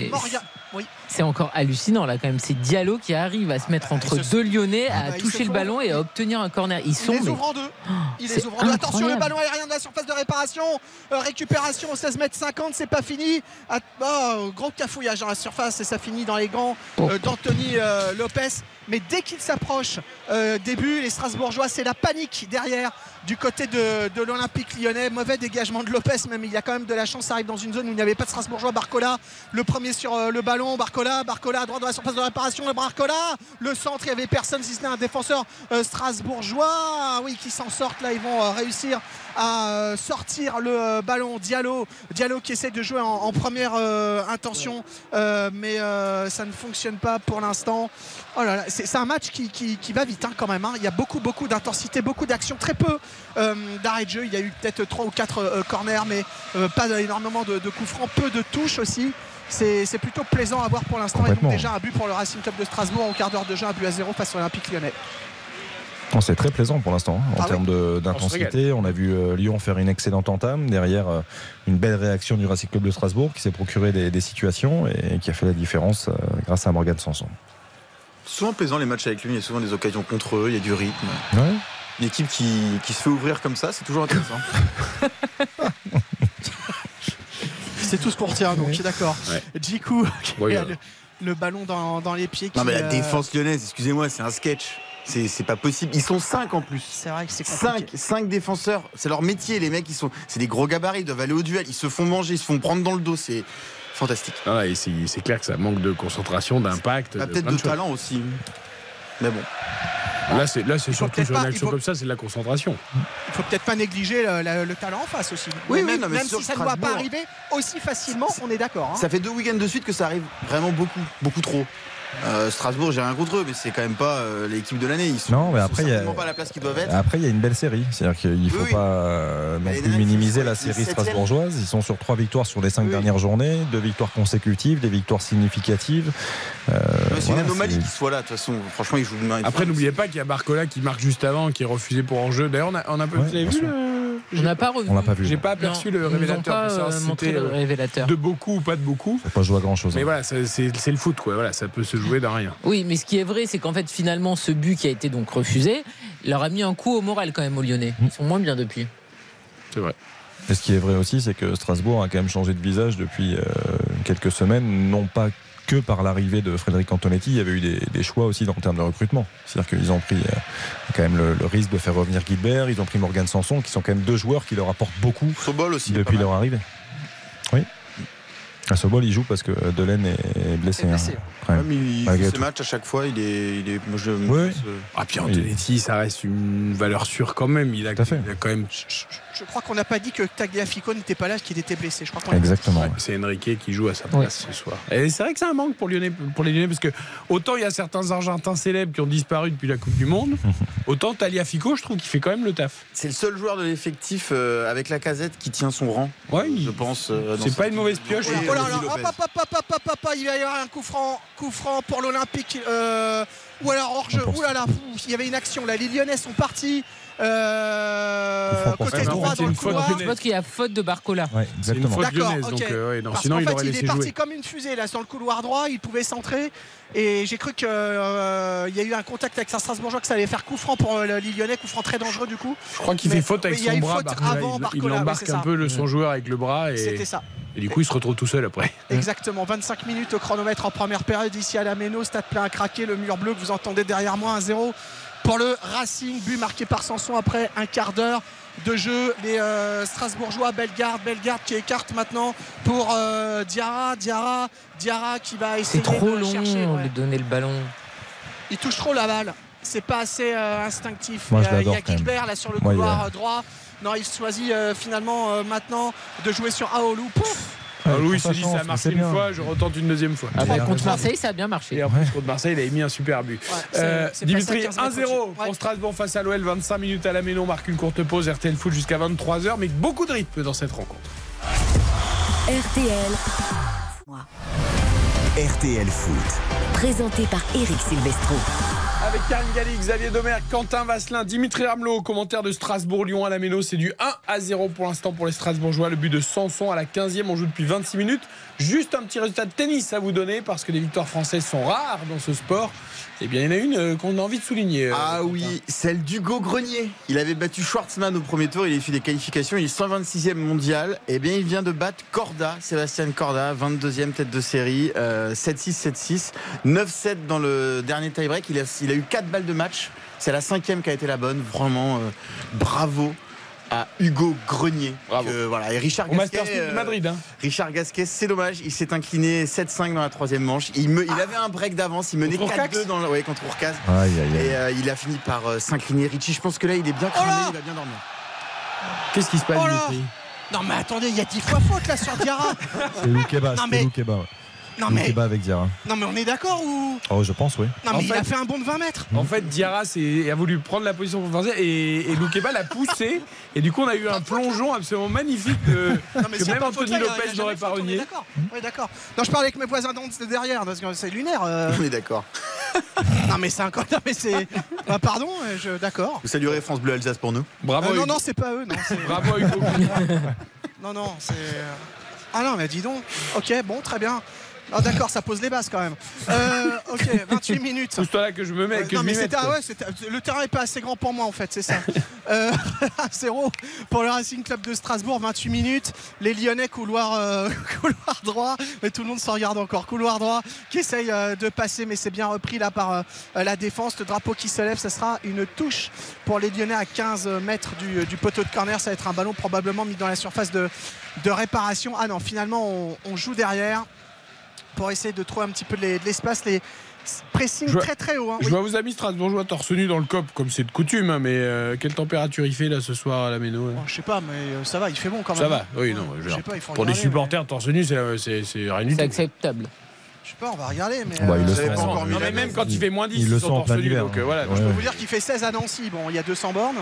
oui. C'est encore hallucinant là quand même. C'est Diallo qui arrive à se mettre entre ils se- deux Lyonnais, Ah à bah, ils toucher le ballon et à obtenir un corner. Ils Il sont les mais- ouvre en deux. Il les ouvre en deux. Attention, le ballon aérien de la surface de réparation. Euh, récupération au 16 mètres 50, c'est pas fini. At- oh, gros cafouillage dans la surface et ça finit dans les gants euh, d'Anthony euh, Lopez. Mais dès qu'il s'approche, début, les Strasbourgeois, c'est la panique derrière du côté de, l'Olympique lyonnais. Mauvais dégagement de Lopez, même il y a quand même de la chance. Ça arrive dans une zone où il n'y avait pas de Strasbourgeois. Barcola, le premier sur euh, le ballon. Barcola, Barcola à droite de la surface de réparation. Barcola, le centre, il n'y avait personne si ce n'est un défenseur euh, strasbourgeois. Ah Oui, qui s'en sortent là. Ils vont euh, réussir à sortir le ballon. Diallo, Diallo qui essaie de jouer en, première intention, mais ça ne fonctionne pas pour l'instant. Oh c'est un match qui, qui- va vite hein, quand même. hein. Il y a beaucoup, beaucoup d'intensité, beaucoup d'action, très peu d'arrêt de jeu. Il y a eu peut-être 3 ou 4 corners, mais euh, pas énormément de, de coups francs, peu de touches aussi. C'est plutôt plaisant à voir pour l'instant. Et donc déjà un but pour le Racing Club de Strasbourg au quart d'heure de jeu, un but à zéro face à l'Olympique lyonnais. C'est très plaisant pour l'instant hein, en Ah oui. termes On d'intensité. On, a vu euh, Lyon faire une excellente entame. Derrière, euh, une belle réaction du Racing Club de Strasbourg qui s'est procuré des, des situations et qui a fait la différence euh, grâce à Morgan Sanson. Souvent plaisant les matchs avec lui, il y a souvent des occasions contre eux, il y a du rythme. Ouais. Une équipe qui, qui se fait ouvrir comme ça, c'est toujours intéressant. C'est tout ce qu'on retient, donc d'accord. Djikou qui Ouais, le, le ballon dans, dans les pieds. Non mais la euh, défense lyonnaise, excusez-moi, c'est un sketch. C'est c'est pas possible. Ils sont 5 en plus. C'est vrai que c'est 5, 5 défenseurs, c'est leur métier, les mecs, ils sont, c'est des gros gabarits, ils doivent aller au duel, ils se font manger, ils se font prendre dans le dos, c'est fantastique. Ah, et c'est c'est clair que ça manque de concentration, d'impact. Ah, de Peut-être de talent aussi. Mais bon. Là, c'est là, c'est surtout sur une action faut- comme ça, c'est de la concentration. Il faut peut-être pas négliger le, le- le talent en face aussi. Oui, même oui, non, mais même si ça ne doit pas Strasbourg- arriver aussi facilement, on est d'accord. hein. Ça fait deux week-ends de suite que ça arrive vraiment beaucoup, beaucoup trop. Euh, Strasbourg, j'ai rien contre eux, mais c'est quand même pas euh, l'équipe de l'année. Ils sont, Non, mais après, il y a- certainement pas à la place qu'ils doivent être. Après, il y a une belle série. C'est-à-dire qu'il ne faut Oui, pas euh, non plus minimiser la série strasbourgeoise. Ils sont sur trois victoires sur les cinq Oui. dernières journées, deux victoires consécutives, des victoires significatives. Euh, c'est voilà, une anomalie qu'ils soient là. De toute façon, franchement, ils jouent de main. Après, n'oubliez pas qu'il y a Barcola qui marque juste avant, qui est refusé pour enjeu. D'ailleurs, on a, on a pas Ouais, vous avez bien vu le- On n'a pas revu. On l'a pas vu. J'ai pas aperçu Non, le révélateur. pas, si le. De beaucoup ou pas de beaucoup. Ça pas jouer à grand-chose. Mais hein. voilà, c'est le foot, quoi. Voilà, ça peut se jouer de rien. Oui, mais ce qui est vrai, c'est qu'en fait, finalement, ce but qui a été donc refusé leur a mis un coup au moral quand même aux Lyonnais. Ils sont moins bien depuis. C'est vrai. Et ce qui est vrai aussi, c'est que Strasbourg a quand même changé de visage depuis euh, quelques semaines, non pas que par l'arrivée de Frédéric Antonetti, il y avait eu des, des choix aussi en termes de recrutement. C'est-à-dire qu'ils ont pris euh, quand même le, le risque de faire revenir Guilbert, ils ont pris Morgan Sanson, qui sont quand même deux joueurs qui leur apportent beaucoup Sobol aussi. depuis leur arrivée. Oui. À Sobol, il joue parce que Delaine est blessé. Est blessé. hein, quand même. Ouais, mais il Malgré fait ses tout. matchs à chaque fois. Il est, il est. Moi, je. Oui. je- Ah, puis Antonetti, ça reste une valeur sûre quand même. Il a, Tout à fait. il a quand même. Je crois qu'on n'a pas dit que Tagliafico n'était pas là, qu'il était blessé. Je crois qu'on. Exactement. Ouais, c'est Enrique qui joue à sa place ce soir. Et c'est vrai que c'est un manque pour, Lyonnais, pour les Lyonnais parce que autant il y a certains Argentins célèbres qui ont disparu depuis la Coupe du Monde, autant Taliafico, je trouve qu'il fait quand même le taf. C'est le seul joueur de l'effectif euh, avec la casette qui tient son rang. Ouais, je pense. euh, c'est ce- pas une mauvaise pioche. Et Oh là là, hop, hop, hop, hop, il va y avoir un coup franc, coup franc pour l'Olympique. euh, ou alors hors jeu. Ouh là là, il y avait une action là. Les Lyonnais sont partis. Euh, côté droit C'est dans le une faute couloir. Je pense qu'il y a faute de Barcola. Ouais, C'est une exactement. faute D'accord, lyonnaise, ok. donc euh, ouais, non, Parce sinon qu'en il fait, aurait il est parti jouer. comme une fusée là sur le couloir droit. Il pouvait centrer. Et j'ai cru qu'il y a eu un contact avec un Strasbourgeois que ça allait faire coup franc pour euh, le Lyonnais, coup franc très dangereux du coup. Je crois qu'il Mais- fait faute avec son eu bras. avant Il- embarque un peu le, son joueur avec le bras et, C'était ça. et du coup il se retrouve tout seul après. Exactement, 25 minutes au chronomètre en première période ici à la Méno, stade plein à craquer, le mur bleu que vous entendez derrière moi, 1-0 pour le Racing, but marqué par Sanson après un quart d'heure de jeu. Les euh, Strasbourgeois, Bellegarde, Bellegarde qui écarte maintenant pour euh, Diarra, Diarra, Diarra qui va essayer C'est trop de long chercher. ouais. de donner le ballon. Il touche trop la balle. C'est pas assez euh, instinctif. Moi, je il y a. Gilbert là sur le couloir euh, droit. Non, il choisit euh, finalement euh, maintenant de jouer sur Aolou. Pouf Alors Ouais, Louis il se dit ça chance, marché mais une bien. fois, je retente une deuxième fois. Ah bah, contre. Marseille, ça a bien marché. Et en plus, contre Marseille, il avait mis un super but. Euh, Dimitri, passé à 15 mètres 1-0 au-dessus. Ouais. pour Strasbourg face à l'OL, 25 minutes à la Ménon, marque une courte pause, RTL Foot jusqu'à 23h, mais beaucoup de rythme dans cette rencontre. RTL, RTL Foot. présenté par Eric Silvestro. Avec Karine Galli, Xavier Domer, Quentin Vasselin, Dimitri Ramelot, commentaire de Strasbourg-Lyon à la Méno. C'est du 1 à 0 pour l'instant pour les Strasbourgeois. Le but de Sanson à la 15e, on joue depuis 26 minutes. Juste un petit résultat de tennis à vous donner parce que les victoires françaises sont rares dans ce sport. Eh bien, il y en a une euh, qu'on a envie de souligner. euh, Ah oui, celle d'Hugo Grenier. Il avait battu Schwartzmann au premier tour, il a fait des qualifications, il est 126e mondial. Et bien il vient de battre Corda, Sébastien Corda, 22e tête de série, euh, 7-6, 7-6, 9-7 dans le dernier tie-break. Il a, il a eu 4 balles de match. C'est la cinquième qui a été la bonne. Vraiment, euh, bravo à Hugo Grenier. Bravo. Que, voilà. Et Richard Au Gasquet, de euh, Madrid. hein. Richard Gasquet, c'est dommage, il s'est incliné 7-5 dans la troisième manche. Il, me- il avait un break d'avance, il menait Contre Urcax 4-2 dans le, ouais, contre Urcaz. Aïe, aïe, aïe. Et euh, il a fini par euh, s'incliner. Richie, je pense que là, il est bien cramé, là il va bien dormir. Qu'est-ce qui se passe, Oh Non mais attendez, il y a 10 fois faute là sur Diarra? C'est Loukeba, Non, c'est mais-. Non mais, Loukeba avec Diarra. non mais on est d'accord ou? Oh, je pense, oui. Non mais En il fait- a fait un bond de 20 mètres. En fait, Diarra a voulu prendre la position pour et, et Loukeba l'a poussé. Et du coup, on a eu un plongeon absolument magnifique de, Non mais que s'il y a même pas de faute Anthony là, il y a- il y a Lopez jamais n'aurait de pas faute, on est renié. D'accord. Oui, d'accord. Non, je parle avec mes voisins derrière parce que c'est lunaire. euh. On est d'accord. non mais c'est encore. Non mais c'est. Bah, pardon, euh, je d'accord. Vous saluerez France Bleu Alsace pour nous. Bravo, Euh, non Hugo. non, c'est pas eux. Non, c'est- Bravo Hugo. non non, c'est. euh, Ah non mais dis donc. Ok, bon, très bien. Ah d'accord, ça pose les bases quand même. Euh, ok, 28 minutes. Pousse-toi là que je me mets. Ouais, que non je mais m'y c'était mette, ah ouais, le terrain est pas assez grand pour moi en fait, c'est ça. euh, 0 pour le Racing Club de Strasbourg, 28 minutes. Les Lyonnais couloir euh, couloir droit, mais tout le monde s'en regarde encore. Couloir droit qui essaye euh, de passer, mais c'est bien repris là par euh, la défense. Le drapeau qui se lève, ça sera une touche pour les Lyonnais à 15 mètres du, du poteau de corner. Ça va être un ballon probablement mis dans la surface de, de réparation. Ah non, finalement on, on joue derrière pour essayer de trouver un petit peu de l'es- de l'espace. Les, pressing Je très très haut. hein. Je Oui. vois vos amis strasbourgeois torse nu dans le COP, comme c'est de coutume, hein, mais euh, quelle température il fait là ce soir à la Méno là Bon, je sais pas, mais euh, ça va, il fait bon quand même. Ça va, oui, non. je sais dire, pas, il faut pour des supporters torse nu, c'est c'est- c'est rien du C'est tout. acceptpas. Je sais pas, on va regarder. Mais, Bah, euh, le pas encore Non, mais même quand il fait moins 10, Il le ils sent sont en torse plein nu. hiver. Donc euh, voilà. Ouais. Je peux vous dire qu'il fait 16 à Nancy. Bon, il y a 200 bornes.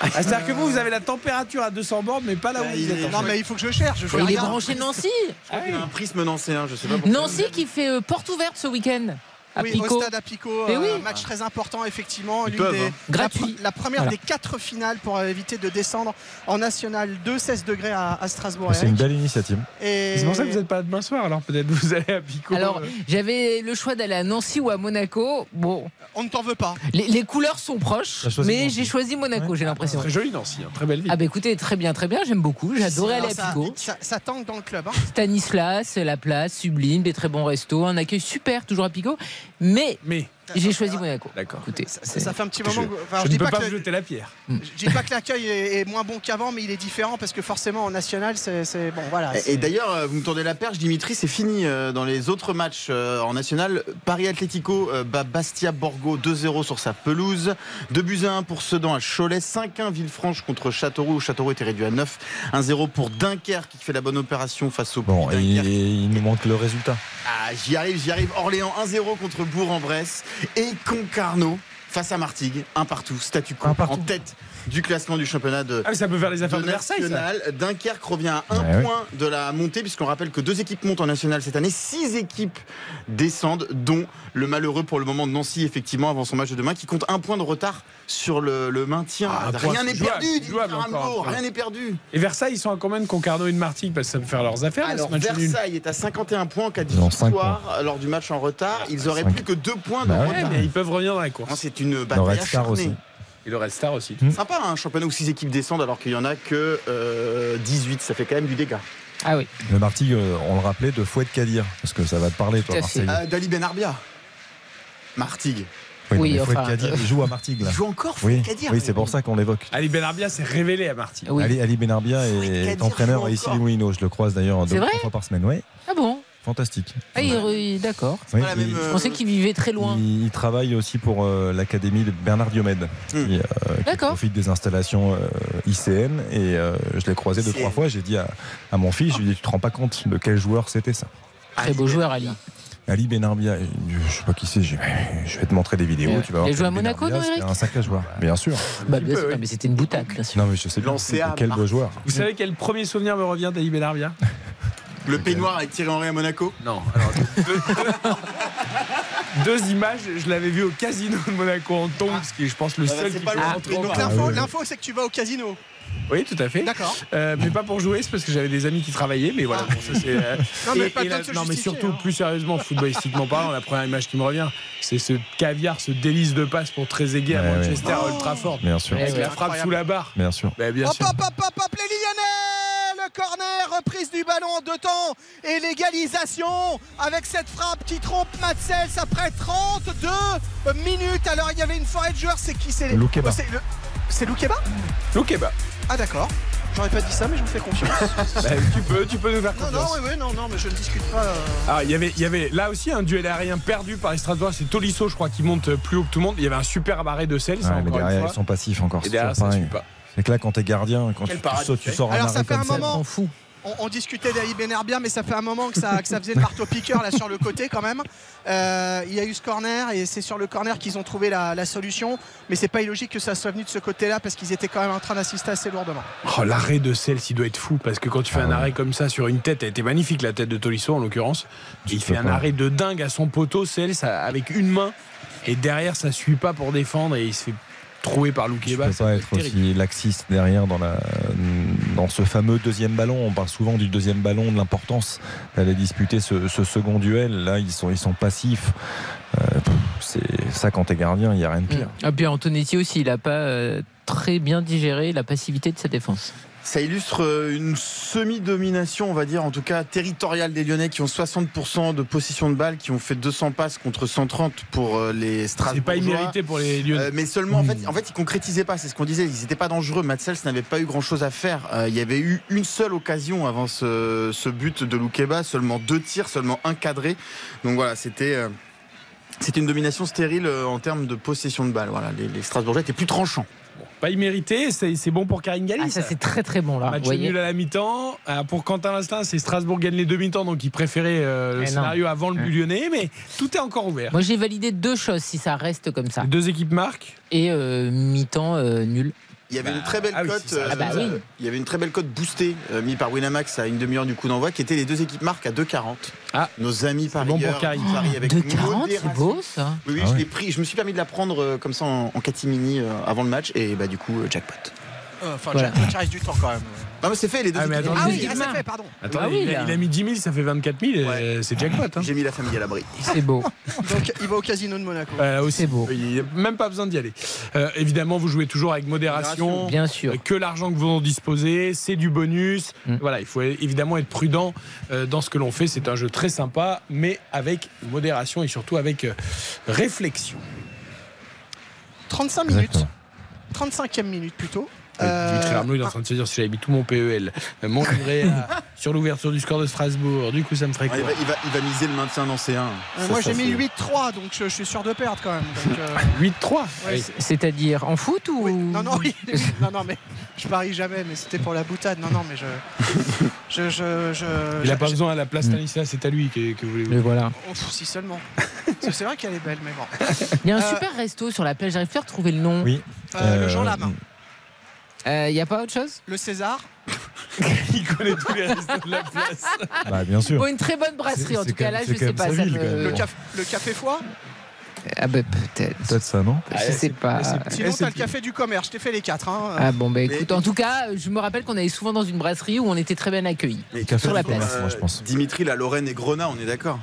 Ah, C'est-à-dire que vous, vous avez la température à 200 bornes, mais pas là où Bah, vous il êtes. Non, mais il faut que je cherche. Je Il est branché Nancy. Je crois qu'il a un prisme nancéen, je sais pas pourquoi. Nancy qui fait euh, porte ouverte ce week-end. À oui, Pico. au stade à Pico, Eh euh, oui. match très important effectivement. Ils L'une peuvent, des- hein. la, Gratuit. pr- la première Voilà. des quatre finales pour euh, éviter de descendre en National 2, 16 degrés à, à Strasbourg. C'est une belle initiative. Et... C'est pour ça que vous n'êtes pas là demain soir, alors peut-être vous allez à Pico. Alors, euh. j'avais le choix d'aller à Nancy ou à Monaco. Bon, On ne t'en veut pas. les, les couleurs sont proches, mais j'ai choisi Monaco, j'ai l'impression. Très joli Nancy, hein, très belle ville. Ah bah écoutez, très bien, très bien, j'aime beaucoup. J'adorais aller à ça, Pico. ça, ça tangue dans le club. hein. Stanislas, la place, sublime, des très bons restos, un accueil super, toujours à Pico. Mais Mais, j'ai choisi Monaco. d'accord. Écoutez, Ça, fait un petit Je, moment. que- enfin, je je ne dis peux pas pas jeter la pierre. je dis pas que l'accueil est, est moins bon qu'avant, mais il est différent parce que forcément en national, c'est bon voilà. Et- d'ailleurs, euh, vous me tournez la perche, Dimitri, c'est fini euh, dans les autres matchs euh, en national. Paris Atlético bat Bastia Borgo 2-0 sur sa pelouse. 2 buts à 1 pour Sedan à Cholet. 5-1 Villefranche contre Châteauroux. Châteauroux était réduit à 9. 1-0 pour Dunkerque qui fait la bonne opération face au Bon, et il nous manque le résultat. Ah, j'y arrive, j'y arrive. Orléans 1-0 contre Bourg-en-Bresse. Et Concarneau face à Martigues. Un partout, statu quo, en tête du classement du championnat de, Ah, mais ça peut faire les affaires de de, Versailles, ça. national. Dunkerque revient à un point de la montée, puisqu'on rappelle que deux équipes montent en national cette année. Six équipes descendent, dont le malheureux pour le moment de Nancy, effectivement, avant son match de demain, qui compte un point de retard sur le, le maintien. Ah, rien n'est jouable, perdu, jouable peu. rien n'est perdu. Et Versailles, ils sont à combien de Concarneau et de Martigues Parce que ça peut faire leurs affaires, là, Alors, ce match nul. Versailles est à 51 points en cas de victoire lors du match en retard. Ils auraient plus que deux points de Bah ouais, Ouais, retard. mais ils peuvent revenir dans la course. C'est une Le bataille acharnée. Et le Red Star aussi. Hmm. Sympa, hein, un championnat où 6 équipes descendent alors qu'il y en a que euh, 18. Ça fait quand même du dégât. Ah oui. Le Martigues, euh, on le rappelait, de Fouet de Kadir. Parce que ça va te parler, toi. Marseille. Euh, Dali Benarbia. Martigues. Oui, Oui, Fouet enfin, de Kadir, euh, il joue à Martigues, là. Il joue encore, Oui, faut Kadir. oui c'est pour ça qu'on l'évoque. Ali Benarbia s'est révélé à Martigues. Oui. Ali, Ali Benarbia Fouet est Kadir entraîneur à les Moulineaux. Je le croise d'ailleurs deux trois fois par semaine. Oui, Ah bon fantastique. ah, il- D'accord. Oui, pas la même, il, euh, Je pensais qu'il vivait très loin. il- il travaille aussi pour euh, l'académie de Bernard Diomède, Hmm. qui, euh, qui D'accord. profite des installations euh, ICN. Et euh, je l'ai croisé deux, ICN. trois fois. J'ai dit à, à mon fils, je lui ai dit, tu te rends pas compte de quel joueur c'était ça? Très beau joueur, Ali. Ali Benarbia, je sais pas qui c'est, je je vais te montrer des vidéos. Euh, tu vas voir il a joué à Monaco, Benarbia, non, c'est Eric un sacré joueur, bien sûr. Bah, bien sûr, mais c'était une boutaque, bien sûr. Non, mais je sais bien. Lancé à Quel beau joueur. Vous savez quel premier souvenir me revient d'Ali Benarbia? Le peignoir avec Thierry Henry à Monaco. Non. Alors, deux, deux- deux images, je l'avais vu au casino de Monaco en tongs, ce qui est, je pense, le Ah bah, seul qui pas peut donc, Ah, oui. l'info, c'est que tu vas au casino. Oui, tout à fait. D'accord. Euh, mais pas pour jouer, c'est parce que j'avais des amis qui travaillaient, mais voilà. bon, ça, c'est, euh, Non, mais et- pas et besoin la- de se non, mais surtout, hein. plus sérieusement, footballistiquement parlant, la première image qui me revient, c'est ce caviar, ce délice de passe pour Trezeguet à Ouais, Manchester, à Old Trafford. Bien sûr. Avec la ouais. frappe sous la barre. Bien sûr. Bah, bien Hop, sûr. hop, hop, hop, hop, les Lyonnais Le corner, reprise du ballon en deux temps et l'égalisation avec cette frappe qui trompe Matsels après 32 minutes. Alors il y avait une forêt de joueurs, c'est qui C'est Loukeba. C'est Loukeba? Loukeba. Ah d'accord. J'aurais pas dit ça, mais je vous fais confiance. Bah, tu peux, tu peux nous faire non, non, confiance. oui, oui, non, non, mais je ne discute pas. euh, Alors, il y avait, il y avait là aussi un duel aérien perdu par les Strasbourg. C'est Tolisso, je crois, qui monte plus haut que tout le monde. Il y avait un super arrêt de sel, ça, Ouais, mais derrière, ils sont passifs encore. Et c'est derrière, toujours ça pareil. suit pas. C'est que là, quand t'es gardien, quand Quel tu, sautes, tu sors un Alors, ça arrêt fait un comme ça. moment. On fout. On, on discutait d'Ali Benerbia, mais ça fait un moment que ça, que ça faisait le marteau-piqueur là sur le côté quand même. Euh, il y a eu ce corner et c'est sur le corner qu'ils ont trouvé la, la solution. Mais c'est pas illogique que ça soit venu de ce côté-là parce qu'ils étaient quand même en train d'assister assez lourdement. Oh, l'arrêt de Sels, il doit être fou parce que quand tu fais Ah un ouais. arrêt comme ça sur une tête, elle était magnifique la tête de Tolisso en l'occurrence. Il fait un pas. arrêt de dingue à son poteau, Sels, ça- avec une main. Et derrière, ça suit pas pour défendre et il se fait trouver par Loukeba. ça être terrible. aussi laxiste derrière dans, la, dans ce fameux deuxième ballon. On parle souvent du deuxième ballon, de l'importance d'aller disputer ce, ce second duel. Là, ils sont, ils sont passifs. Euh, c'est ça quand t'es gardien, il n'y a rien de pire. Et puis Antonetti aussi, il n'a pas euh, très bien digéré la passivité de sa défense. Ça illustre euh, une semi-domination, on va dire, en tout cas territoriale des Lyonnais qui ont 60% de possession de balle, qui ont fait 200 passes contre 130 pour euh, les C'est pas immérité pour les Lyonnais. Euh, mais seulement, en fait, en fait, ils concrétisaient pas. C'est ce qu'on disait. Ils n'étaient pas dangereux. Matsels n'avait pas eu grand-chose à faire. Euh, il y avait eu une seule occasion avant ce, ce but de Loukeba. Seulement deux tirs, seulement un cadré. Donc voilà, c'était. euh, C'était une domination stérile en termes de possession de balle. Voilà, les, les Strasbourgeois étaient plus tranchants. Pas immérité, c'est c'est bon pour Karine Galli. Ah, ça, c'est très très bon là. Match voyez. nul à la mi-temps. Ah, pour Quentin Vasselin, c'est Strasbourg gagne les deux mi-temps, donc il préférait euh, le non. scénario avant le but lyonnais, mais tout est encore ouvert. Moi j'ai validé deux choses si ça reste comme ça. Les deux équipes marquent. Et euh, mi-temps euh, nul. Il y avait une très belle ah cote. ça. euh, Ah bah oui. Il y avait une très belle cote boostée euh, mise par Winamax à une demi-heure du coup d'envoi, qui était les deux équipes marques à 2,40. Ah, nos amis bon parieurs pour Karine. qui parient avec 2,40 c'est beau ça. Oui, oui, Ah je l'ai pris. Je me suis permis de la prendre euh, comme ça en, en catimini euh, avant le match et bah du coup euh, jackpot. Euh, Enfin, Voilà. il reste du temps quand même. Non mais c'est fait les deux. Ah, mais attends, Ah oui, ah, c'est fait, pardon. Attendez, Ah oui, il, a, là. il a mis 10 000, ça fait 24 000, euh, c'est jackpot. hein. J'ai mis la famille à l'abri. C'est beau. Donc il va au casino de Monaco. Euh, aussi C'est beau. Il n'y a même pas besoin d'y aller. Euh, évidemment, vous jouez toujours avec modération. Bien sûr. Que l'argent que vous en disposez, c'est du bonus. Mm. Voilà, il faut évidemment être prudent dans ce que l'on fait. C'est un jeu très sympa, mais avec modération et surtout avec réflexion. 35 minutes. Exactement. 35e minute plutôt. Euh, Dimitri Euh, Arnaud il est en train de se dire si j'avais mis tout mon PEL, euh, mon livret A, sur l'ouverture du score de Strasbourg, du coup ça me ferait Ah, quoi il, va, il, va, il va miser le maintien dans C1. euh, Ça, moi j'ai mis c'est- 8-3 donc je, je suis sûr de perdre quand même. Donc, euh, 8-3 ouais, Oui. c'est- C'est-à-dire en foot ou non, non, oui. non, non, mais je parie jamais, mais c'était pour la boutade. Non, non, mais je. je, je, je- Il n'a pas besoin à la place Stanislas, c'est à lui que, que vous voulez. voilà. Oh, si seulement. C'est vrai qu'elle est belle, mais bon. Il y a un Euh, super resto sur la plage. J'arrive plus à retrouver le nom. Oui. Euh, le Euh, Jean Lame, Il n'y a pas autre chose? Le César. Il connaît tous les restos de la place. Bah, bien sûr. Bon, une très bonne brasserie en tout cas là, je sais pas. ça ville, me-. Le, caf- le café foie? Ah bah peut-être. Peut-être ça, non? Je sais pas. Sinon, c'est t'as le café du commerce. Je t'ai fait les quatre. Hein. Ah bon bah écoute, en tout cas, je me rappelle qu'on allait souvent dans une brasserie où on était très bien accueillis. Mais Café Sur la place. moi, je pense. Dimitri, la Lorraine et Grenat, on est d'accord?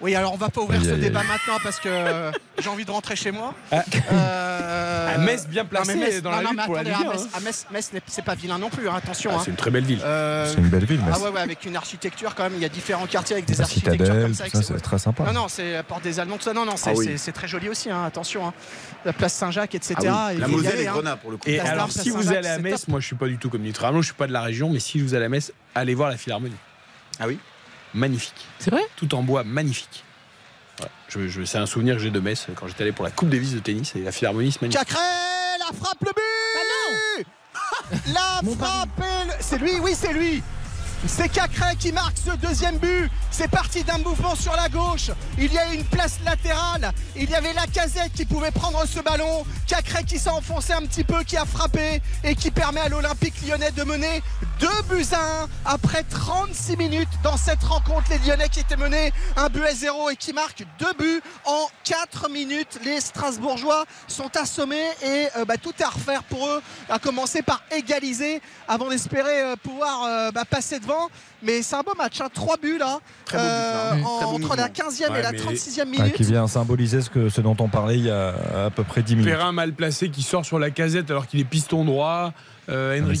Oui, alors on va pas ouvrir Aïe, ce aïe, débat aïe. maintenant parce que euh, j'ai envie de rentrer chez moi. Ah. Euh, À Metz, bien placé non, Metz- dans non, la non, lutte mais pour la Ligue à 1, Metz, hein. à Metz- Metz n'est- c'est pas vilain non plus, hein, attention. Ah, hein. c'est une très belle ville. Euh, C'est une belle ville, mais Ah ouais, ouais, avec une architecture quand même. Il y a différents quartiers avec des la architectures citadelle, comme ça. c'est très sympa. Non, non, c'est la porte des Allemands, tout ça. Non, non, c'est Ah très joli aussi, hein, attention. hein. La place Saint-Jacques, etc. Ah La Moselle aller, et hein. Grenat pour le coup. Et alors, si vous allez à Metz, moi je suis pas du tout comme Arnaud, je suis pas de la région, mais si vous allez à Metz, allez voir la Philharmonie. Ah oui Magnifique. C'est vrai? Tout en bois, magnifique. Ouais, je, je- c'est un souvenir que j'ai de Metz quand j'étais allé pour la Coupe Davis de tennis et la Philharmonie, c'est magnifique. Cacré, la frappe, le but La frappe, et le- c'est lui, oui, c'est lui c'est Cacré qui marque ce deuxième but. C'est parti d'un mouvement sur la gauche. Il y a une place latérale. Il y avait la casette qui pouvait prendre ce ballon. Cacré qui s'est enfoncé un petit peu, qui a frappé et qui permet à l'Olympique lyonnais de mener 2 buts à 1 après 36 minutes dans cette rencontre. Les Lyonnais qui étaient menés un but à 0 et qui marquent 2 buts en 4 minutes. Les Strasbourgeois sont assommés et euh, bah, tout est à refaire pour eux, à commencer par égaliser avant d'espérer euh, pouvoir euh, bah, passer devant. Mais c'est un beau match, hein. 3 buts là, Très beau but, euh, en- entre la mouvement. 15e Ouais, et la mais- 36e Ah, minute. qui vient symboliser ce, que, ce dont on parlait il y a à peu près 10 minutes. Perrin mal placé qui sort sur la casette alors qu'il est piston droit. Euh, Enrique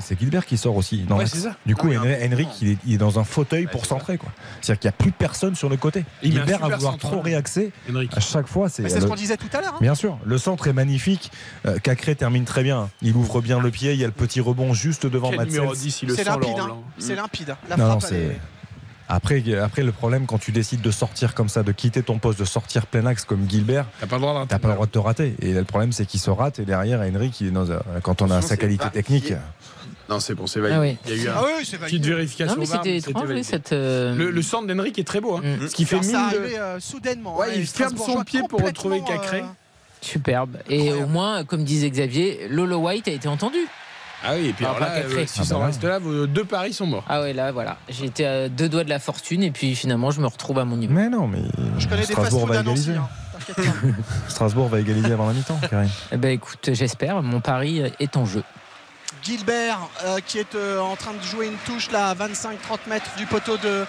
C'est Gilbert, qui sort aussi. dans Ouais, l'axe. c'est ça. Du coup, Ah oui, mouvement. il est, il est dans un fauteuil Ouais, pour c'est centrer. quoi. C'est-à-dire qu'il n'y a plus personne sur le côté. Il Gilbert à super vouloir trop réaxer. Enrique. À chaque fois, c'est. Ce le- qu'on disait tout à l'heure. hein. Bien sûr, le centre est magnifique. Euh, Cacré termine très bien. Il ouvre bien le pied. Il y a le petit rebond juste devant Quel Matsels. numéro 10, il le C'est sent limpide. Laurent hein. C'est limpide. La frappe, c'est. est- Après, après, le problème, quand tu décides de sortir comme ça, de quitter ton poste, de sortir plein axe comme Gilbert, T'as pas le droit pas le droit de te rater. Et le problème, c'est qu'il se rate. Et derrière, Henrik, il est dans un- quand on a sa qualité pas- technique. Non, c'est bon, c'est validé. Ah oui. Il y a eu un- Ah oui, c'est petite vérification. Non mais VAR, c'était c'était étrange oui, validé. cette. euh, Le, le centre d'Henrik est très beau, hein, Mm. ce qui fait Alors, mine ça de. arrivait euh, soudainement. Ouais, hein, il ferme son pied pour retrouver complètement, Cacré. euh, Superbe. Et Incroyable. au moins, comme disait Xavier, Lolo White a été entendu. Ah oui, et puis Ah, alors là, euh, si Ah ça bah en là. reste là, vos deux paris sont morts. Ah ouais, là, voilà. J'étais à deux doigts de la fortune et puis finalement, je me retrouve à mon niveau. Mais non, mais Je connais des Strasbourg va égaliser. hein. Strasbourg va égaliser avant la mi-temps, Karine. Eh ben écoute, j'espère. Mon pari est en jeu. Gilbert euh, qui est euh, en train de jouer une touche là à 25-30 mètres du poteau de,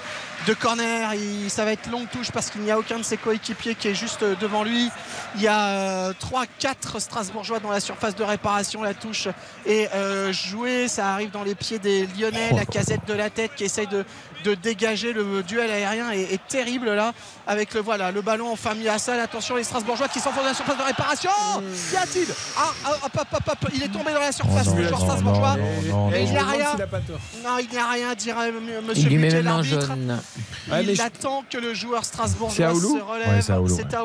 de corner. Il- ça va être longue touche parce qu'il n'y a aucun de ses coéquipiers qui est juste euh, devant lui. Il y a 3-4 Strasbourgeois dans la surface de réparation. La touche est jouée. Ça arrive dans les pieds des Lyonnais. Oh la là casette de la tête qui essaye de, de dégager. Le duel aérien est, est terrible là avec le voilà le ballon mis à salle. Attention les Strasbourgeois qui s'enfoncent dans la surface de réparation. Qu'y a-t-il ah, ah, hop, hop, hop, hop, Il est tombé dans la surface. Oh non, le joueur non, Strasbourgeois. non, non, Et il n'y a rien. s'il a pas tort. Non, il n'y a rien, dirait monsieur Il un l'arbitre. Ouais, Il je- attend que le joueur strasbourgeois se relève. Ouais, c'est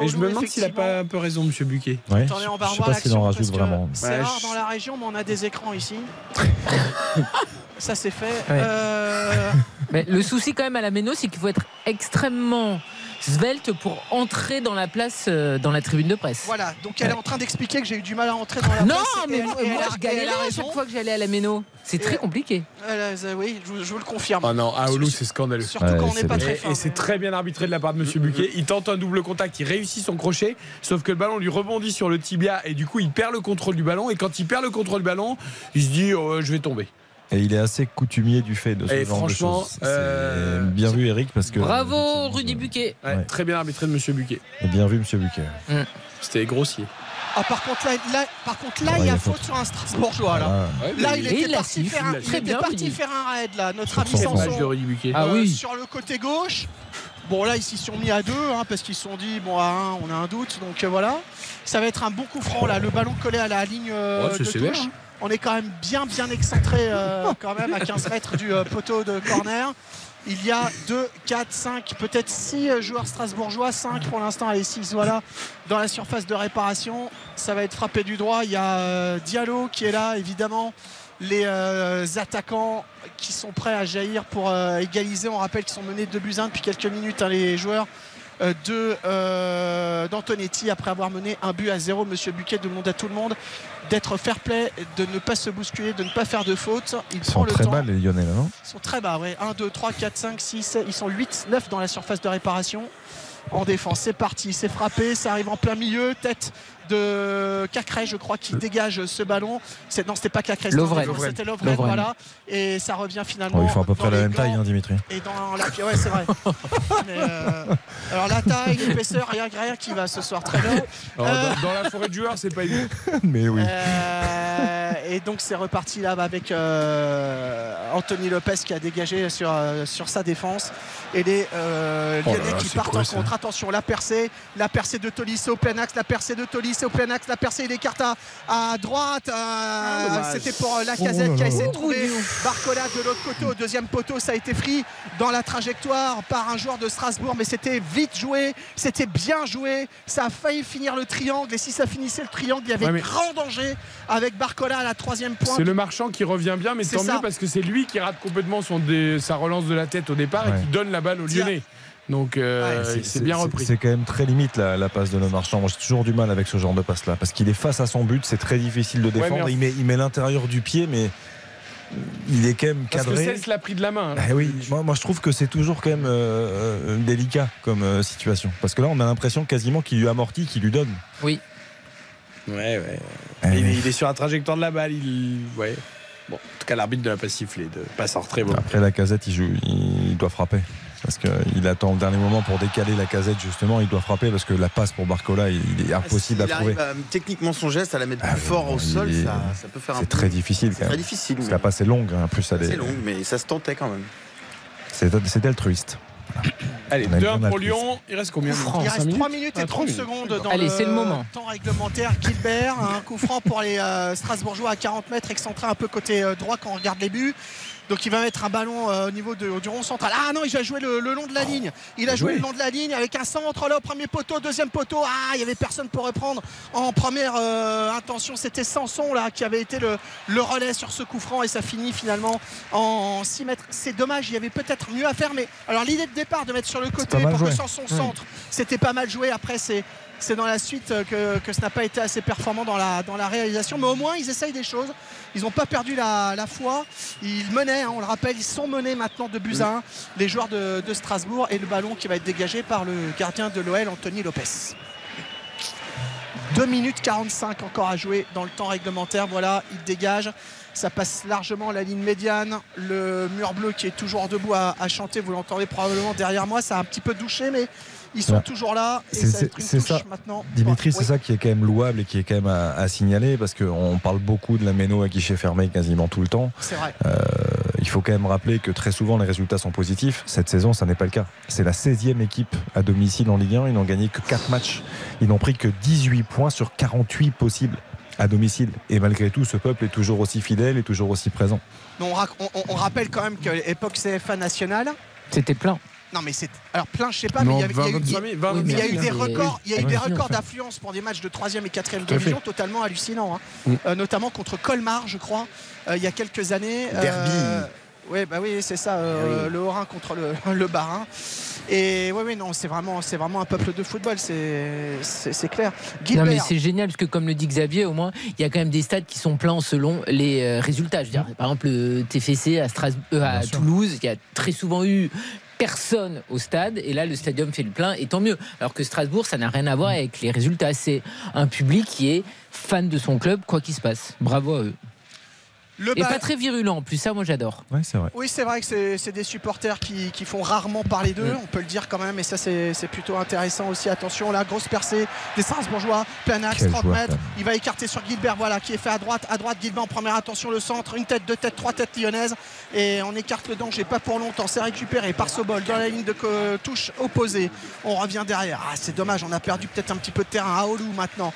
Et je me demande s'il a effectivement. pas un peu raison, monsieur Buquet. Ouais, Attendez, on va je sais revoir pas s'il en l'action vraiment. C'est rare dans la région, mais on a des écrans ici. Ça c'est fait. Ouais. Euh, Mais le souci quand même à la Méno, c'est qu'il faut être extrêmement svelte pour entrer dans la place, euh, dans la tribune de presse. voilà, donc elle est en train d'expliquer que j'ai eu du mal à entrer dans la Non, presse et mais elle- moi, elle moi, je elle a à raison. chaque fois que j'allais à la Méno. C'est très compliqué. A- oui, je, vous- je vous le confirme. Oh non, Aoulou, c'est scandaleux. Surtout Ouais, quand on n'est pas très Et, fort. et c'est très bien arbitré de la part de Monsieur Buquet. Il tente un double contact, il réussit son crochet, sauf que le ballon lui rebondit sur le tibia et du coup il perd le contrôle du ballon. Et quand il perd le contrôle du ballon, il se dit oh, je vais tomber. Et il est assez coutumier du fait de ce Et genre franchement, de choses. euh, bien vu Eric parce que Bravo Rudy Buquet. Ouais, Ouais. Très bien arbitré de Monsieur Buquet. et bien vu Monsieur Buquet. C'était grossier. Ah, par contre là, là- par contre là, Ouais, il y a faute faute. sur un Strasbourgeois là. Voilà. Là, il était parti faire un, il était parti faire un raid là. Notre ami Sanson. de Rudy Buquet. Ah Euh, oui. sur le côté gauche. Bon là ils s'y sont mis à deux hein, parce qu'ils se sont dit bon à un on a un doute donc euh, voilà ça va être un bon coup franc là le ballon collé à la ligne euh, Ouais, c'est de touche. On est quand même bien bien excentré euh, quand même à 15 mètres du euh, poteau de corner il y a 2, 4, 5, peut-être 6 joueurs strasbourgeois, 5 pour l'instant, allez 6 voilà, dans la surface de réparation. Ça va être frappé du droit. Il y a euh, Diallo qui est là, évidemment. Les euh, attaquants qui sont prêts à jaillir pour euh, égaliser. On rappelle qu'ils sont menés 2 buts 1 depuis quelques minutes, hein, les joueurs euh, de euh, d'Antonetti après avoir mené un but à 0. Monsieur Buquet demande à tout le monde d'être fair play, de ne pas se bousculer, de ne pas faire de fautes. Il Ils sont très bas les Lyonnais là, non Ils sont très bas, ouais. 1, 2, 3, 4, 5, 6, ils sont 8, 9 dans la surface de réparation. En défense, c'est parti, c'est frappé, ça arrive en plein milieu, tête de Cacré, je crois, qui dégage ce ballon. C'est, non, c'était pas Cacré, c'était, Lovren. c'était Lovren, Lovren. voilà. Et ça revient finalement. Oh, Ils font à peu près la même taille hein, Dimitri. Et dans la ouais, c'est vrai. Mais, euh, alors la taille, l'épaisseur, rien, rien qui va ce soir très bien. Euh, dans, dans la forêt de joueurs, c'est pas évident. Mais oui. euh, et donc c'est reparti là avec euh, Anthony Lopez qui a dégagé sur, euh, sur sa défense et les euh, Oh Lyonnais qui partent quoi, en contre. Attention, la percée, la percée de Tolisso au plein axe, la percée de Tolisso au plein axe, la percée il écarte à, à droite. euh, dommage. C'était pour euh, la Oh casette qui a essayé de trouver Barcola de l'autre côté au deuxième poteau. Ça a été pris dans la trajectoire par un joueur de Strasbourg, mais c'était vite joué, c'était bien joué. Ça a failli finir le triangle et si ça finissait le triangle, il y avait Ouais, mais- grand danger avec Barcola à la troisième pointe. C'est le marchand qui revient bien, mais C'est tant ça. mieux parce que c'est lui qui rate complètement son dé- sa relance de la tête au départ Ouais. et qui donne la balle au Lyonnais. Donc euh, Ouais, c'est bien repris. C'est quand même très limite la, la passe de Le Marchand. Moi, j'ai toujours du mal avec ce genre de passe là parce qu'il est face à son but, c'est très difficile de défendre. en- il met, il met l'intérieur du pied, mais il est quand même Parce que cadré. Cels l'a pris de la main. hein. Ah oui, moi, moi, je trouve que c'est toujours quand même euh, euh, délicat comme euh, situation. Parce que là, on a l'impression quasiment qu'il lui amortit, qu'il lui donne. Oui. Ouais, ouais. Eh il, est, oui. il est sur la trajectoire de la balle. Il... Ouais. Bon, en tout cas, l'arbitre ne l'a pas sifflé de passe en retrait. Bon. Après, la casette, il, joue, il doit frapper. Parce qu'il attend le dernier moment pour décaler la casette, justement. Il doit frapper parce que la passe pour Barcola, il est impossible S'il à trouver. à, techniquement son geste à la mettre Ah, plus fort au sol, est- ça, ça peut faire un C'est peu- très difficile C'est quand très même. difficile. Parce mais que la passe est longue, hein. en plus, C'est est- long, mais ça se tentait quand même. c'est c'est altruiste. Allez, On a 2-1 bien pour. Lyon. Il reste combien de temps Il reste 3 minutes et Ah, 30 trois minutes. secondes dans Allez, c'est le moment. temps réglementaire. Gilbert, un coup franc pour les euh, Strasbourgeois à 40 mètres, excentré un peu côté euh, droit quand on regarde les buts. Donc il va mettre un ballon euh, au niveau de- du rond central. Ah non, il va jouer le, le long de la ligne. Il a joué joué. le long de la ligne avec un centre là au premier poteau, deuxième poteau. Ah, il y avait personne pour reprendre. En première euh, intention, c'était Sanson là qui avait été le, le relais sur ce coup franc et ça finit finalement en 6 mètres. C'est dommage, il y avait peut-être mieux à faire. Mais alors l'idée de départ de mettre sur le côté pour que joué. Sanson centre, c'était pas mal joué. Après, c'est c'est dans la suite euh, que, que ce n'a pas été assez performant dans la, dans la réalisation. Mais au moins, ils essayent des choses. Ils n'ont pas perdu la, la foi. Ils menaient, hein, on le rappelle, ils sont menés maintenant de buts à 1, les joueurs de, de Strasbourg. Et le ballon qui va être dégagé par le gardien de l'OL, Anthony Lopez. 2 minutes 45 encore à jouer dans le temps réglementaire. Voilà, il dégage. Ça passe largement la ligne médiane. Le mur bleu qui est toujours debout à, à chanter, vous l'entendez probablement derrière moi. Ça a un petit peu douché, mais Ils sont Ouais. toujours là. Et C'est- ça une touche maintenant. Dimitri, Ouais, c'est ça qui est quand même louable et qui est quand même à, à signaler parce qu'on parle beaucoup de la méno à guichet fermé quasiment tout le temps. C'est vrai. Euh, il faut quand même rappeler que très souvent les résultats sont positifs. Cette saison, ça n'est pas le cas. C'est la 16e équipe à domicile en Ligue 1. Ils n'ont gagné que 4 matchs. Ils n'ont pris que 18 points sur 48 possibles à domicile. Et malgré tout, ce peuple est toujours aussi fidèle et toujours aussi présent. On- on rappelle quand même que l'époque CFA nationale. C'était plein. Non mais c'est alors plein je sais pas Non, mais il y, a eu- 20, 25 000, 20, oui, mais il y a eu 25 des 000. records il y a eu Ah des records d'affluence pour des matchs de 3 et 4 Tout à division fait. totalement hallucinants hein. Mm. Euh, notamment contre Colmar je crois euh, il y a quelques années Derby. oui bah oui c'est ça euh, le Haut-Rhin contre le, le Bas-Rhin et oui oui non c'est vraiment c'est vraiment un peuple de football c'est clair Non Gilbert mais c'est génial parce que comme le dit Xavier, au moins il y a quand même des stades qui sont pleins selon les euh, résultats. Je veux dire, par exemple le TFC à, Strasbourg, à Toulouse, il y a très souvent eu personne au stade et là le stadium fait le plein et tant mieux. Alors que Strasbourg, ça n'a rien à voir avec les résultats. C'est un public qui est fan de son club quoi qu'il se passe. Bravo à eux. Le et pas très virulent en plus, ça moi j'adore. Ouais, c'est vrai. Oui, c'est vrai que c'est- des supporters qui, qui font rarement parler d'eux, on peut le dire quand même, et ça c'est plutôt intéressant aussi. Attention, la grosse percée des Strasbourgeois, plein axe, Quel 30 joueur, mètres. Il va écarter sur Gilbert, voilà, qui est fait à droite. À droite, Gilbert en première attention, le centre, une tête, deux têtes, trois têtes lyonnaises. Et on écarte le danger, pas pour longtemps. C'est récupéré par Sobol dans la ligne de touche opposée. On revient derrière. Ah, c'est dommage, on a perdu peut-être un petit peu de terrain à Olou maintenant.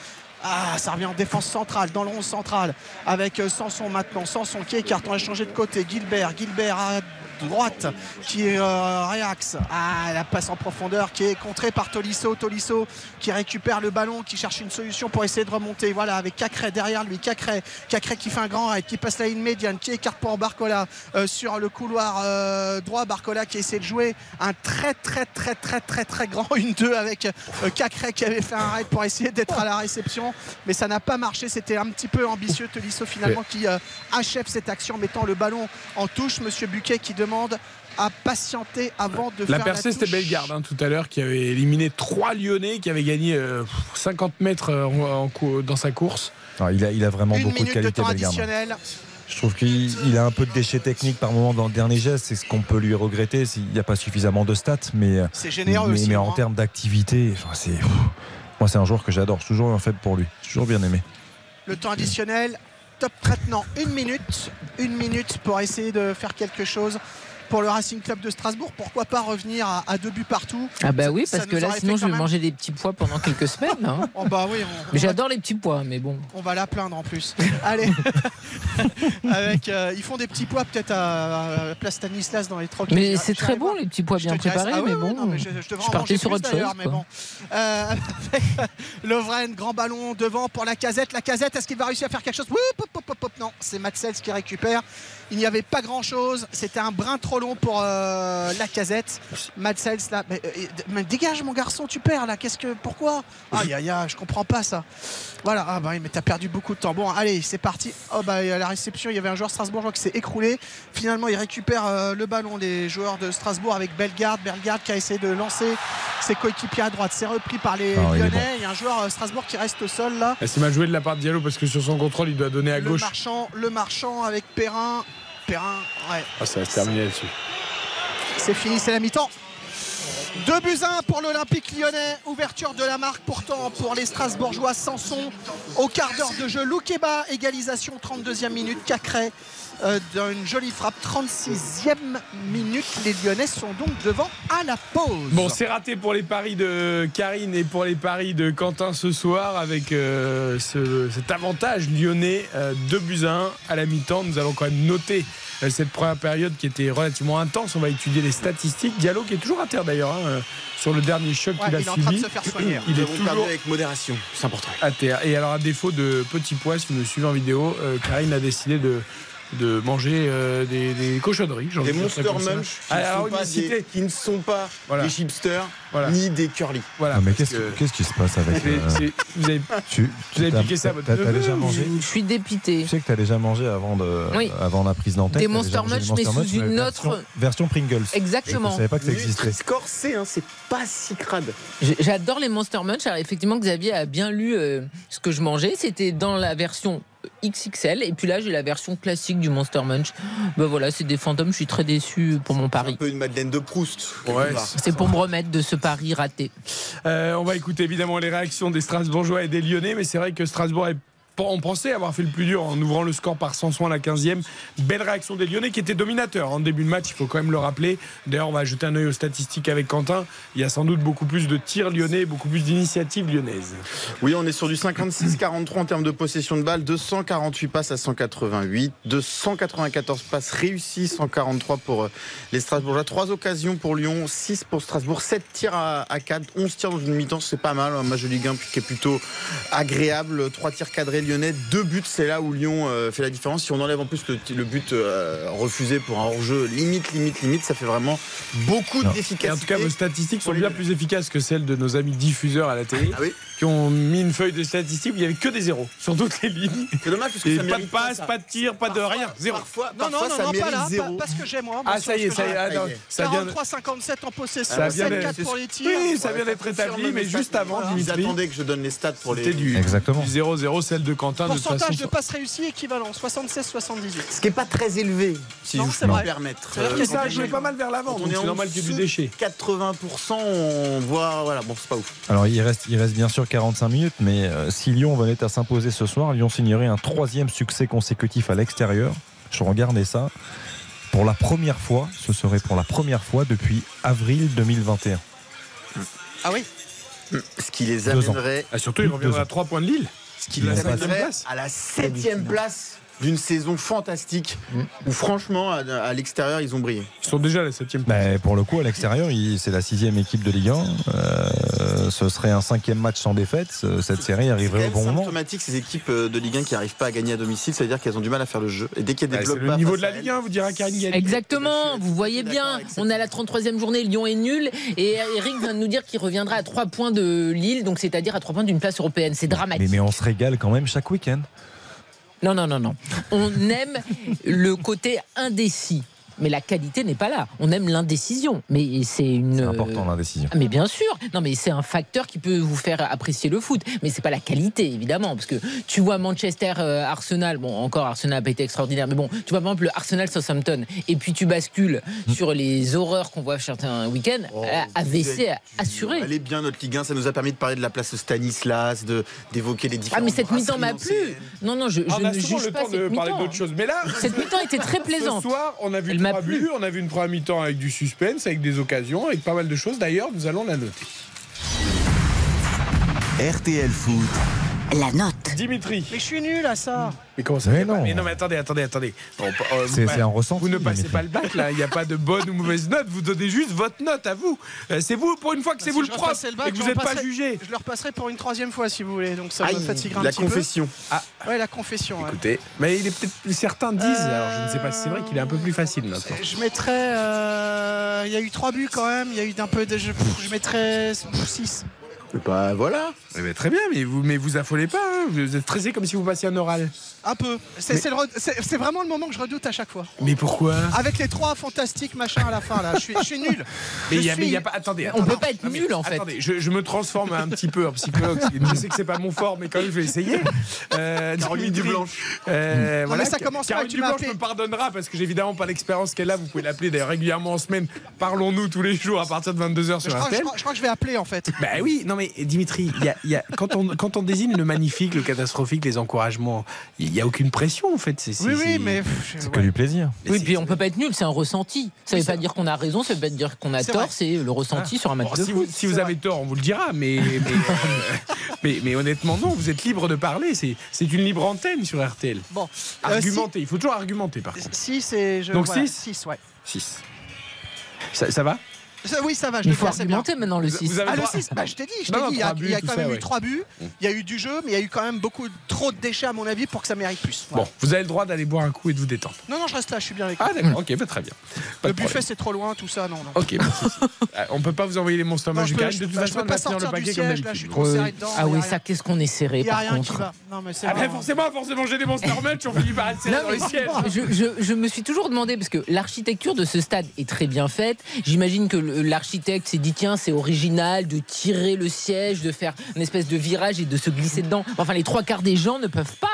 Ah, ça revient en défense centrale, dans le rond central, avec euh, Sanson maintenant. Sanson qui écarte, on a changé de côté. Gilbert, Gilbert à droite, qui euh, réaxe. Ah, la passe en profondeur qui est contrée par Tolisso. Tolisso qui récupère le ballon, qui cherche une solution pour essayer de remonter. Voilà, avec Cacré derrière lui. Cacré, Cacré qui fait un grand raid, qui passe la ligne médiane, qui écarte pour Barcola euh, sur le couloir euh, droit. Barcola qui essaie de jouer un très, très, très, très, très, très grand 1-2 avec Cacré qui avait fait un raid pour essayer d'être à la réception. Mais ça n'a pas marché. C'était un petit peu ambitieux. Tolisso finalement qui achève cette action mettant le ballon en touche. Monsieur Buquet qui demande à patienter avant de La faire percée, la c'était. Bellegarde hein, tout à l'heure qui avait éliminé trois Lyonnais qui avaient gagné euh, 50 mètres euh, en- en dans sa course. Alors, il, a, il a vraiment Une beaucoup de minute de qualité, temps Bellegarde. additionnel. Je trouve qu'il il a un peu de déchets techniques par moment dans le dernier geste. C'est ce qu'on peut lui regretter s'il n'y a pas suffisamment de stats. Mais, C'est généreux mais, aussi, mais hein. en termes d'activité, enfin, c'est. Moi, c'est un joueur que j'adore. Toujours un faible pour lui. Toujours bien aimé. Le temps additionnel. Top maintenant une minute. Une minute pour essayer de faire quelque chose pour le Racing Club de Strasbourg. Pourquoi pas revenir à, à deux buts partout Ah bah oui, parce que là sinon je vais même- manger des petits pois pendant quelques semaines. hein. Oh bah oui, va, j'adore les petits pois, mais bon. on va la plaindre en plus. Allez, avec euh, ils font des petits pois peut-être à, à Place Stanislas dans les trocs. Mais c'est très bon les petits pois bien préparés, Ah mais bon. non, mais je, partais sur autre chose. mais bon. Euh, avec Lovren, grand ballon devant pour la casette. La casette, est-ce qu'il va réussir à faire quelque chose? Oui, pop, pop, pop. Non, c'est Matsels qui récupère. Il n'y avait pas grand chose. C'était un brin trop long pour euh, la casette. Matsels là. Mais, euh, mais dégage mon garçon, tu perds là. Qu'est-ce que. Pourquoi? Aïe aïe aïe, je comprends pas ça. Voilà, ah bah oui, mais t'as perdu beaucoup de temps. Bon, allez, c'est parti. Oh bah à la réception, il y avait un joueur strasbourgeois qui s'est écroulé. Finalement, il récupère euh, le ballon des joueurs de Strasbourg avec Bellegarde. Bellegarde qui a essayé de lancer ses coéquipiers à droite. C'est repris par les Ah, il Lyonnais. bon. Il y a un joueur euh, Strasbourg qui reste au sol là. Ah, C'est mal joué de la part de Diallo parce que sur son contrôle, il doit donner à Le gauche. marchand, le marchand avec Perrin. Perrin, ouais. Ah, ça va se terminer là-dessus. C'est fini, c'est la mi-temps. 2 buts 1 pour l'Olympique lyonnais. Ouverture de la marque pourtant pour les Strasbourgeois. Sanson au quart d'heure de jeu. Loukeba, égalisation 32e minute. Cacré euh, d'une jolie frappe. 36e minute. Les Lyonnais sont donc devant à la pause. Bon, c'est raté pour les paris de Karine et pour les paris de Quentin ce soir avec euh, ce- cet avantage lyonnais 2 buts à 1 à la mi-temps. Nous allons quand même noter euh, cette première période qui était relativement intense. On va étudier les statistiques. Diallo qui est toujours à terre d'ailleurs hein, euh, sur le dernier choc Ouais, qu'il a il est en train subi. de se faire soigner. Il Nous est toujours avec modération, c'est important. à terre. Et alors, à défaut de petits pois, si vous me suivez en vidéo, euh, Karine a décidé de, de manger euh, des, des cochonneries. Des Monster. Munch qui, Ah, ne des, qui ne sont pas Voilà. des chipsters Voilà. ni des curly. Voilà. Mais qu'est-ce que- qu'est-ce qui se passe avec. C'est- euh, c'est- vous avez, tu vous avez piqué ça à votre neveu déjà mangé Je suis dépité. Tu sais que tu as déjà mangé avant, de, Oui. avant la prise d'antenne. Des Monster Munch, mais sous une version- autre- Version Pringles. Exactement. Je ne savais pas que ça existait. Corsé, hein, c'est pas si crade. J'adore les Monster Munch. Alors effectivement, Xavier a bien lu euh, ce que je mangeais. C'était dans la version XXL. Et puis là, j'ai la version classique du Monster Munch. Ben voilà, c'est des fantômes. Je suis très déçu pour mon pari. Un peu une Madeleine de Proust. Ouais, C'est pour me remettre de ce pari raté. Euh, on va écouter évidemment les réactions des Strasbourgeois et des Lyonnais, mais c'est vrai que Strasbourg est on pensait avoir fait le plus dur en ouvrant le score par Sanson à la 15e. Belle réaction des Lyonnais qui étaient dominateurs en début de match, il faut quand même le rappeler. D'ailleurs, on va jeter un œil aux statistiques avec Quentin. Il y a sans doute beaucoup plus de tirs lyonnais, beaucoup plus d'initiatives lyonnaises. Oui, on est sur du 56-43 en termes de possession de balles, 248 passes à 188, 294 passes réussies, 143 pour euh, les Strasbourgeois, 3 occasions pour Lyon, 6 pour Strasbourg, 7 tirs à, 4, 11 tirs dans une mi-temps, c'est pas mal, un match de Ligue 1 qui est plutôt agréable, 3 tirs cadrés lyonnais, deux buts, c'est là où Lyon euh, fait la différence. Si on enlève en plus le, but euh, refusé pour un hors-jeu, limite, limite, limite, ça fait vraiment beaucoup d'efficacité. En tout cas, vos statistiques sont bien plus efficaces que celles de nos amis diffuseurs à la télé, ah qui ont mis une feuille de statistiques où il n'y avait que des zéros sur toutes les lignes. C'est dommage parce que ça pas de passe, pas, de tir, pas de rien, zéro. Parfois, non, non, non, ça non mérite pas là, zéro. parce que j'ai moi. Ah, ça y est, ça y est. Ah, non, ça vient... 43-57 en possession, Ça vient 7-4 pour les tirs. Oui, ça vient d'être établi, mais juste avant, Ils Dimitri. attendaient que je donne les stats pour les. C'était du Exactement. du 0-0, celle de. De Pourcentage de passes réussies équivalent 76-78. Ce qui n'est pas très élevé, si Non, je peux me permettre. C'est-à-dire Euh, que ça a joué pas mal vers l'avant, donc on est c'est en normal qu'il y ait du déchet. 80%, on voit. Voilà, bon, c'est pas ouf. Alors il reste, il reste bien sûr 45 minutes, mais euh, si Lyon venait à s'imposer ce soir, Lyon signerait un troisième succès consécutif à l'extérieur. Je regardais ça. Pour la première fois, ce serait pour la première fois depuis avril 2021. Ah oui Ce qui les amènerait. Ah, surtout, il Deux reviendra ans. à 3 points de Lille. Ce qui La à la septième place d'une saison fantastique où franchement à, à l'extérieur ils ont brillé. Ils sont déjà à la 7 place. Mais pour le coup, à l'extérieur, c'est la sixième équipe de Ligue 1. Euh, ce serait un cinquième match sans défaite. Ce- Cette série C'est arriverait au bon moment. symptomatique ces équipes euh, de Ligue 1 qui n'arrivent pas à gagner à domicile, ça veut dire qu'elles ont du mal à faire le jeu. Et dès qu'il y a des c'est blocs le niveau de la Ligue 1, vous direz Karine Galli. Exactement, vous voyez bien, on est à la 33e journée, Lyon est nul et Eric vient de nous dire qu'il reviendra à 3 points de Lille, donc c'est-à-dire à 3 points d'une place européenne. C'est dramatique. Mais, mais on se régale quand même chaque week-end. Non, non, non, non. On aime le côté indécis. Mais la qualité n'est pas là. On aime l'indécision. Mais c'est une. C'est important l'indécision. Ah, Mais bien sûr, non mais c'est un facteur qui peut vous faire apprécier le foot, mais c'est pas la qualité évidemment, parce que tu vois Manchester euh, Arsenal, bon encore Arsenal n'a pas été extraordinaire, mais bon tu vois par exemple le Arsenal Southampton, et puis tu bascules sur les horreurs qu'on voit certains week-ends, Oh, euh, AVC assuré. Elle est bien notre Ligue 1, ça nous a permis de parler de la place Stanislas, de d'évoquer les Ah différents. mais cette mi-temps m'a plu. Non non je, je Ah, on a ne juge le pas temps de cette parler mi-temps. d'autre chose. Mais là, Cette mi-temps était très plaisante. Ce soir, on a vu Buts, on a vu une première mi-temps avec du suspense, avec des occasions, avec pas mal de choses. D'ailleurs, nous allons la noter. RTL Foot. La note. Dimitri. Mais je suis nul à ça. Mais comment ça Mais non. Mais non, mais attendez, attendez, attendez. Bon, euh, C'est vous- c'est un ressenti. Vous ne passez Dimitri. pas le bac là, il n'y a pas de bonne ou mauvaise note, vous donnez juste votre note à vous. Euh, C'est vous, pour une fois que c'est Si vous le prof le bac, et que vous je n'êtes pas jugé. Je le repasserai pour une troisième fois si vous voulez, donc ça Aïe, me fatiguera un la petit confession. Ah, peu. Ouais, la confession. ouais. écoutez, mais il est peut-être certains disent, alors je ne sais pas si c'est vrai qu'il est un peu plus facile maintenant. Je mettrais. euh, Il y a eu trois buts quand même. Il y a eu d'un peu de. Je, je mettrais 6. Bah voilà. Eh ben, très bien, mais vous, mais vous affolez pas, hein. vous êtes stressé comme si vous passiez un oral. Un peu. C'est Mais- c'est le re- c'est- c'est vraiment le moment que je redoute à chaque fois. Mais pourquoi? Avec les trois fantastiques machin à la fin là, je suis, je suis nul. Mais Je il y a, suis- mais il y a pas. Attendez, On attendez. peut pas être nul en fait. Attendez, je, je me transforme un petit peu en psychologue. Je sais que c'est pas mon fort, mais quand même, je vais essayer. Euh, Caroline Dimitri, Dublanche. euh, Non, voilà. mais ça commence Caroline mal, tu m'as Dublanche appelé. me pardonnera parce que j'ai évidemment pas l'expérience qu'elle a. Vous pouvez l'appeler d'ailleurs régulièrement en semaine. Parlons-nous tous les jours à partir de 22h Je sur crois, je crois- je crois que je vais appeler en fait. Bah oui, non mais Dimitri, y a- y a- quand, on, quand on désigne le magnifique, le catastrophique, les encouragements, il n'y a aucune pression en fait. C'est, c'est- Oui, oui, c'est- mais. C'est ouais. que du plaisir. Oui, puis on peut pas être nul, c'est un ressenti. Ça veut Oui, pas dire qu'on a raison, ça veut pas dire qu'on a C'est tort, vrai. c'est le ressenti sur un match Bon, de si foot. vous, si vous avez tort, on vous le dira, mais, mais, euh, mais, mais honnêtement, non, vous êtes libre de parler. C'est, c'est une libre antenne sur RTL. Bon. Argumenter, il faut toujours argumenter par contre. 6 et je. Donc voilà, six six, ouais. 6. Ça, ça va? Oui, ça va, je Il faut argumenter maintenant le Vous- 6. vous avez Ah, le droit- 6, bah, je t'ai dit, je Non, t'ai non, dit, il y a, il y quand même eu 3 buts, il y a eu du jeu, mais il y a eu quand même beaucoup, trop de déchets à mon avis pour que ça mérite plus. Voilà. Bon, vous avez le droit d'aller boire un coup et de vous détendre. Non, non, je reste là, je suis bien avec Ah vous. d'accord, ok, bah, très bien. Pas Le de buffet, c'est trop loin, tout ça, non, non. Ok, de souci. Euh, on peut pas vous envoyer les monstres Karim. De je toute façon, on pas va tenir le sortir du paquet comme siège, là, je suis d'habitude. trop serré dedans. Ah oui, ça qu'est-ce qu'on est serré Il y a par rien qui contre. va. Non, mais c'est Après, bon. forcément, forcément, j'ai des Monster Match, on finit par être serré dans les sièges. je, me suis toujours demandé, parce que l'architecture de ce stade est très bien faite. J'imagine que le- l'architecte s'est dit tiens, c'est original de tirer le siège, de faire une espèce de virage et de se glisser dedans. Enfin, les trois quarts des gens ne peuvent pas.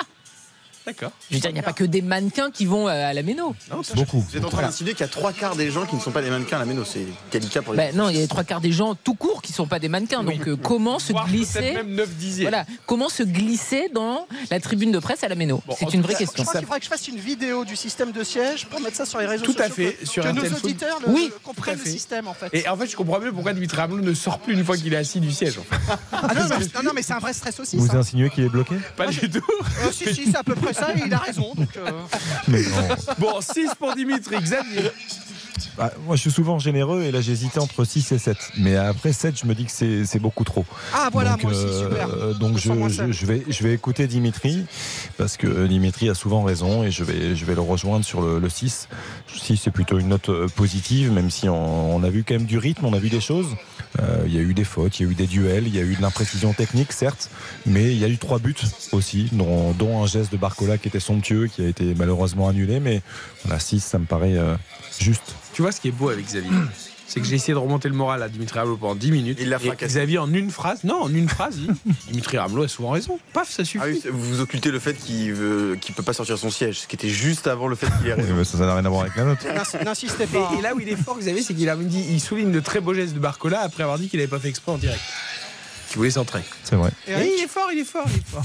D'accord. Je veux dire, il n'y a pas que des mannequins qui vont euh, à la méno. Beaucoup. Vous êtes en train d'insinuer qu'il y a trois quarts des gens qui ne sont pas des mannequins à la méno. C'est délicat pour les Ben non, il y a les trois quarts des gens tout court qui sont pas des mannequins. Donc euh, comment se glisser même 9 dixièmes. Voilà, comment se glisser dans la tribune de presse à la méno C'est tout une vraie cas, question. Je crois qu'il faudrait que je fasse une vidéo du système de siège pour mettre ça sur les réseaux Tout sociaux. à fait, que, sur que nos auditeurs le, Oui, comprennent tout à le fait. système en fait. Et en fait, je comprends mieux pourquoi Dimitri Ramelot ne sort plus une fois qu'il est assis du siège. Ah non, mais, non, non, mais c'est un vrai stress aussi. Vous insinuez qu'il est bloqué Pas du tout. Euh, si, si, c'est à peu près ça, et il a raison. Donc, euh. Bon, 6 pour Dimitri. Xavier. Bah, moi, je suis souvent généreux et là, j'hésitais entre 6 et 7. Mais après 7, je me dis que c'est c'est beaucoup trop. Ah, voilà, donc, moi aussi, super. donc Je vais, je vais écouter Dimitri parce que Dimitri a souvent raison et je vais, je vais le rejoindre sur le, le 6. 6, c'est plutôt une note euh, positive, même si on, on a vu quand même du rythme, on a vu des choses. Euh, Il y a eu des fautes, il y a eu des duels, il y a eu de l'imprécision technique, certes, mais il y a eu trois buts aussi, dont, un geste de Barcola qui était somptueux, qui a été malheureusement annulé. Mais voilà, 6, ça me paraît euh, juste. Tu vois ce qui est beau avec Xavier c'est que j'ai essayé de remonter le moral à Dimitri Ramelot pendant 10 minutes. Il l'a Et fracassé. Xavier, en une phrase, non, en une phrase, il- Dimitri Ramelot a souvent raison. Paf, ça suffit. Ah oui, vous vous occultez le fait qu'il veut, qu'il peut pas sortir son siège, ce qui était juste avant le fait qu'il ait raison. Ça n'a rien à voir avec la note. n'ins- N'insistez Et, pas. et là où il est fort, Xavier, c'est qu'il a dit, il souligne de très beaux gestes de Barcola après avoir dit qu'il n'avait pas fait exprès en direct. Qu'il voulait s'entrer. C'est vrai. Et il est fort, il est fort, il est fort.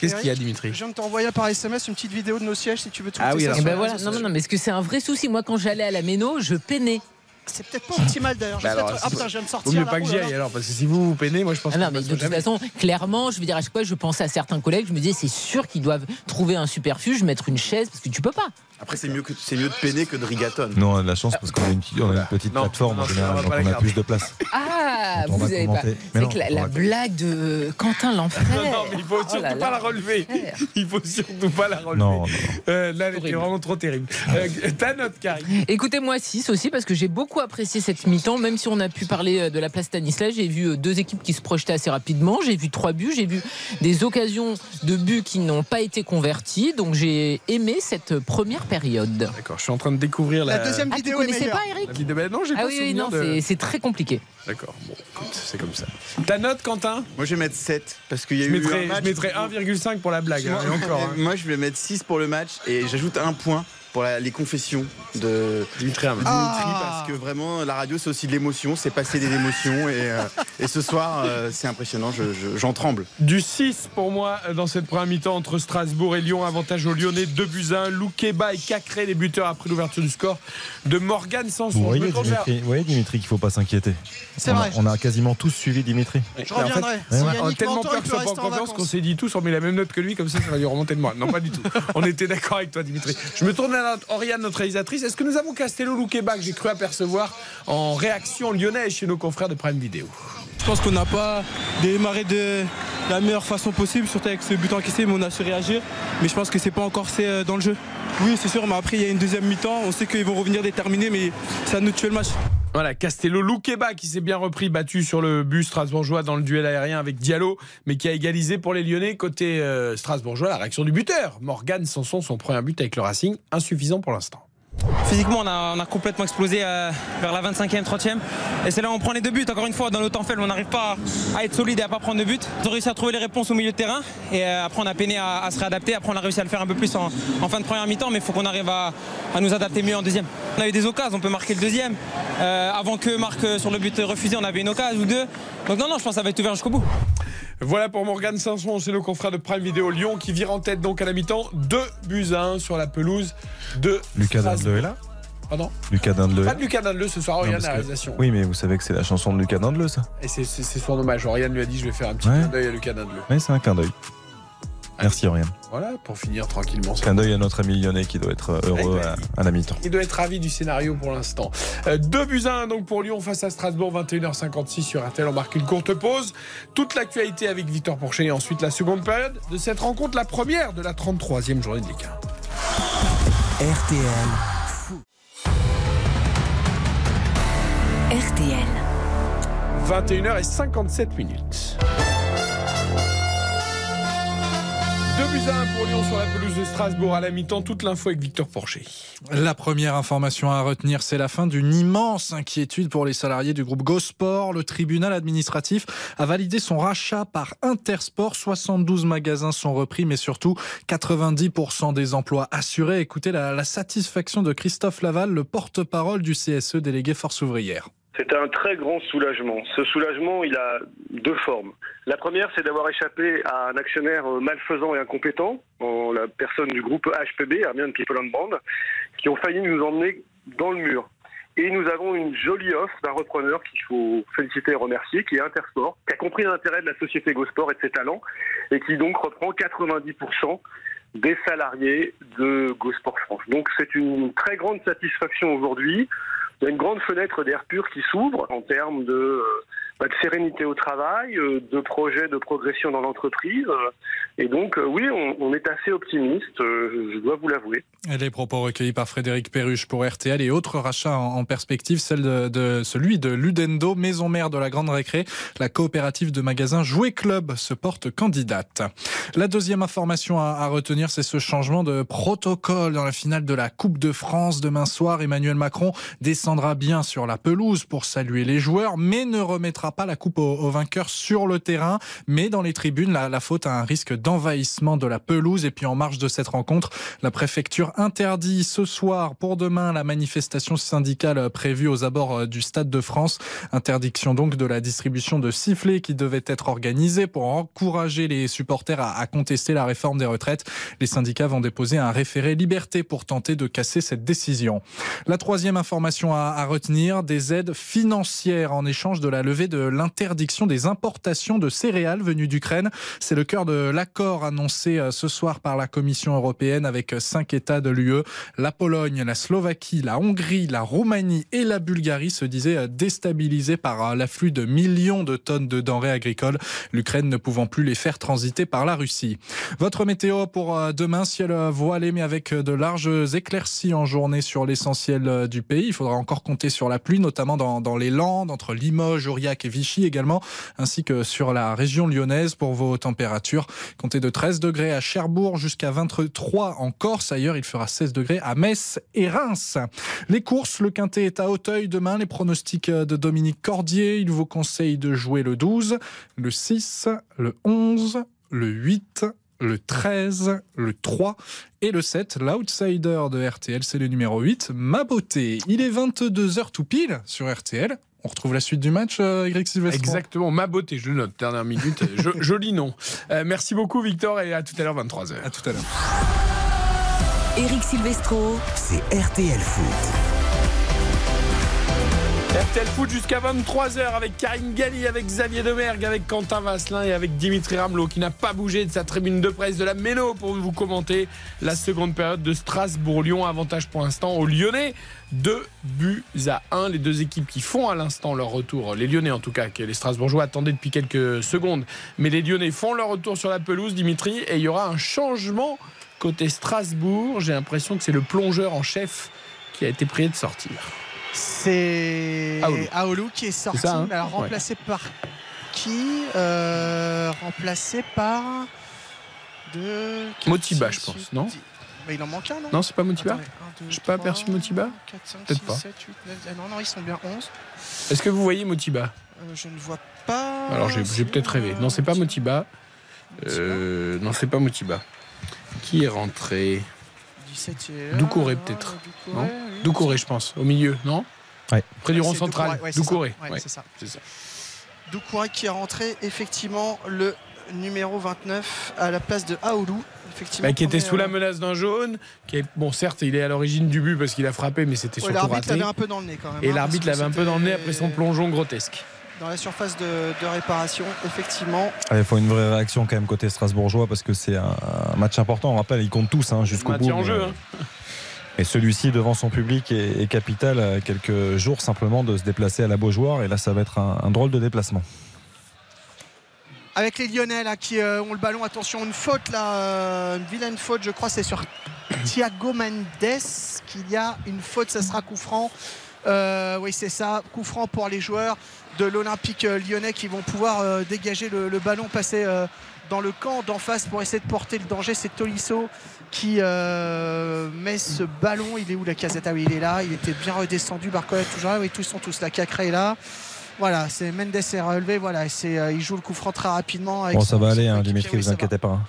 Qu'est-ce qu'il y a, Dimitri Je viens de t'envoyer par SMS une petite vidéo de nos sièges si tu veux tout Ah oui, alors Eh ben voilà, non, non, non, mais est-ce que c'est un vrai souci? Moi, quand j'allais à la méno, je peinais. C'est peut-être pas optimal d'ailleurs. Je Bah alors, Ah putain, je viens de Vaut sortir. mieux là. pas que j'y aille alors, parce que si vous vous peinez, moi je pense Ah non, que mais de toute jamais. façon, clairement, je veux dire, à chaque fois, je pensais à certains collègues, je me disais, c'est sûr qu'ils doivent trouver un superfuge, mettre une chaise, parce que tu peux pas. Après, c'est mieux, que, c'est mieux de peiner que de rigaton. Non, on a de la chance parce qu'on a une, on a une petite Non, plateforme non, en général, donc on a plus de place. Ah, vous va avez pas. C'est non, que la, la blague de Quentin l'enfer. Non, non, mais il faut Oh surtout là pas là. la relever. Il faut surtout pas la relever. Non, non, Euh, là, elle était vraiment trop terrible. Euh, ta note, Karine Écoutez, moi 6 aussi, parce que j'ai beaucoup apprécié cette mi-temps, même si on a pu parler euh, de la place Stanislas. J'ai vu euh, deux équipes qui se projetaient assez rapidement. J'ai vu trois buts. J'ai vu des occasions de buts qui n'ont pas été converties. Donc j'ai aimé cette première période. D'accord, je suis en train de découvrir la, La deuxième Ah, tu vidéo est connaissais pas, Eric la vidéo. Ben non, j'ai Ah pas oui, oui, souvenir non, de- c'est très compliqué. D'accord, bon, écoute, c'est comme ça. Ta note, Quentin Moi, je vais mettre 7 parce qu'il y a Je eu un match. je mettrais 1,5 pour la blague. hein, et encore. hein. moi, je vais mettre 6 pour le match et j'ajoute un point pour la- les confessions de Dimitri. Dimitri Ah. parce que vraiment la radio c'est aussi de l'émotion, c'est passer des émotions et, euh, et ce soir euh, c'est impressionnant, je- je- j'en tremble. Du 6 pour moi euh, dans cette première mi-temps entre Strasbourg et Lyon. Avantage aux Lyonnais, 2 buts à 1. Loukeba et Cacré, les buteurs après l'ouverture du score de Morgan Sanson. Vous voyez, Dimitri, vous voyez, Dimitri, qu'il ne faut pas s'inquiéter. C'est on, a- vrai. on a quasiment tous suivi Dimitri. Je Mais en fait, reviendrai. ouais, On a tellement peur que ce soit en confiance qu'on s'est dit tous, on met la même note que lui, comme ça, ça va lui remonter de moi. Non, pas du tout. On était d'accord avec toi, Dimitri. Je me tourne vers notre- Oriane, notre réalisatrice. Est-ce que nous avons Castello Loukeba, que j'ai cru apercevoir en réaction lyonnaise chez nos confrères de Prime Vidéo Je pense qu'on n'a pas démarré de la meilleure façon possible, surtout avec ce but encaissé, mais on a su réagir. Mais je pense que c'est pas encore c'est euh, dans le jeu. Oui, c'est sûr, mais après il y a une deuxième mi-temps. On sait qu'ils vont revenir déterminés, mais à nous tuer le match. Voilà, Castello Loukeba qui s'est bien repris, battu sur le bus strasbourgeois dans le duel aérien avec Diallo, mais qui a égalisé pour les Lyonnais. Côté euh, strasbourgeois, la réaction du buteur. Morgan Sanson, son premier but avec le Racing, insuffisant pour l'instant. Physiquement, on a, complètement explosé euh, vers la 25e, 30e. Et c'est là où on prend les deux buts. Encore une fois, dans le temps faible, on n'arrive pas à être solide et à pas prendre de but. On a réussi à trouver les réponses au milieu de terrain. Et euh, après, on a peiné à, se réadapter. Après, on a réussi à le faire un peu plus en, fin de première mi-temps. Mais il faut qu'on arrive à, à nous adapter mieux en deuxième. On a eu des occasions, on peut marquer le deuxième. Euh, avant que marque sur le but refusé, on avait une occasion ou deux. Donc non, non, je pense que ça va être ouvert jusqu'au bout. Voilà pour Morgan Sanson, c'est nos confrères de Prime Vidéo Lyon qui vire en tête donc à la mi-temps. 2 buts à 1 sur la pelouse de Lucas. Dandeleu est là Pardon Lucas Dandeleu. Pas de Lucas Dandeleu ce soir, Oriane la que- réalisation. Oui, mais vous savez que c'est la chanson de Lucas Dandeleu, ça Et c'est- son hommage. Oriane lui a dit je vais faire un petit Ouais. clin d'œil à Lucas Dandeleu. Oui, c'est un clin d'œil. Merci, Oriane. Voilà, pour finir tranquillement. Clin d'œil à notre ami lyonnais qui doit être euh, heureux à, à la mi-temps. Il doit être ravi du scénario pour l'instant. 2 buts à 1 donc pour Lyon face à Strasbourg, 21h56 sur RTL. On marque une courte pause. Toute l'actualité avec Victor Porcher et ensuite la seconde période de cette rencontre, la première de la 33e journée de Ligue 1. RTL. RTL. 21h57 minutes. 2 buts à 1 pour Lyon sur la première information à retenir, c'est la fin d'une immense inquiétude pour les salariés du groupe Gosport. Le tribunal administratif a validé son rachat par Intersport. 72 magasins sont repris, mais surtout 90% des emplois assurés. Écoutez la, la satisfaction de Christophe Laval, le porte-parole du CSE délégué Force ouvrière. C'est un très grand soulagement. Ce soulagement, il a deux formes. La première, c'est d'avoir échappé à un actionnaire malfaisant et incompétent, en la personne du groupe HPB, Armian People on Brand, qui ont failli nous emmener dans le mur. Et nous avons une jolie offre d'un repreneur qu'il faut féliciter et remercier, qui est Intersport, qui a compris l'intérêt de la société GoSport et de ses talents, et qui donc reprend 90% des salariés de GoSport France. Donc c'est une très grande satisfaction aujourd'hui. Il y a une grande fenêtre d'air pur qui s'ouvre en termes de, euh, bah, de sérénité au travail, euh, de projets de progression dans l'entreprise. Et donc, euh, oui, on, on est assez optimiste, euh, je dois vous l'avouer. Les propos recueillis par Frédéric Perruche pour RTL et autres rachats en, en perspective, celle de, de, celui de Ludendo, maison mère de la Grande Récré. La coopérative de magasins Jouet Club se porte candidate. La deuxième information à, à retenir, c'est ce changement de protocole dans la finale de la Coupe de France. Demain soir, Emmanuel Macron descendra bien sur la pelouse pour saluer les joueurs, mais ne remettra pas la coupe aux, vainqueurs sur le terrain, mais dans les tribunes, la, faute a un risque d'envahissement de la pelouse. Et puis en marge de cette rencontre, la préfecture interdit ce soir pour demain la manifestation syndicale prévue aux abords du Stade de France. Interdiction donc de la distribution de sifflets qui devait être organisée pour encourager les supporters à, à contester la réforme des retraites. Les syndicats vont déposer un référé liberté pour tenter de casser cette décision. La troisième information à, à retenir, des aides financières en échange de la levée de l'interdiction des importations de céréales venues d'Ukraine. C'est le cœur de l'accord annoncé euh, ce soir par la Commission européenne avec cinq États de l'UE. La Pologne, la Slovaquie, la Hongrie, la Roumanie et la Bulgarie se disaient euh, déstabilisés par euh, l'afflux de millions de tonnes de denrées agricoles, l'Ukraine ne pouvant plus les faire transiter par la Russie. Votre météo pour demain, ciel voilé mais avec de larges éclaircies en journée sur l'essentiel du pays. Il faudra encore compter sur la pluie, notamment dans, dans les Landes, entre Limoges, Aurillac Vichy également, ainsi que sur la région lyonnaise pour vos températures. Comptez de 13 degrés à Cherbourg jusqu'à 23 en Corse. Ailleurs, il fera 16 degrés à Metz et Reims. Les courses, le quintet est à Hauteuil demain. Les pronostics de Dominique Cordier. Il vous conseille de jouer le 12, le 6, le 11, le 8, le 13, le 3 et le 7. L'outsider de RTL, c'est le numéro 8, Ma Beauté. Il est 22h tout pile sur RTL. On retrouve la suite du match, euh, Eric Sylvestre. Exactement, ma beauté, je le note, dernière minute. Jo- joli nom. Euh, merci beaucoup, Victor, et à tout à l'heure, 23h. À tout à l'heure. Eric Silvestro. C'est RTL Foot. RTL Foot jusqu'à 23h avec Karine Galli, avec Xavier Demergue, avec Quentin Vasselin et avec Dimitri Ramelot qui n'a pas bougé de sa tribune de presse de la Méno pour vous commenter la seconde période de Strasbourg-Lyon. Avantage pour l'instant aux Lyonnais. Deux buts à un. Les deux équipes qui font à l'instant leur retour, les Lyonnais en tout cas, que les Strasbourgeois attendaient depuis quelques secondes. Mais les Lyonnais font leur retour sur la pelouse, Dimitri, et il y aura un changement côté Strasbourg. J'ai l'impression que c'est le plongeur en chef qui a été prié de sortir. C'est Aoulou. Qui est sorti, ça, hein mais alors Ouais. remplacé par qui Euh, Remplacé par de Motiba, je pense, non Mais il en manque un, non Non, c'est pas Motiba Je pas trois, aperçu Motiba 4, 5, Peut-être 6, pas. 7, 8, 9, ah non, non, ils sont bien 11. Est-ce que vous voyez Motiba? Euh, je ne vois pas. Alors j'ai peut-être rêvé. Non, c'est pas Motiba. Euh, non, c'est pas Motiba. Qui est rentré? 17 est là, Doucouré peut-être. Non Doucouré, je pense. Au milieu, non Ouais. Près du rond central. Doucouré, ouais, c'est Doucouré. ça. Ouais. Doucouré qui est rentré, effectivement, le numéro 29 à la place de Aoulou. Effectivement, Bah, qui était sous la euh, menace d'un jaune. Qui est, bon, certes, il est à l'origine du but parce qu'il a frappé, mais c'était ouais, surtout L'arbitre raté. l'avait un peu dans le nez quand même. Et hein, l'arbitre l'avait un peu dans le nez après son plongeon grotesque. Dans la surface de, de réparation, effectivement. Ah, Il faut une vraie réaction quand même côté strasbourgeois parce que c'est un, un match important. On rappelle, ils comptent tous hein, jusqu'au bout. En jeu. mais- hein. Et celui-ci devant son public est, capital à quelques jours simplement de se déplacer à la Beaujoire. Et là, ça va être un, drôle de déplacement. Avec les Lyonnais là, qui euh, ont le ballon, attention, une faute là, euh, une vilaine faute, je crois, c'est sur Thiago Mendes qu'il y a une faute, ça sera coup franc Euh, oui, c'est ça. Coup franc pour les joueurs de l'Olympique lyonnais qui vont pouvoir dégager le, le ballon, passer dans le camp d'en face pour essayer de porter le danger. C'est Tolisso qui euh, met ce ballon. Il est où la casette? Ah oui, il est là. Il était bien redescendu. Barcola toujours là. Oui, tous sont tous là. Cacré est là. Voilà, c'est Mendes est relevé. Voilà, c'est, euh, il joue le coup franc très rapidement. Avec Bon, son- ça va aller, hein. Dimitri, Oui, vous inquiétez pas. hein.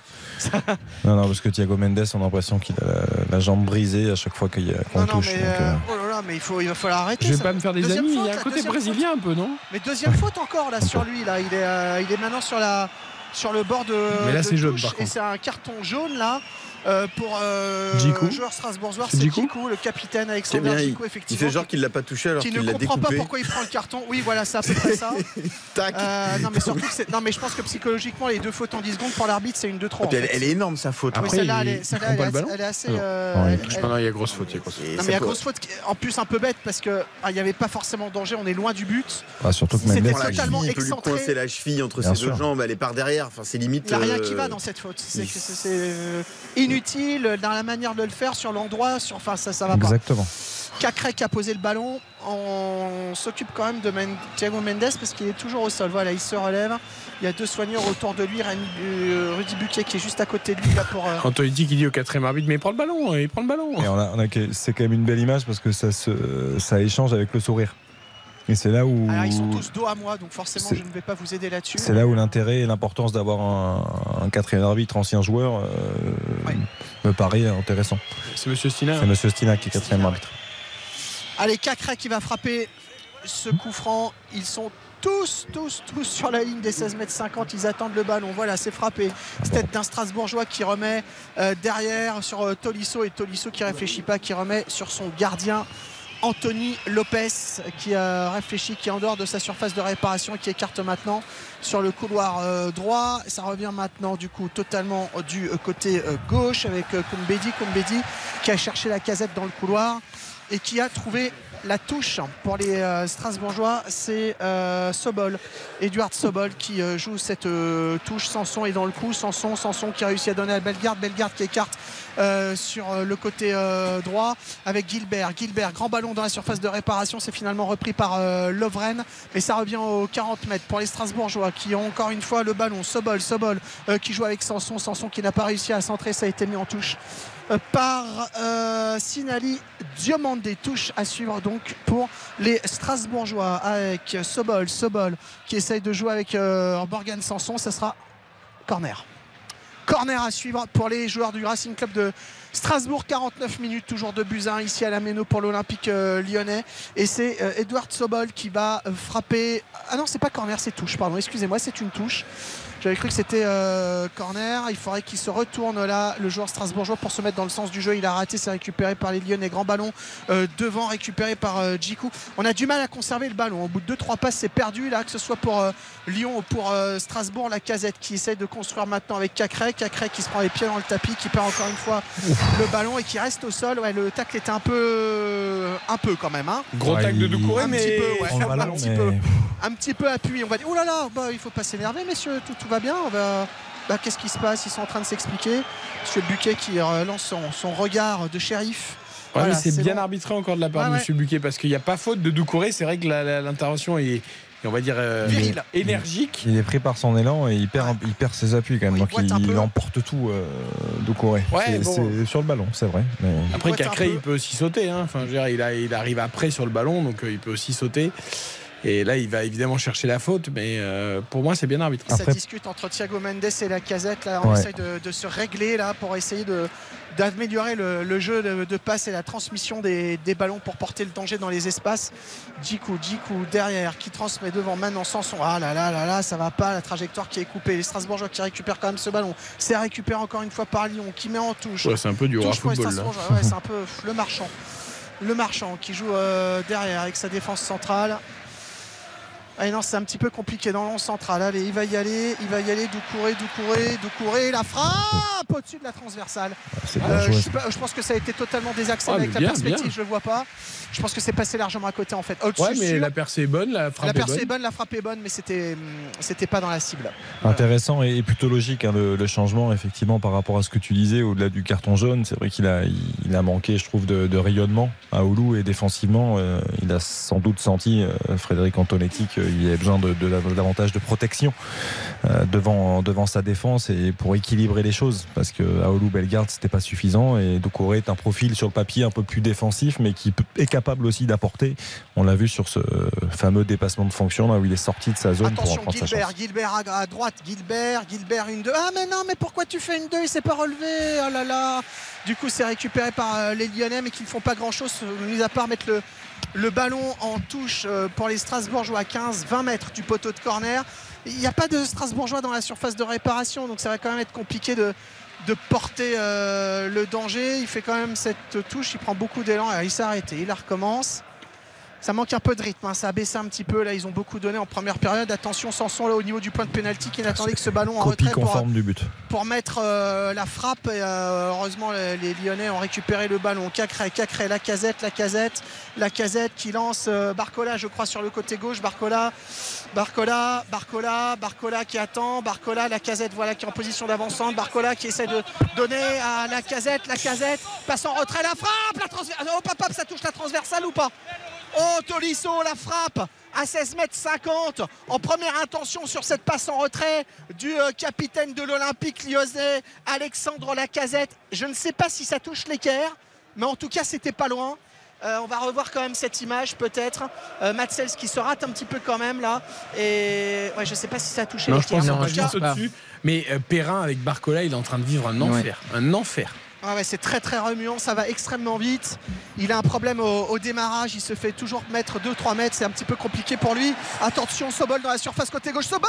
non, non, parce que Thiago Mendes, on a l'impression qu'il a la, la jambe brisée à chaque fois qu'il y a- qu'on Non, le non, touche. mais, donc, euh, oh là là, mais il, faut, il va falloir arrêter. Je vais ça. pas me faire des Deuxième amis. faute, il y a un côté brésilien un peu, non? Mais deuxième faute encore là sur lui là, il est, euh, il est maintenant sur la sur le bord de. Mais là, de c'est jaune, touche, par Et c'est un carton jaune là. Euh, pour euh, le joueur strasbourgeois, C'est c'est Djikou le capitaine C'est Alexander bien, il, Djikou, il effectivement. fait genre qu'il l'a pas touché alors qui qu'il ne l'a comprend pas découpé. pourquoi il prend le carton. Oui, voilà, c'est à peu près ça. Euh, non, mais surtout, que c'est- non, mais je pense que psychologiquement, les deux fautes en 10 secondes pour l'arbitre, c'est une de trop. Et puis en elle, fait. elle est énorme sa faute. Oui, celle-là, elle est, celle-là, elle est assez- elle est assez. euh, elle- elle- il y a grosse faute. il y a grosse faute. non, mais il y a grosse faute en plus un peu bête parce que ah, il n'y avait pas forcément danger, on est loin du but. ah, surtout que il- totalement cheville, il peut lui excentré. coincer la cheville entre ses deux jambes, elle est par derrière. Enfin, c'est limite. Il n'y a rien euh, qui va dans cette faute. C'est il- c'est- c'est, euh, inutile dans la manière de le faire, sur l'endroit, sur. Enfin, ça, ça va pas. Exactement. Cacré qui a posé le ballon. On s'occupe quand même de Men- Thiago Mendes parce qu'il est toujours au sol. Voilà, il se relève. Il y a deux soigneurs autour de lui. Rémi- euh, Rudy Buquet qui est juste à côté de lui là pour. euh, Antonetti qui dit au quatrième arbitre, mais il prend le ballon, il prend le ballon. Et on a- on a que- c'est quand même une belle image parce que ça, se, ça échange avec le sourire. Et c'est là où. Alors, ils sont tous dos à moi, donc forcément, C'est- je ne vais pas vous aider là-dessus. C'est là où l'intérêt et l'importance d'avoir un, un quatrième arbitre, ancien joueur, euh, me paraît intéressant. C'est Monsieur Stina. C'est Monsieur Stina qui est quatrième arbitre. Allez, Cacré qui va frapper ce coup franc. Ils sont tous, tous, tous sur la ligne des 16 mètres 50. Ils attendent le ballon. Voilà, c'est frappé. C'est tête d'un Strasbourgeois qui remet euh, derrière sur euh, Tolisso et Tolisso qui réfléchit pas, qui remet sur son gardien. Anthony Lopez qui a réfléchi, qui est en dehors de sa surface de réparation et qui écarte maintenant sur le couloir euh, droit. Ça revient maintenant du coup totalement du euh, côté euh, gauche avec Koumbedi. Koumbedi qui a cherché la casette dans le couloir et qui a trouvé la touche pour les euh, Strasbourgeois, c'est euh, Sobol, Eduard Sobol qui euh, joue cette touche. Sanson est dans le coup, Sanson, Sanson qui a réussi à donner à Bellegarde, Bellegarde qui écarte sur le côté droit avec Gilbert. Gilbert, grand ballon dans la surface de réparation, c'est finalement repris par Lovren, mais ça revient aux 40 mètres pour les Strasbourgeois qui ont encore une fois le ballon. Sobol, Sobol qui joue avec Sanson, Sanson qui n'a pas réussi à centrer, ça a été mis en touche par euh, Sinali Diomandé. Touche à suivre donc pour les Strasbourgeois avec Sobol, Sobol qui essaye de jouer avec euh, Morgan Sanson. Ça sera corner. Corner à suivre pour les joueurs du Racing Club de Strasbourg. 49 minutes, toujours de Buzyn ici à la Méno pour l'Olympique euh, lyonnais. Et c'est euh, Edouard Sobol qui va frapper. Ah non, c'est pas corner, c'est touche, pardon. Excusez-moi, c'est une touche. J'avais cru que c'était euh, corner. Il faudrait qu'il se retourne là, le joueur strasbourgeois, pour se mettre dans le sens du jeu. Il a raté, c'est récupéré par les Lyonnais. Grand ballon euh, devant, récupéré par euh, Djikou. On a du mal à conserver le ballon. Au bout de 2-3 passes, c'est perdu là, que ce soit pour euh, Lyon ou pour euh, Strasbourg. La casette qui essaye de construire maintenant avec Cacré. Cacré qui se prend les pieds dans le tapis, qui perd encore une fois le ballon et qui reste au sol. Ouais, le tacle était un peu, un peu quand même. hein. Gros Ouais, tacle de Doucouré, un mais petit peu, ouais, un petit mais- peu un petit peu appuyé. On va dire, oh là là, bah, il faut pas s'énerver, messieurs, tout, tout va bien. On va, bah, qu'est-ce qui se passe? Ils sont en train de s'expliquer. Monsieur Buquet qui euh, lance son, son regard de shérif. Ouais, Voilà, mais c'est bien bon. arbitré encore de la part de ouais. Monsieur Buquet parce qu'il n'y a pas faute de Doucouré. C'est vrai que la- la- l'intervention est, on va dire, euh, Viril. énergique. Il est pris par son élan et il perd, il perd ses appuis quand même. Donc il, emporte tout euh, Doucouré. Ouais, c'est bon. c'est sur le ballon, c'est vrai. Mais... Après, Cacré, il peut aussi sauter. hein. Enfin, je veux dire, il, a- il arrive après sur le ballon, donc euh, il peut aussi sauter. Et là, il va évidemment chercher la faute, mais euh, pour moi, c'est bien arbitré. Ça discute entre Thiago Mendes et la casette. Là, on Ouais. essaye de, de se régler là pour essayer de d'améliorer le, le jeu de, de passe et la transmission des, des ballons pour porter le danger dans les espaces. Djikou, Djikou derrière qui transmet devant maintenant Sanson. Ah là là là là, ça va pas, la trajectoire qui est coupée. Les Strasbourgeois qui récupèrent quand même ce ballon. C'est récupéré encore une fois par Lyon qui met en touche. Ouais, c'est un peu du les football, là. Strasbourgeois. Ouais, c'est un peu le marchand. Le marchand qui joue euh, derrière avec sa défense centrale. Ah non, c'est un petit peu compliqué dans l'on central. Allez, il va y aller, il va y aller, Doucouré, Doucouré, Doucouré, la frappe au-dessus de la transversale. Euh, je, sais pas, je pense que ça a été totalement désaxé Ah, avec la perspective, bien. je le vois pas. Je pense que c'est passé largement à côté en fait. Au-dessus, Ouais, mais sûr. la percée est bonne, la frappe La est percée bonne. est bonne, la frappe est bonne, mais c'était hum, c'était pas dans la cible. Intéressant et plutôt logique hein, le, le changement effectivement par rapport à ce que tu disais au-delà du carton jaune. C'est vrai qu'il a, il, il a manqué, je trouve, de, de rayonnement à Oulu et défensivement, euh, il a sans doute senti euh, Frédéric Antonetti qu'il avait besoin de, davantage de protection euh, devant devant sa défense et pour équilibrer les choses parce que à Oulu Bellegarde c'était pas suffisant et Doucouré est un profil sur le papier un peu plus défensif mais qui est capable aussi d'apporter. On l'a vu sur ce fameux dépassement de fonction là où il est sorti de sa zone pour en Attention, prendre sa chance. Gilbert, Gilbert à, droite, Gilbert, Gilbert une 2. Ah mais non, mais pourquoi tu fais une 2 Il s'est pas relevé. Oh là là. Du coup, c'est récupéré par euh, les Lyonnais, mais qui ne font pas grand-chose, euh, mis à part mettre le, le ballon en touche euh, pour les Strasbourgeois à 15-20 mètres du poteau de corner. Il n'y a pas de Strasbourgeois dans la surface de réparation, donc ça va quand même être compliqué de, porter euh, le danger. Il fait quand même cette touche, il prend beaucoup d'élan. Il s'est arrêté, il la recommence. Ça manque un peu de rythme, hein. ça a baissé un petit peu. Là, ils ont beaucoup donné en première période. Attention, Sanson là au niveau du point de pénalty qui n'attendait que ce ballon en retrait pour, du but. pour mettre euh, la frappe. Et, euh, heureusement, les, les Lyonnais ont récupéré le ballon. Cacré, Cacré, la casette, la casette, la casette qui lance euh, Barcola, je crois, sur le côté gauche. Barcola, Barcola, Barcola, Barcola qui attend. Barcola, la casette, voilà, qui est en position d'avancante. Barcola qui essaie de donner à la casette, la casette, passe en retrait, la frappe, la transversale. Oh, papa, ça touche la transversale ou pas? Oh, Tolisso, la frappe à 16 mètres 50 en première intention sur cette passe en retrait du euh, capitaine de l'Olympique lyonnais, Alexandre Lacazette. Je ne sais pas si ça touche l'équerre, mais en tout cas, c'était pas loin. Euh, on va revoir quand même cette image peut-être. Euh, Matsels qui se rate un petit peu quand même là. Et ouais, je sais pas si ça a touché Non, je pense. Mais euh, Perrin avec Barcola, il est en train de vivre un enfer. Un enfer. Ah ouais, c'est très très remuant, ça va extrêmement vite. Il a un problème au, au démarrage, il se fait toujours mettre 2-3 mètres, c'est un petit peu compliqué pour lui. Attention, Sobol dans la surface côté gauche, Sobol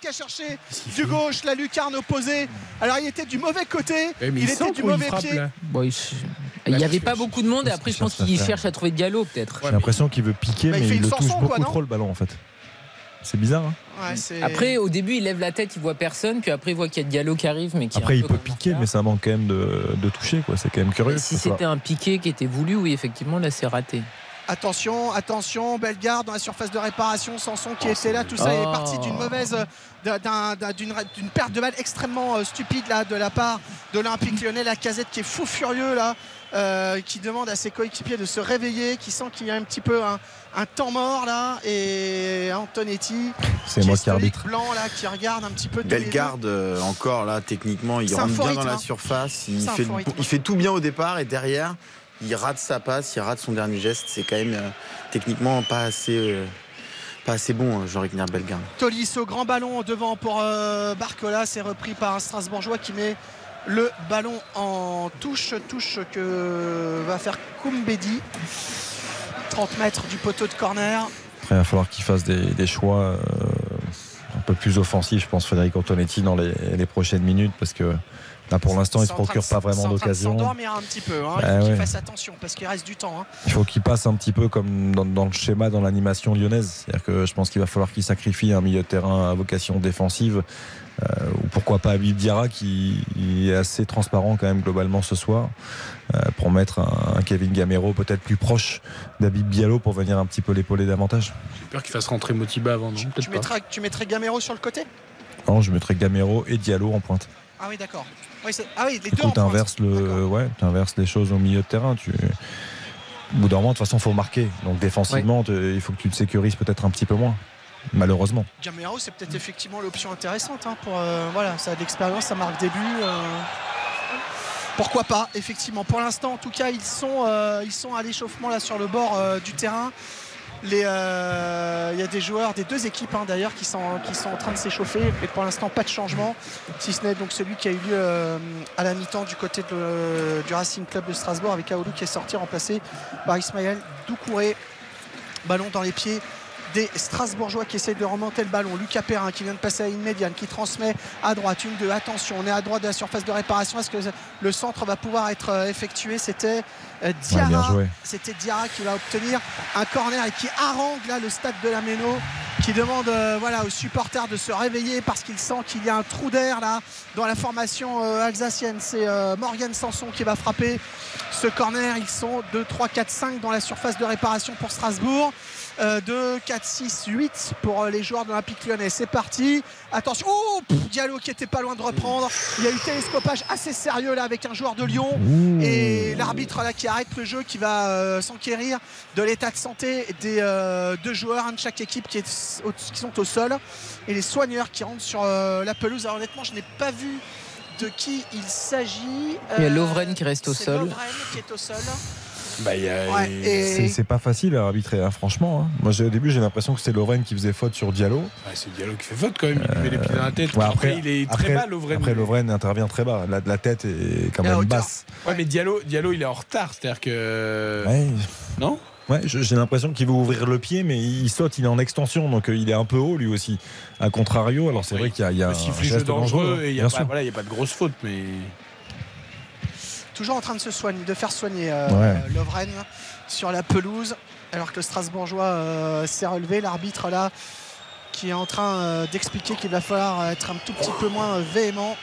qui a cherché du gauche la lucarne opposée. Alors il était du mauvais côté, Eh, mais il était du il mauvais frappe, pied. Bon, il il n'y avait pas beaucoup de monde et après je pense qu'il cherche à trouver Diallo peut-être. J'ai l'impression qu'il veut piquer, Bah, il mais fait il une le touche beaucoup quoi, trop le ballon en fait. C'est bizarre. hein Ouais, Après au début il lève la tête, il voit personne, puis après il voit qu'il y a Diallo qui arrive mais qui Après, il peu peut piquer, mais ça manque quand même de, de toucher. quoi. C'est quand même curieux. Si c'était un piqué qui était voulu, oui effectivement là c'est raté. Attention, attention, Bellegarde dans la surface de réparation, Sanson qui était là, tout ça est Oh. parti d'une mauvaise, d'un- d'un- d'une d'une perte de balle extrêmement euh, stupide là de la part de l'Olympique Lyonnais, la casette qui est fou furieux là, euh, qui demande à ses coéquipiers de se réveiller, qui sent qu'il y a un petit peu un, un temps mort là, et Antonetti, C'est qui moi est qui arbitre. blanc là, qui regarde un petit peu. Bellegarde, euh, encore là, techniquement, il rentre bien dans la hein. surface. Il fait, il tout bien au départ et derrière, il rate sa passe, il rate son dernier geste. C'est quand même euh, techniquement pas assez, euh, pas assez bon, Jean-Ric Bellegarde. Tolisso, grand ballon devant pour euh, Barcola, c'est repris par un Strasbourgeois qui met le ballon en touche, touche que va faire Koumbedi. 30 mètres du poteau de corner. Après, il va falloir qu'il fasse des, des choix euh, un peu plus offensifs, je pense, Frédéric Antonetti, dans les, les prochaines minutes, parce que là, pour l'instant, il se en train procure de- pas vraiment d'occasion. s'endormir un petit peu. hein. Il Bah faut qu'il fasse attention parce qu'il reste du temps. hein. Il faut qu'il passe un petit peu comme dans, dans le schéma, dans l'animation lyonnaise. C'est-à-dire que je pense qu'il va falloir qu'il sacrifie un milieu de terrain à vocation défensive. Euh, ou pourquoi pas Habib Diarra qui est assez transparent quand même globalement ce soir euh, pour mettre un, un Kevin Gamero peut-être plus proche d'Habib Diallo pour venir un petit peu l'épauler davantage. J'ai peur qu'il fasse rentrer Motiba avant, non Tu pas. mettrais, tu mettrais Gamero sur le côté? Non, je mettrais Gamero et Diallo en pointe. Ah oui, d'accord. Oui, ah oui, les Du deux coup, t'inverses le, ouais, t'inverses les choses au milieu de terrain. Tu, au bout d'un moment, de toute façon, faut marquer. Donc défensivement, te- il faut que tu te sécurises peut-être un petit peu moins. Malheureusement. Gamero, c'est peut-être effectivement l'option intéressante. hein, pour, euh, voilà, ça a de l'expérience, ça marque des buts. euh. Pourquoi pas, effectivement. Pour l'instant, en tout cas, ils sont, euh, ils sont à l'échauffement là sur le bord du terrain. Il y a des joueurs des deux équipes hein, d'ailleurs qui sont, qui sont en train de s'échauffer. Mais pour l'instant, pas de changement. Si ce n'est donc celui qui a eu lieu à la mi-temps du côté du Racing Club de Strasbourg avec Aoulou qui est sorti remplacé par Ismaël Doucouré. Ballon dans les pieds des Strasbourgeois qui essayent de remonter le ballon. Lucas Perrin qui vient de passer à une médiane, qui transmet à droite. Une, deux, attention, on est à droite de la surface de réparation. Est-ce que le centre va pouvoir être euh, effectué? C'était euh, Diarra. C'était Diarra qui va obtenir un corner et qui harangue là le stade de la Méno qui demande euh, voilà, aux supporters de se réveiller parce qu'il sent qu'il y a un trou d'air là dans la formation alsacienne. C'est Morgan Sanson qui va frapper ce corner. Ils sont 2, 3, 4, 5 dans la surface de réparation pour Strasbourg. 2, 4, 6, 8 pour euh, les joueurs de l'Olympique lyonnais. C'est parti. Attention. Oh Diallo qui était pas loin de reprendre. Il y a eu télescopage assez sérieux là avec un joueur de Lyon. Et l'arbitre là qui arrête le jeu, qui va euh, s'enquérir de l'état de santé des euh, deux joueurs, un de chaque équipe qui, est qui, sont au sol. Et les soigneurs qui rentrent sur la pelouse. Alors honnêtement, je n'ai pas vu de qui il s'agit. Il y a Lovren qui reste au sol. Lovren qui est au sol. Bah, c'est pas facile à arbitrer, hein, franchement. Hein. Moi, au début, j'ai l'impression que c'était Lovren qui faisait faute sur Diallo. c'est Diallo qui fait faute quand même. Il met les pieds dans la tête. après, il est très bas, Lovren. Après, Lovren intervient très bas. La, la tête est quand même basse. Ouais, mais Diallo, Diallo, il est en retard. C'est-à-dire que. Non? Ouais, j'ai l'impression qu'il veut ouvrir le pied, mais il saute, il est en extension, donc euh, il est un peu haut lui aussi. A contrario, alors c'est vrai qu'il y a, un geste dangereux. il n'y a, pas, a pas de grosse faute, mais toujours en train de se soigner, de faire soigner euh, Lovren sur la pelouse, alors que le Strasbourgeois euh, s'est relevé. L'arbitre là qui est en train euh, d'expliquer qu'il va falloir être un tout petit peu moins véhément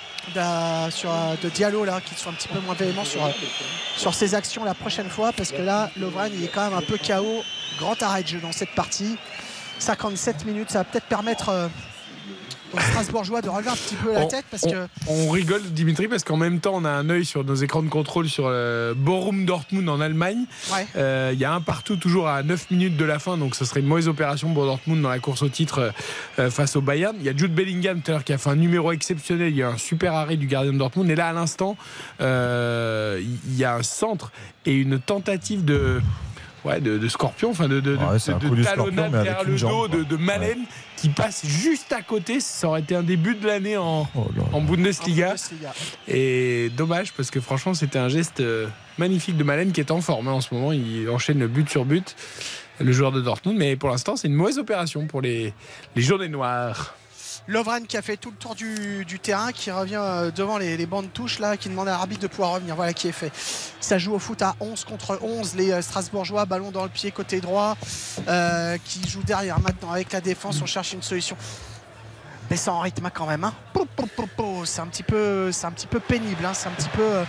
sur, de Diallo là, qui soit un petit peu moins véhément sur, sur ses actions la prochaine fois parce que là Lovren il est quand même un peu KO. Grand arrêt de jeu dans cette partie. 57 minutes, ça va peut-être permettre aux Strasbourgeois de relever un petit peu la tête parce que. On rigole, Dimitri, parce qu'en même temps, on a un œil sur nos écrans de contrôle sur euh, Borum Dortmund en Allemagne. Euh, il y a un partout toujours à 9 minutes de la fin, donc ce serait une mauvaise opération pour Dortmund dans la course au titre euh, face au Bayern. Il y a Jude Bellingham tout à l'heure qui a fait un numéro exceptionnel. Il y a un super arrêt du gardien de Dortmund. Et là, à l'instant, il y a un centre et une tentative de ouais, de, scorpion, enfin de, de, de, talonnade derrière le dos de, de Malen qui passe juste à côté. Ça aurait été un début de l'année en, oh en, Bundesliga. Et dommage parce que franchement, c'était un geste euh, magnifique de Malen qui est en forme hein, en ce moment. Il enchaîne le but sur but, le joueur de Dortmund. Mais pour l'instant, c'est une mauvaise opération pour les, les journées noires. Lovren qui a fait tout le tour du, terrain, qui revient euh, devant les, bandes touches là, qui demande à l'arbitre de pouvoir revenir. Voilà qui est fait. Ça joue au foot à 11 contre 11. Les euh, Strasbourgeois, ballon dans le pied côté droit, euh, qui joue derrière maintenant avec la défense. On cherche une solution. Mais ça en rythme quand même. Hein. C'est un, petit peu, un petit peu pénible. Hein. C'est un petit peu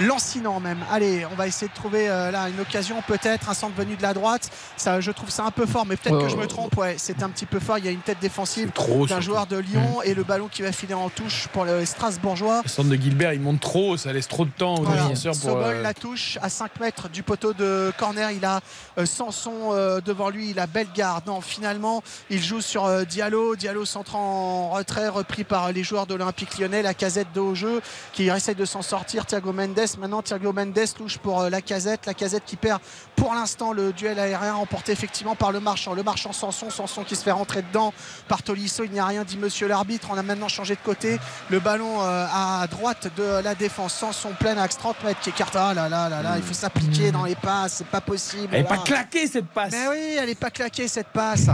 lancinant même. Allez, on va essayer de trouver euh, là une occasion, peut-être un centre venu de la droite. Ça, je trouve ça un peu fort, mais peut-être que je me trompe. Ouais, c'est un petit peu fort. Il y a une tête défensive d'un joueur de Lyon mm. et le ballon qui va filer en touche pour le Strasbourgeois. Le centre de Gilbert, il monte trop, ça laisse trop de temps aux défenseurs pour. Euh, la touche à 5 mètres du poteau de corner. Il a euh, Sanson devant lui, il a Bellegarde. Non, finalement, il joue sur Diallo. Diallo centre en retrait, repris par les joueurs de l'Olympique lyonnais. La casette de haut jeu qui essaie de s'en sortir. Thiago Mendes Maintenant, Thiago Mendes touche pour euh, la casette. La casette qui perd pour l'instant le duel aérien emporté effectivement par le marchand. Le marchand Sanson, Sanson qui se fait rentrer dedans par Tolisso. Il n'y a rien dit monsieur l'arbitre. On a maintenant changé de côté. Le ballon euh, à droite de la défense. Sanson plein axe 30 mètres qui écarte. Ah là là là là, il faut s'appliquer dans les passes. C'est pas possible. Elle n'est pas claquée cette passe. Mais oui, elle n'est pas claquée cette passe.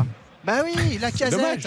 Ben oui, la casette.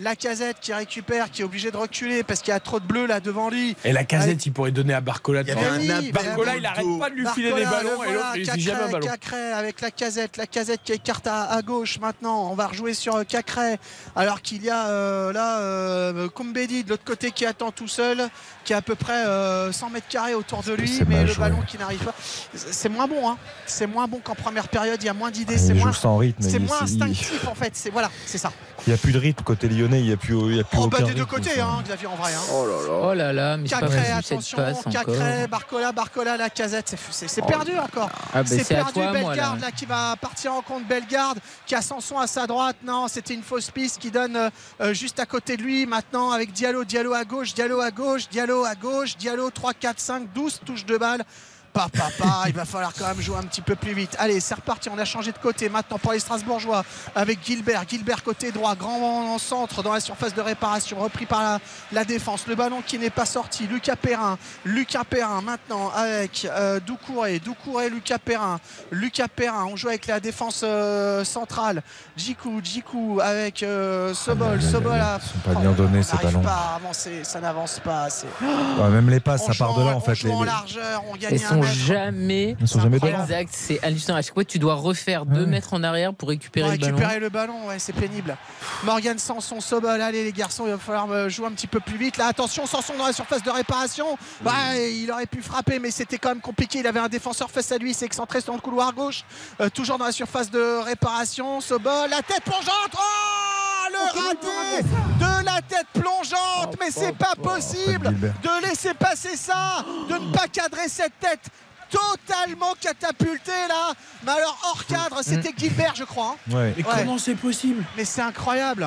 La casette qui récupère, qui est obligé de reculer parce qu'il y a trop de bleu là devant lui. Et la casette, il pourrait donner à Barcola. Il Barcola, il n'arrête pas de lui filer des ballons et l'autre, il dit jamais un ballon. Cacré avec la casette, la casette qui écarte à, à gauche maintenant. On va rejouer sur euh, Cacré alors qu'il y a euh, là euh, de l'autre côté qui attend tout seul, qui a à peu près 100 euh, mètres carrés autour de lui, mais le ballon qui n'arrive pas. C'est moins bon, hein. C'est moins bon qu'en première période. Il y a moins d'idées, c'est moins, c'est moins instinctif en fait. C'est voilà, c'est ça. Il n'y a plus de rythme côté lyonnais, il n'y a plus, il y a plus oh, bah, des deux côtés, hein, Xavier, en vrai. Hein. Oh là là. Oh là là, mais Cacré, attention, Cacré, Barcola, Barcola, la casette, c'est oh. perdu encore. Ah, bah, c'est perdu, toi, Bellegarde là. là. qui va partir en compte, Bellegarde qui a Sanson à sa droite. Non, c'était une fausse piste qui donne euh, euh, juste à côté de lui maintenant avec Diallo, Diallo à gauche, Diallo à gauche, Diallo à gauche, Diallo 3, 4, 5, 12 touches de balle Pa, pa, pa, il va falloir quand même jouer un petit peu plus vite. Allez, c'est reparti. On a changé de côté maintenant pour les Strasbourgeois avec Gilbert. Gilbert côté droit, grand centre dans la surface de réparation, repris par la, la défense. Le ballon qui n'est pas sorti. Lucas Perrin. Lucas Perrin maintenant avec euh, Doucouré. Doucouré, Lucas Perrin. Lucas Perrin. On joue avec la défense euh, centrale. Jiku, Jiku avec euh, Sobol. Sobol a. Ils sont pas bien donnés ces On n'arrive ballons. pas à avancer, ça n'avance pas assez. Ouais, même les passes, ça part de là en On fait. joue Les- en largeur, on gagne un sont jamais sont exact. C'est hallucinant. À chaque fois, tu dois refaire deux mètres en arrière pour récupérer Pour le ballon. récupérer le ballon, ouais, c'est pénible. Morgan Sanson, Sobol, allez les garçons, il va falloir euh, jouer un petit peu plus vite. Là, attention, Sanson dans la surface de réparation. Bah, il aurait pu frapper, mais c'était quand même compliqué. Il avait un défenseur face à lui, il s'est excentré sur le couloir gauche. Euh, toujours dans la surface de réparation. Sobol, la tête plongeante. Oh raté de la tête plongeante, mais c'est pas possible Gilbert. de laisser passer ça, de ne pas cadrer cette tête totalement catapultée là. Mais alors hors cadre, c'était Gilbert, je crois. hein. Ouais. Mais Ouais. comment c'est possible? Mais c'est incroyable.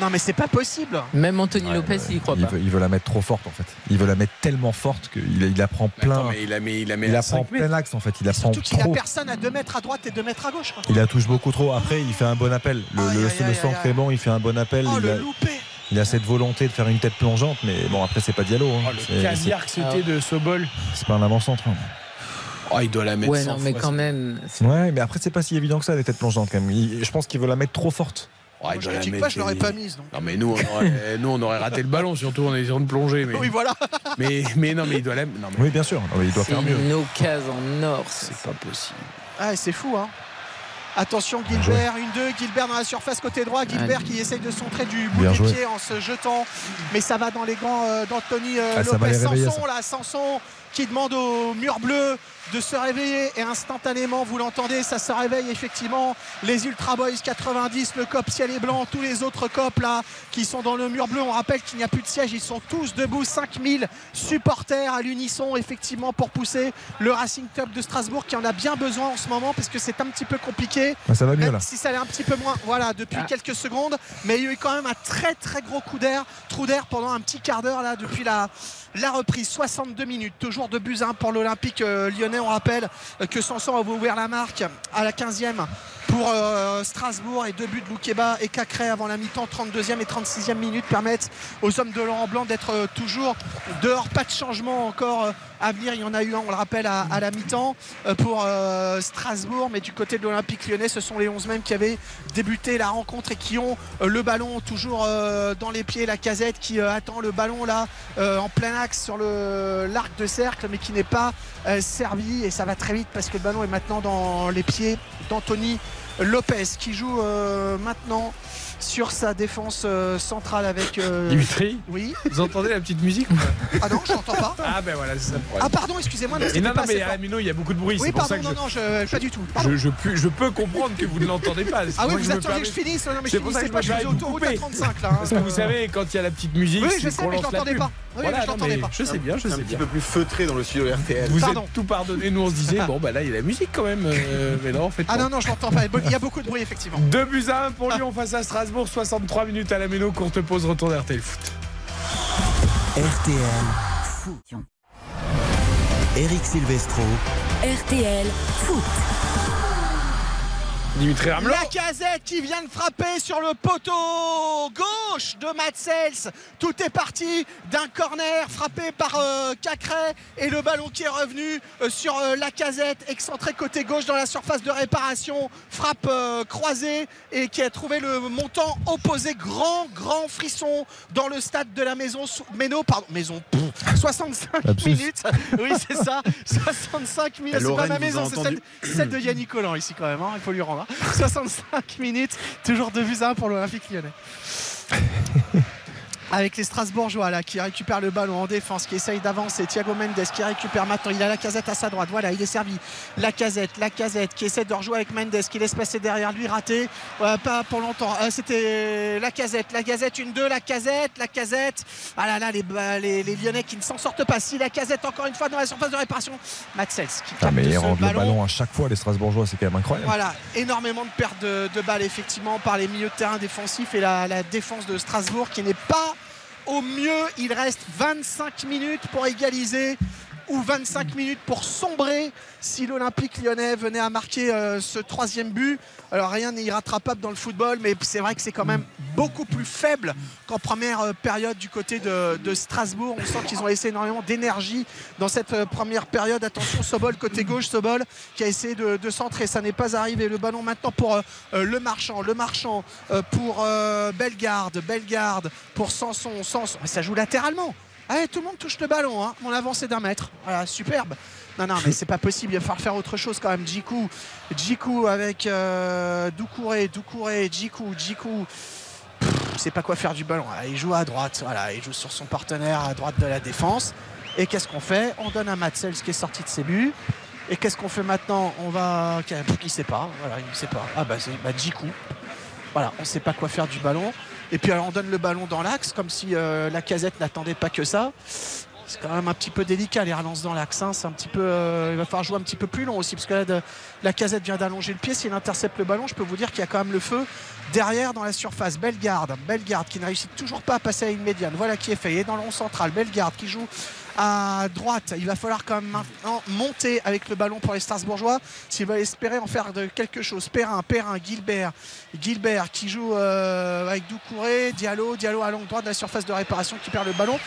Non, mais c'est pas possible. Même Anthony Lopez, il y croit Il pas. veut, il veut la mettre trop forte en fait. Il veut la mettre tellement forte qu'il il apprend plein. Attends, mais il a mis, il a mis il à apprend 5 mètres. plein axe en fait. Il apprend Surtout qu'il a personne à 2 mètres à droite et 2 mètres à gauche. quoi. Il la touche beaucoup trop. Après, il fait un bon appel. Le, centre est bon. Il fait un bon appel. Oh, il, le a, loupé. il a cette volonté de faire une tête plongeante, mais bon, après, c'est pas Diallo. hein. Oh, le caviar que c'était de Sobol. c'est pas un avant-centre. hein. Oh, il doit la mettre Ouais, 100 non, mais fois, quand même. Ouais, mais après, c'est pas si évident que ça, les têtes plongeantes quand même. Il- je pense qu'il veut la mettre trop forte. Oh, Moi, je critique pas, je l'aurais pas mise. donc. Non mais nous on, aurait, nous on aurait raté le ballon surtout on est sur une plongée mais, Oui, voilà. mais mais non mais il doit la non mais Oui, bien sûr. Il doit faire mieux. une occasion en or. c'est pas possible. Ah, c'est fou, hein. Attention, Gilbert, une 2 Gilbert dans la surface côté droit. Gilbert qui essaye de centrer du bout Bien du joué. pied en se jetant. Mais ça va dans les gants euh, d'Anthony euh, Ah, Lopez. Sanson, là, Sanson qui demande au mur bleu de se réveiller et instantanément, vous l'entendez, ça se réveille effectivement. Les Ultra Boys 90, le COP ciel et blanc, tous les autres COP là qui sont dans le mur bleu. On rappelle qu'il n'y a plus de siège, ils sont tous debout, 5000 supporters à l'unisson effectivement pour pousser le Racing Club de Strasbourg qui en a bien besoin en ce moment parce que c'est un petit peu compliqué. Ah, ça va mieux Même là. si ça allait un petit peu moins, voilà, depuis Ah. quelques secondes, mais il y a eu quand même un très très gros coup d'air, trou d'air pendant un petit quart d'heure là depuis la, la reprise, 62 minutes, toujours de buts 1 pour l'Olympique euh, lyonnais. On rappelle que Sanson avait ouvert la marque à la 15e pour euh, Strasbourg et deux buts de Loukeba et Cacré avant la mi-temps, 32e et 36e minute permettent aux hommes de Laurent Blanc d'être euh, toujours dehors. Pas de changement encore euh, à venir. Il y en a eu un, on le rappelle, à, la mi-temps euh, pour euh, Strasbourg, mais du côté de l'Olympique lyonnais, ce sont les 11 mêmes qui avaient débuté la rencontre et qui ont euh, le ballon toujours dans les pieds. La casette qui attend le ballon là en plein axe sur l'arc de cercle, mais qui n'est pas servi et ça va très vite parce que le ballon est maintenant dans les pieds d'Anthony Lopez qui joue maintenant sur sa défense euh, centrale avec euh, Dimitri oui vous entendez la petite musique ou pas ah non je n'entends pas Ah ben voilà c'est ça le problème. ah pardon excusez-moi mais Et c'était non, pas non, mais à fort. la Mino, il y a beaucoup de bruit. oui c'est pour pardon ça que non je, non je, pas du tout Pardon. je, je peux, je peux comprendre que vous ne l'entendez pas. C'est ah pour oui ça vous je me attendiez que je permets- finisse non mais je C'est pour ça finissais que je pas me je suis permets de autoroute à couper. 35 là hein. Parce que vous savez, quand il y a la petite musique, Oui, je c'est sais, qu'on mais je lance la l'entendais pub. pas. Oui, Voilà, mais je non, mais pas. Je sais bien, je C'est un sais petit peu plus feutré dans le studio RTL. Vous Pardon. êtes tout pardonné. Nous, on se disait, bon, bah là, il y a la musique quand même. euh, mais non, en fait. ah non. non non je l'entends pas il y a beaucoup de bruit effectivement 2 buts à 1 pour Lyon face à Strasbourg, 63 minutes à la Méno, courte pause, retour d'RTL Foot. RTL Foot. Eric Silvestro. RTL Foot. Dimitri Ramelot. La casette qui vient de frapper sur le poteau gauche de Matsels. Tout est parti d'un corner frappé par euh, Cacré et le ballon qui est revenu euh, sur euh, la casette, excentré côté gauche dans la surface de réparation. Frappe euh, croisée et qui a trouvé le montant opposé. Grand, grand frisson dans le stade de la maison. Méno, pardon, maison. pff, 65 Lapsus. minutes. Oui, c'est ça. 65 minutes. C'est pas ma maison, c'est celle de Yannick Collant ici quand même. hein, il faut lui rendre. Hein. 65 minutes, toujours 2 buts à 1 pour l'Olympique lyonnais. Avec les Strasbourgeois là qui récupèrent le ballon en défense, qui essaye d'avancer. Thiago Mendes qui récupère maintenant. Il a la casette à sa droite. Voilà, il est servi. La casette, la casette qui essaie de rejouer avec Mendes, qui laisse passer derrière lui, raté. Ouais, pas pour longtemps. Euh, C'était la casette, la casette, une deux, la casette, la casette. Ah là là, les, les, les Lyonnais qui ne s'en sortent pas. Si la casette encore une fois dans la surface de réparation. Matsels qui Ah, mais ils rendent le ballon à chaque fois, les Strasbourgeois, c'est quand même incroyable. voilà, énormément de pertes de, de balles effectivement par les milieux de terrain défensifs et la, la défense de Strasbourg qui n'est pas au mieux. Il reste 25 minutes pour égaliser ou 25 minutes pour sombrer si l'Olympique lyonnais venait à marquer euh, ce troisième but. Alors rien n'est irrattrapable dans le football, mais c'est vrai que c'est quand même beaucoup plus faible qu'en première euh, période du côté de, Strasbourg. On sent qu'ils ont laissé énormément d'énergie dans cette euh, première période. Attention, Sobol côté gauche, Sobol qui a essayé de, centrer, ça n'est pas arrivé. Le ballon maintenant pour le marchand, le marchand pour Bellegarde, Bellegarde pour Sanson, Sanson. Mais ça joue latéralement. Allez, tout le monde touche le ballon, hein. mon avancée d'un mètre. Voilà, superbe. Non, non, mais c'est pas possible. Il va falloir faire autre chose quand même. Jiku, Jiku avec euh, Doucouré, Doucouré, Jiku, Jiku. Pff, C'est pas quoi faire du ballon. Voilà, il joue à droite. Voilà, il joue sur son partenaire à droite de la défense. Et qu'est-ce qu'on fait? On donne à Matsels qui est sorti de ses buts. Et qu'est-ce qu'on fait maintenant? On va. Il sait pas. Voilà, il sait pas. Ah bah c'est bah, Jiku. Voilà, on sait pas quoi faire du ballon. Et puis alors, on donne le ballon dans l'axe, comme si euh, la casette n'attendait pas que ça. C'est quand même un petit peu délicat les relances dans l'axe. hein. C'est un petit peu, euh, il va falloir jouer un petit peu plus long aussi, parce que là, de- la casette vient d'allonger le pied. S'il intercepte le ballon, je peux vous dire qu'il y a quand même le feu derrière dans la surface. Bellegarde, Bellegarde qui ne réussit toujours pas à passer à une médiane. Voilà qui est fait. Il est dans le rond central. Bellegarde qui joue à droite. Il va falloir quand même maintenant monter avec le ballon pour les Strasbourgeois s'il va espérer en faire quelque chose. Perrin, Perrin, Gilbert, Gilbert qui joue euh, avec Doucouré, Diallo, Diallo à longue droite de la surface de réparation qui perd le ballon.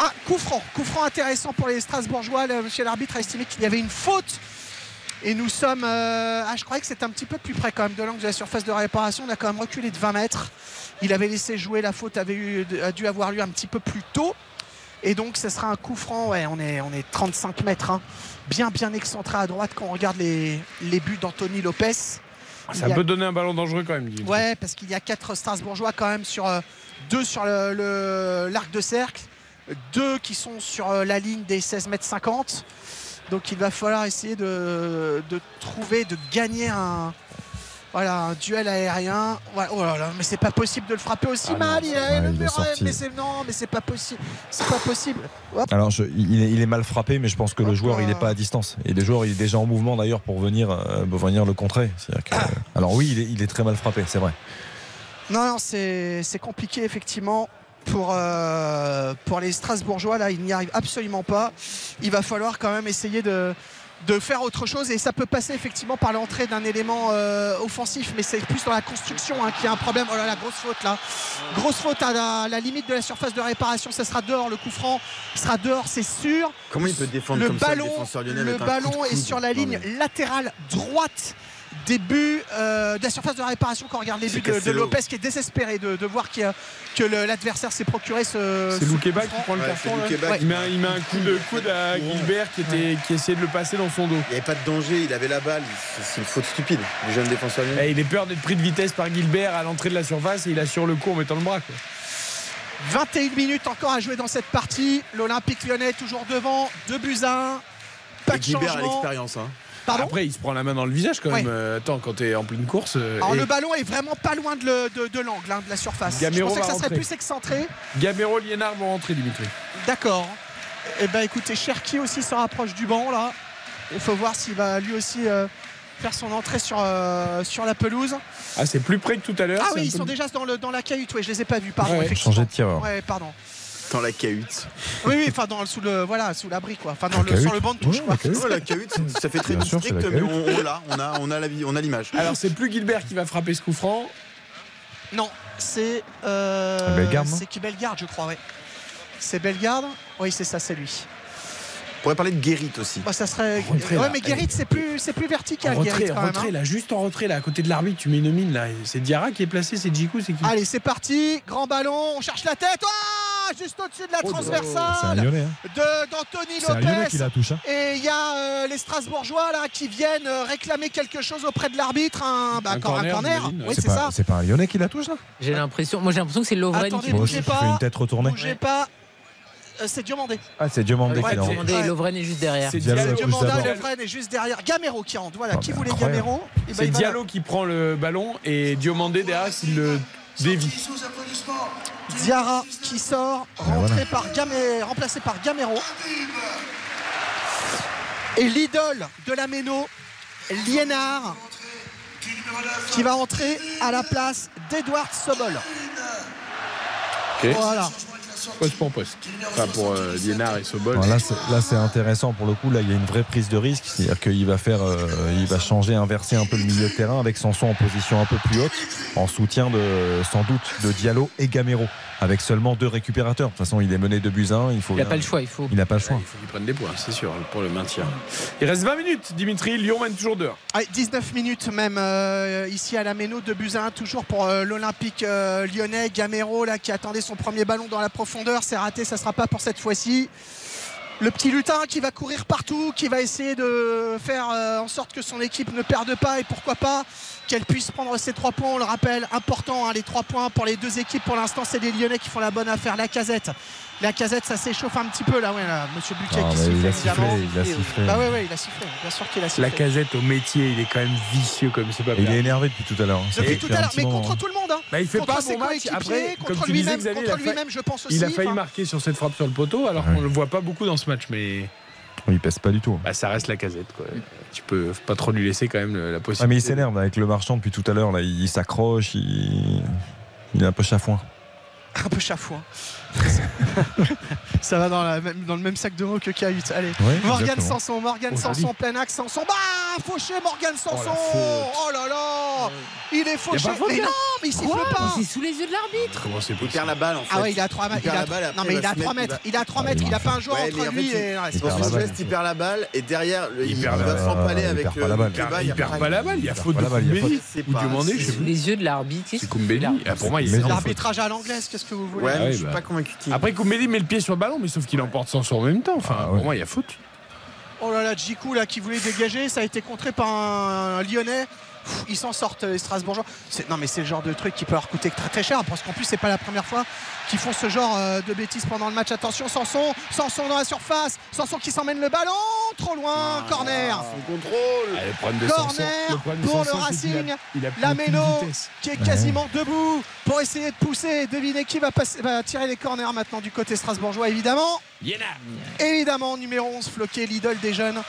Ah, coup franc, coup franc intéressant pour les Strasbourgeois. Le- monsieur l'arbitre a estimé qu'il y avait une faute. Et nous sommes. euh, ah, je croyais que c'était un petit peu plus près quand même de l'angle de la surface de réparation. On a quand même reculé de 20 mètres. Il avait laissé jouer. La faute avait eu, a dû avoir lieu un petit peu plus tôt. Et donc, ce sera un coup franc. Ouais, on est, on est 35 mètres. hein. Bien, bien excentré à droite quand on regarde les, les buts d'Anthony Lopez. Ça Il y a- peut donner un ballon dangereux quand même. Dimitri. Ouais, parce qu'il y a quatre Strasbourgeois quand même sur euh, deux sur le- le- l'arc de cercle, deux qui sont sur euh, la ligne des 16 mètres 50. Donc il va falloir essayer de, de trouver, de gagner un, voilà, un duel aérien. Voilà, oh là là, mais c'est pas possible de le frapper aussi Ah mal. non, il a ouais, le il est mur, sorti. mais c'est non, mais c'est pas possible. C'est pas possible. Hop. Alors, je- il, est, il est mal frappé, mais je pense que le joueur, il n'est pas à distance. Et le joueur, il est déjà en mouvement d'ailleurs pour venir, euh, pour venir le contrer. Que- alors oui, il est, il est très mal frappé, c'est vrai. Non, non, c'est c'est compliqué effectivement pour, euh, pour les Strasbourgeois. Là, ils n'y arrivent absolument pas. Il va falloir quand même essayer de, de faire autre chose et ça peut passer effectivement par l'entrée d'un élément euh, offensif, mais c'est plus dans la construction hein, qu'il y a un problème. Oh là là, grosse faute là. Grosse faute à la, la limite de la surface de réparation. Ça sera dehors, le coup franc sera dehors, c'est sûr. Comment il peut défendre le comme ça, le ballon, le ballon est sur la Non, ligne mais- latérale droite des buts euh, de la surface de réparation quand on regarde les buts de. Lopez qui est désespéré de, de voir a- que l'adversaire s'est procuré ce. C'est ce Loukeba qui prend le Ouais, carton. il, met un, il met un coup de coude à Gilbert qui, était, qui essayait de le passer dans son dos. Il n'y avait pas de danger, il avait la balle. C'est- une faute stupide, le jeune défenseur lyonnais. Et il est peur d'être pris de vitesse par Gilbert à l'entrée de la surface et il assure le coup en mettant le bras. quoi. 21 minutes encore à jouer dans cette partie. L'Olympique lyonnais toujours devant, 2 buts à 1. Pas Et de Gilbert a changement. l'expérience. Hein. Pardon Après, il se prend la main dans le visage quand Ouais. même. Euh, attends, quand t'es en pleine course. euh, Alors et le ballon est vraiment pas loin de, le- de- de l'angle, hein, de la surface. Gamero Je pensais que ça serait plus excentré. Gamero, Liénard vont rentrer, Dimitri. D'accord. Et ben écoutez, Cherki aussi se rapproche du banc là. Il faut voir s'il va lui aussi euh, faire son entrée sur, euh, sur la pelouse. Ah, c'est plus près que tout à l'heure. Ah oui, ils peu- sont déjà dans, le, dans la cahute, oui, je les ai pas vus, pardon. Ouais, effectivement. changer de tireur. Ouais, pardon. Dans la cahute. Oui, oui, enfin dans, sous le voilà, sous l'abri quoi. Enfin dans La le, sur le banc de touche quoi. la cahute. Ouais, la cahute, ça fait très Bien sûr, district, c'est la mais cahute. on, on l'a, on a, on a la vie- on a l'image. Alors, c'est plus Gilbert qui va frapper ce coup franc. Non, c'est euh, Bellegarde, non c'est qui Bellegarde, je crois, ouais. C'est Bellegarde? Oui, c'est ça, c'est lui. On pourrait parler de Guérit aussi. Bah, ça serait. Retrait, ouais, mais Guérit, c'est plus, c'est plus En vertical, retrait, Guérit, quand même, retrait hein. là, juste en retrait, là, à côté de l'arbitre, tu mets une mine là. C'est Diarra qui est placé, c'est Djikou, c'est qui Allez, c'est parti. Grand ballon, on cherche la tête. Ah Juste au-dessus de la un transversale Lyonnais. hein. de d'Anthony C'est un Lyonnais qui Lopez. la touche. hein. Et il y a euh, les Strasbourgeois là qui viennent euh, réclamer quelque chose auprès de l'arbitre, un, bah, Un cor- un corner, corner. Oui, C'est c'est pas, ça. c'est pas un Lyonnais qui la touche là J'ai l'impression, moi j'ai l'impression que c'est Lovren Attendez, qui qui pas. fait une tête retournée. Bougez pas. Euh, c'est Diomandé. Ah, c'est Diomandé Ouais, qui et Lovren est juste derrière. C'est Diallo. Diallo, Plus Diomandé. Lovren est juste derrière. Gamero qui rentre. Voilà, Ah, qui voulait incroyable. Gamero Eh ben, C'est Diallo qui prend le ballon et Diomandé derrière s'il le dévie. Diarra qui sort, rentré voilà. par Gamé- remplacé par Gamero. Et l'idole de la Méno, Liénard, qui va entrer à la place d'Edouard Sobol. Voilà. Poste pour poste. Enfin, pour euh, Liénard et Sobol. Là, c'est- intéressant pour le coup. Là, il y a une vraie prise de risque. C'est-à-dire qu'il va faire, euh, il va changer, inverser un peu le milieu de terrain avec Sanson en position un peu plus haute, en soutien de, sans doute, de Diallo et Gamero, avec seulement deux récupérateurs. De toute façon, il est mené de buts à un. Il faut. Il n'a pas le choix, il faut. Il n'a pas le choix. Il faut qu'ils prennent des points, c'est sûr, pour le maintien. Il reste 20 minutes, Dimitri. Lyon mène toujours dehors. Allez, 19 minutes même euh, ici à la Méno, 2 buts à 1 toujours pour euh, l'Olympique euh, lyonnais. Gamero là qui attendait son premier ballon dans la profondeur, c'est raté, ça sera pas pour cette fois-ci. Le petit lutin qui va courir partout, qui va essayer de faire euh, en sorte que son équipe ne perde pas et pourquoi pas qu'elle puisse prendre ses trois points. On le rappelle, important hein, les trois points pour les deux équipes. Pour l'instant, c'est les Lyonnais qui font la bonne affaire. La casette, la casette, ça s'échauffe un petit peu là. Ouais, là Monsieur Buquet Ah, qui siffle il a sifflé, évidemment. il a sifflé. Bah ouais, ouais, il a sifflé. Bien sûr qu'il a sifflé. La casette au métier, il est quand même vicieux comme c'est pas il est énervé depuis tout à l'heure. hein. Depuis fait tout à l'heure, mais moment, contre hein. tout le monde. Hein. Bah, il fait contre pas ses bon match. coéquipiers, Après, comme contre tu disais, lui-même, je pense aussi. Il a failli Enfin, marquer sur cette frappe sur le poteau, alors qu'on le voit pas beaucoup dans ce match, mais Il pèse pas du tout. bah, ça reste la casette. Quoi. Tu peux pas trop lui laisser quand même la possibilité. Ah, mais il s'énerve avec le marchand depuis tout à l'heure. Là, il s'accroche, il... il est un peu chafouin. Un peu chafouin. Ça va dans, la même- dans le même sac de mots que K8. Allez, Ouais, Morgan. Sanson, Morgan Oh, Sanson, plein axe, Sanson. Bah, fauché Morgan Sanson. faute. Oh, là là, il est fauché. mais non, mais il siffle pas. C'est sous les yeux de l'arbitre. Comment c'est Il possible perd la balle en fait. Ah ouais, il est à 3 mètres. Il balle, non, mais il il se 3 mettre- mètres. il Il à 3 mètres. Il a pas un joueur entre en lui et. il- Dans geste, balle. il perd la balle et derrière, Il il, perd la va balle. s'empaler Il avec perd le pas la balle. Il perd- il pas la balle, il y a faute de il a faute. ou je sais les yeux de l'arbitre. C'est Koumbeli. Ah, Pour moi, il. L'arbitrage à l'anglaise, qu'est-ce que vous voulez Ouais, Ah je suis bah. pas convaincu. Après, Koumbeli met le pied sur le ballon, mais sauf qu'il emporte Sanson en même temps. Enfin, Ah, pour moi, il y a faute. Oh là là, Djikou là qui voulait dégager, ça a été contré par un, Lyonnais. Pff, Ils s'en sortent les Strasbourgeois. C'est- Non mais c'est le genre de truc qui peut leur coûter très très cher parce qu'en plus c'est pas la première fois qu'ils font ce genre euh, de bêtises pendant le match. Attention Sanson, Sanson dans la surface, Sanson qui s'emmène le ballon, trop loin, corner. Son contrôle. Ah, le problème de Corner Sanson, le problème de pour le a- Racing. il a plus La Méno qui est quasiment debout pour essayer de pousser. Devinez qui va, passer, va tirer les corners maintenant du côté strasbourgeois évidemment. Évidemment, numéro 11, Floqué, l'idole des jeunes,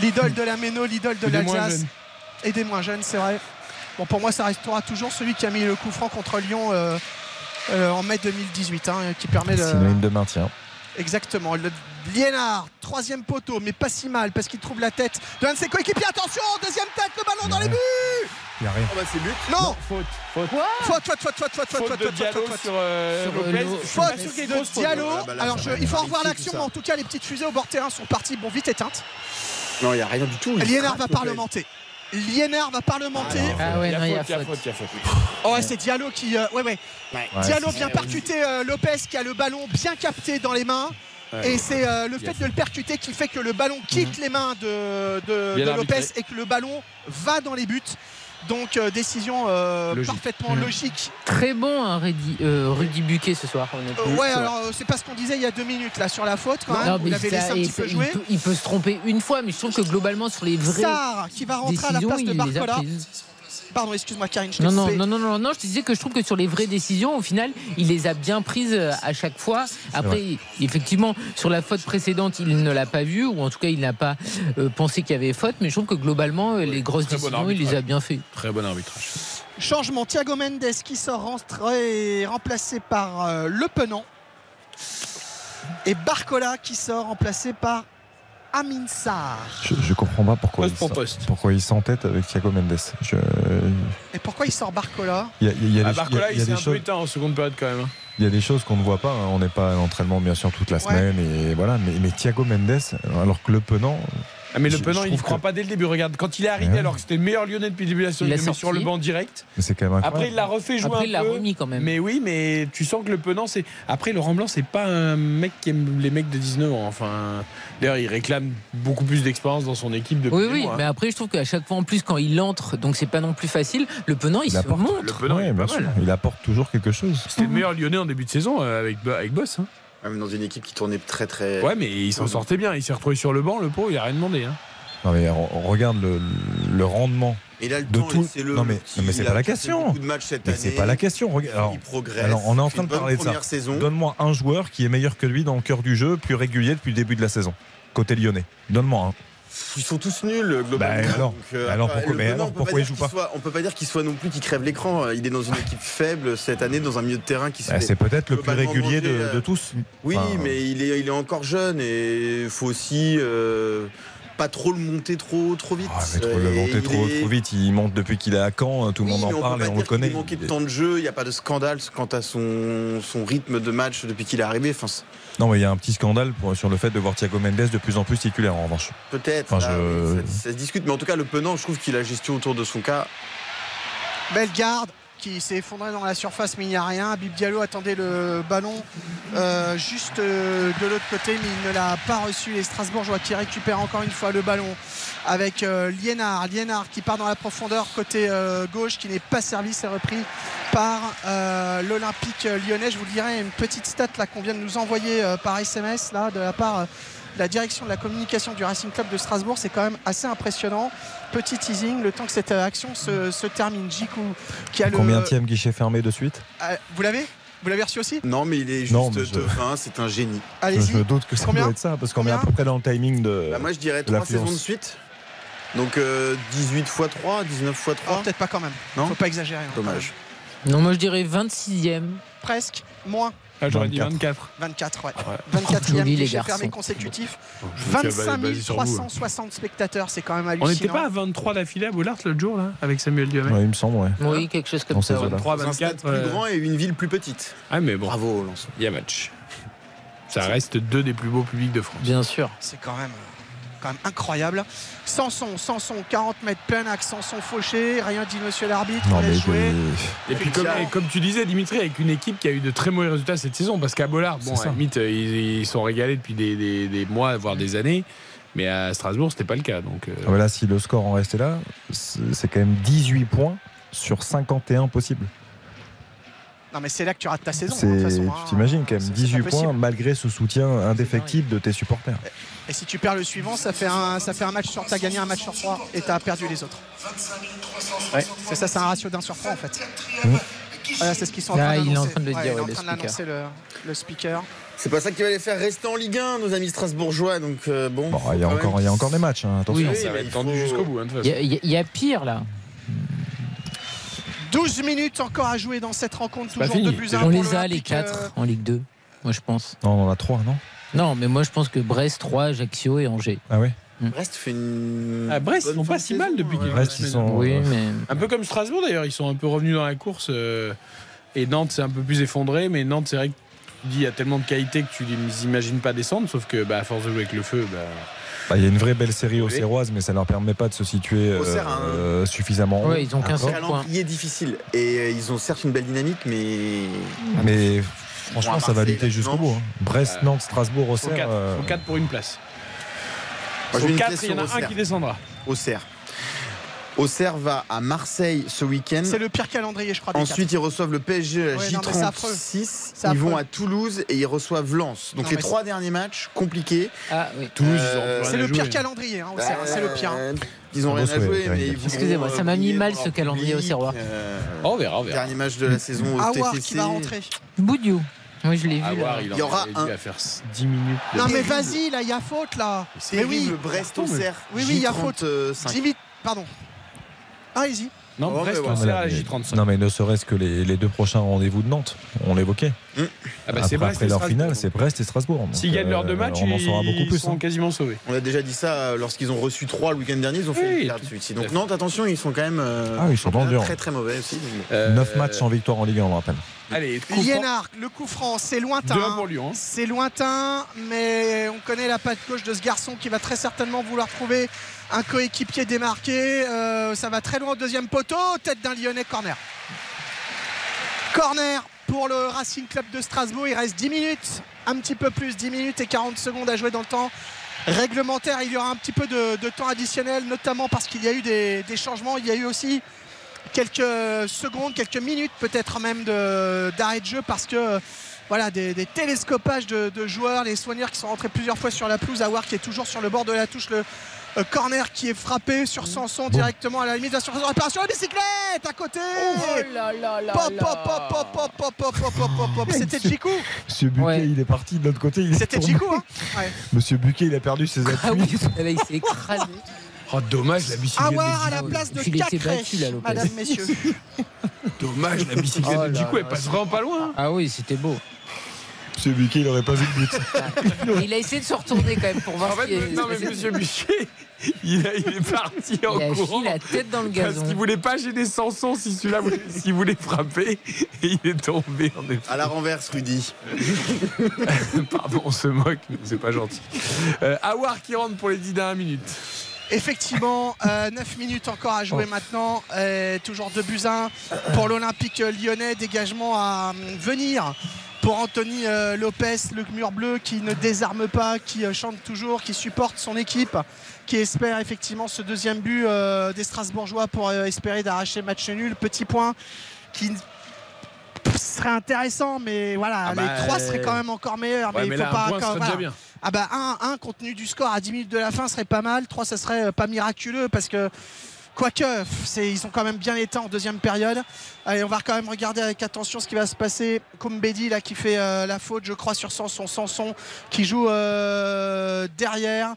l'idole de la Méno, l'idole de l'Alsace. Et des moins jeunes, c'est vrai. Bon, pour moi, ça restera toujours celui qui a mis le coup franc contre Lyon euh, euh, en mai 2018, hein, qui permet de. Synonyme de maintien. Exactement. Le Liénard, troisième poteau, mais pas si mal parce qu'il trouve la tête de l'un de ses coéquipiers. Attention, deuxième tête, le ballon dans les buts Il n'y a rien. Oh bah c'est but. Non Faute. Faute. Faute, faute, faute, faute, faute, faute, Faute faute, faute, Diallo faute, faute. sur euh, Sur, euh, Lopez. Faute faute. Diallo. Ah bah Alors, il faut revoir l'action, mais en tout cas, les petites fusées au bord terrain sont parties, bon, vite éteintes. Non, il n'y a rien du tout. Liénard va parlementer. Liénard va parlementer. Ah ouais, Il y a non, il y a faute, il y a faute. faute, il y a faute. Oh, ouais, c'est Diallo qui. euh, ouais, ouais. Ouais, Diallo vient percuter euh, Lopez qui a le ballon bien capté dans les mains. Ouais. Et c'est euh, le fait de le percuter qui fait que le ballon quitte les mains de, de- Bien de Lopez et que le ballon va dans les buts. Donc euh, décision euh, Logique. parfaitement Mhm. logique. Très bon, hein, Rudy, euh, Rudy Buquet ce soir. honnêtement. Euh, ouais, alors c'est pas ce qu'on disait il y a deux minutes là sur la faute quand même. Non, Vous mais l'avez ça- laissé un et petit peu il, jouer. peut, il peut se tromper une fois, mais je trouve que globalement sur les vraies Sarr qui va rentrer à la place de Barcola. Pardon, excuse-moi Karine, je Non, non, non, non, non, non, je te disais que je trouve que sur les vraies décisions, au final, il les a bien prises euh, à chaque fois. Après, effectivement, sur la faute précédente, il ne l'a pas vue, ou en tout cas, il n'a pas euh, pensé qu'il y avait faute, mais je trouve que globalement, euh, les grosses bon décisions, il les a bien fait. Très bon arbitrage. Changement, Thiago Mendes qui sort rentré, remplacé par euh, Le Penant. Et Barcola qui sort remplacé par Amin Sarr. Je, je comprends pas pourquoi Poste il, pour poste. pourquoi il s'entête avec Thiago Mendes. Je- Et pourquoi il sort Barcola? Il y a, il y a Ah, des, Barcola, il y il a s'est un peu choses, éteint en seconde période quand même. hein. il y a des choses qu'on ne voit pas. hein. On n'est pas à l'entraînement bien sûr toute la Ouais. semaine et voilà. Mais, mais Thiago Mendes, alors que le Penant, Ah, mais le Penant, il ne croit que- pas dès le début. Regarde, quand il est arrivé, Ouais. alors que c'était le meilleur Lyonnais depuis le début de la saison, Il il met sur le banc direct. mais c'est quand même incroyable. Après, il l'a refait jouer Après, un il l'a peu. remis quand même. Mais oui, mais tu sens que le Penant, c'est. Après, Laurent Blanc, c'est pas un mec qui aime les mecs de 19 ans. Enfin, d'ailleurs, il réclame beaucoup plus d'expérience dans son équipe depuis Oui, oui, mois. mais après, je trouve qu'à chaque fois, en plus, quand il entre, donc c'est pas non plus facile, le penant, il, Il se apporte. montre. Le Penant, il Ouais, est bien sûr. Il apporte toujours quelque chose. C'était le meilleur Lyonnais en début de saison euh, avec, avec Boss. hein. Même dans une équipe qui tournait très très. Ouais, mais il s'en sortait bien. Il s'est retrouvé sur le banc, le pot, il a rien demandé. hein. Non mais on, regarde le, le rendement Et là, le de temps, tout. laissez-le. Non mais, non, mais c'est Il pas a la question. beaucoup de matchs cette Mais c'est pas la question. Regarde, alors, il progresse. alors, on est en train de parler de ça. Donne-moi un joueur qui est meilleur que lui dans le cœur du jeu, plus régulier depuis le début de la saison. Côté lyonnais. Donne-moi un. Ils sont tous nuls globalement. Bah, alors, Donc, euh, alors pourquoi- mais alors on peut pourquoi pas il soit- On peut pas dire qu'il soit non plus qui crève l'écran. Il est dans une équipe faible cette année, dans un milieu de terrain qui se Bah, c'est peut-être le plus régulier de, euh, de tous. Oui, Enfin, mais il est, il est encore jeune et il faut aussi euh, pas trop le monter trop, trop vite. Ah, mais trop le Et monter il trop, est- trop vite. Il monte depuis qu'il est à Caen. Tout le Oui, monde en parle et on le connaît. ait manqué de temps de jeu, il n'y a pas de scandale quant à son, son rythme de match depuis qu'il est arrivé. Enfin, Non, mais il y a un petit scandale pour- sur le fait de voir Thiago Mendes de plus en plus titulaire en revanche. peut-être. Enfin, je- ça, ça se discute, mais en tout cas, le Penant, je trouve qu'il a la gestion autour de son cas. Bellegarde qui s'est effondré dans la surface mais il n'y a rien. Bib Diallo attendait le ballon euh, juste euh, de l'autre côté mais il ne l'a pas reçu. Les Strasbourgeois qui récupèrent encore une fois le ballon avec euh, Liénard. Liénard qui part dans la profondeur côté euh, gauche qui n'est pas servi. C'est repris par l'Olympique lyonnais. Je vous dirai une petite stat là qu'on vient de nous envoyer par SMS là de la part de la direction de la communication du Racing Club de Strasbourg. C'est quand même assez impressionnant. Petit teasing, le temps que cette action se, se termine. Jiku qui a le. Combien tième guichet fermé de suite Ah, vous l'avez? Vous l'avez reçu aussi? Non, mais il est juste Non, je- de fin, c'est un génie. je, Allez-y. je me doute que ça Combien? doit être ça, parce qu'on est à peu près dans le timing de. Bah, moi, je dirais de 3 l'affluence. saisons de suite. Donc euh, 18 x 3, 19 x 3. Oh, Peut-être pas quand même. Non? Faut pas exagérer. hein, Dommage. Non, moi je dirais 26e. Presque. Moins. Ah, J'aurais dit 24. 24. 24, ouais. 24e Joli, les guichet fermé consécutif. Je me suis 25 basé sur vous, hein. 360 spectateurs, c'est quand même On hallucinant. n'était pas à 23 d'affilée à Bollard l'autre jour, là, avec Samuel Duhamel Ouais, il me semble, ouais. Oui, quelque chose comme ça. ces ouais. eaux-là. 23, Dans un stade 24. plus euh, grand et une ville plus petite. Ah, mais bon, Bravo, Lens. il y a match. Ça reste deux des plus beaux publics de France. Bien sûr. C'est quand même, euh, quand même incroyable. Sanson, Sanson, 40 mètres plein axe, Sanson fauché, rien dit monsieur l'arbitre, on laisse jouer. Et puis comme, et comme tu disais Dimitri, avec une équipe qui a eu de très mauvais résultats cette saison, parce qu'à Bollard, bon, C'est à limite, euh, ils, ils sont régalés depuis des, des- des mois, voire des années, mais à Strasbourg, c'était pas le cas. Donc, euh, Ah, voilà, si le score en restait là, c'est c'est quand même 18 points sur 51 possibles. Non mais c'est là que tu rates ta saison. hein, de façon, hein. tu t'imagines quand même C'est- c'est 18 pas points malgré ce soutien indéfectible de tes supporters. Et si tu perds le suivant, ça fait un, ça fait un match sur. T'as gagné un match sur trois et t'as perdu les autres. Ouais, c'est ça, c'est un ratio d'un sur trois en fait. Mmh. Voilà, c'est ce qu'ils sont en Ah, train il est en d'annoncer. train de le Ouais, dire, il est en ouais, train speaker. d'annoncer le, le speaker. C'est pas ça qui va les faire rester en Ligue 1, nos amis strasbourgeois. Donc euh, bon. Bon, il y a encore, il y a encore des matchs, hein, attention. ça va être tendu jusqu'au bout, hein, y, y il y a pire là. 12 minutes encore à jouer dans cette rencontre. Toujours fini. 2 buts à un On pour les a les l'Olympique, 4 euh, en Ligue 2, moi je pense. Non, on en a 3, non? Non, mais moi je pense que Brest, 3, Ajaccio et Angers. Ah ouais? Brest fait une. Ah, Brest, ils sont pas de si mal depuis ouais. quelques Brest, ils semaines. sont- Oui, euh, mais. Un peu comme Strasbourg d'ailleurs, ils sont un peu revenus dans la course. euh, et Nantes, c'est un peu plus effondré, mais Nantes, c'est vrai que tu dis il y a tellement de qualité que tu les imagines pas descendre, sauf que bah, à force de jouer avec le feu, bah, Bah, Il y a une vraie belle série aux. Serroises, mais ça leur permet pas de se situer euh, un- euh, suffisamment haut. Ouais, ils ont qu'un Encore. seul point. calendrier difficile. Et euh, ils ont certes une belle dynamique, mais. Mais franchement, ça va lutter jusqu'au bout. hein. Brest, Euh, Nantes, Strasbourg, faut Auxerre. 4, euh, pour une place. Moi, Sur j'ai une 4, question il y en a un qui descendra. Auxerre. Auxerre va à Marseille ce week-end. C'est le pire calendrier, je crois. Ensuite, ils reçoivent le PSG à la Ouais, non, mais c'est affreux. J36. C'est Ils vont à Toulouse et ils reçoivent Lens. Donc Non, les trois derniers matchs compliqués. Ah oui. Toulouse, ils ont Euh, plus quatre. C'est le pire calendrier, hein, Auxerre, c'est le pire. Ils ont rien à jouer, mais Excusez-moi, ça m'a mis mal ce calendrier auxerrois. euh, Oh, on verra, on verra. Dernier match de la saison au Awar qui va rentrer. Boudiou. Oui, je l'ai vu. voir, il, Il y aura un- à faire 10 minutes. Non mais vas-y, là, il y a faute là. C'est Mais oui, le Brest Auxerre. Oui, oui, il y a faute. J35. Jimmy, pardon. Allez-y. Non, Oh, Brest, mais on voilà. à la mais- J35. Non, mais ne serait-ce que les, les deux prochains rendez-vous de Nantes, on l'évoquait. Ah bah, après leur finale, c'est Brest et Strasbourg. S'ils gagnent leurs deux euh, matchs, on en saura beaucoup ils plus. sont hein. quasiment sauvés. On a déjà dit ça euh, lorsqu'ils ont reçu 3 le week-end dernier, ils ont fait une perte suite. Donc fait. Nantes, attention, ils sont quand même euh, Ah ils sont très très mauvais aussi. Euh, 9 matchs sans victoire en Ligue 1, on le rappelle. Allez, coup. Liénard, le coup franc, c'est lointain. 2-1 pour Lyon. hein. C'est lointain, mais on connaît la patte gauche de ce garçon qui va très certainement vouloir trouver un coéquipier démarqué. Euh, ça va très loin au deuxième poteau. Tête d'un Lyonnais, corner. Corner pour le Racing Club de Strasbourg. Il reste 10 minutes, un petit peu plus, 10 minutes et 40 secondes à jouer dans le temps réglementaire. Il y aura un petit peu de, temps additionnel, notamment parce qu'il y a eu des, changements. Il y a eu aussi quelques secondes, quelques minutes peut-être même d'arrêt de, jeu parce que voilà, des, télescopages de, joueurs, les soigneurs qui sont rentrés plusieurs fois sur la pelouse, Awar qui est toujours sur le bord de la touche, corner qui est frappé sur Sanson directement à la limite de la surface de réparation, la bicyclette à côté Oh là là là Pop, là. pop, pop, pop, pop, pop, pop, pop, pop, pop, pop. C'était Djikou Monsieur Buquet, il est parti de l'autre côté. il est C'était. Djikou, hein Ouais. Monsieur Buquet, il a perdu ses appuis. Ah oui, il s'est écrasé. Oh, dommage la bicyclette. Awar à de la place de Cacré, battu, là, Lopez. madame, messieurs. Dommage la bicyclette Oh de Djikou, elle passe vraiment pas loin. Ah oui, c'était beau. Monsieur Buquet, il aurait pas vu le but. Il a essayé de se retourner quand même pour voir En ce qui fait, est- non mais Monsieur Buchet, il, a- il est parti en Il a courant. fini la tête dans le Parce gazon. qu'il voulait pas gêner Sanson si celui-là voulait, s'il voulait frapper et il est tombé en effet. À la renverse, Rudy. Pardon, on se moque, mais c'est pas gentil. Euh, Awar qui rentre pour les 10 dernières minutes. Effectivement, 9 minutes encore à jouer maintenant. Euh, toujours 2 buts 1 pour l'Olympique lyonnais. Dégagement à euh, venir pour Anthony euh, Lopez, le mur bleu qui ne désarme pas, qui euh, chante toujours, qui supporte son équipe, qui espère effectivement ce deuxième but euh, des Strasbourgeois pour espérer d'arracher match nul. Petit point qui serait intéressant, mais voilà, Ah bah, les trois euh, seraient quand même encore meilleurs. ouais, mais mais il faut là, un pas point quand- voilà. déjà bien. Ah bah 1 compte tenu du score à 10 minutes de la fin serait pas mal. 3 ça serait pas miraculeux parce que quoique ils ont quand même bien été en deuxième période. Allez, on va quand même regarder avec attention ce qui va se passer. Kumbedi là qui fait euh, la faute, je crois sur Sanson, Sanson qui joue euh, derrière.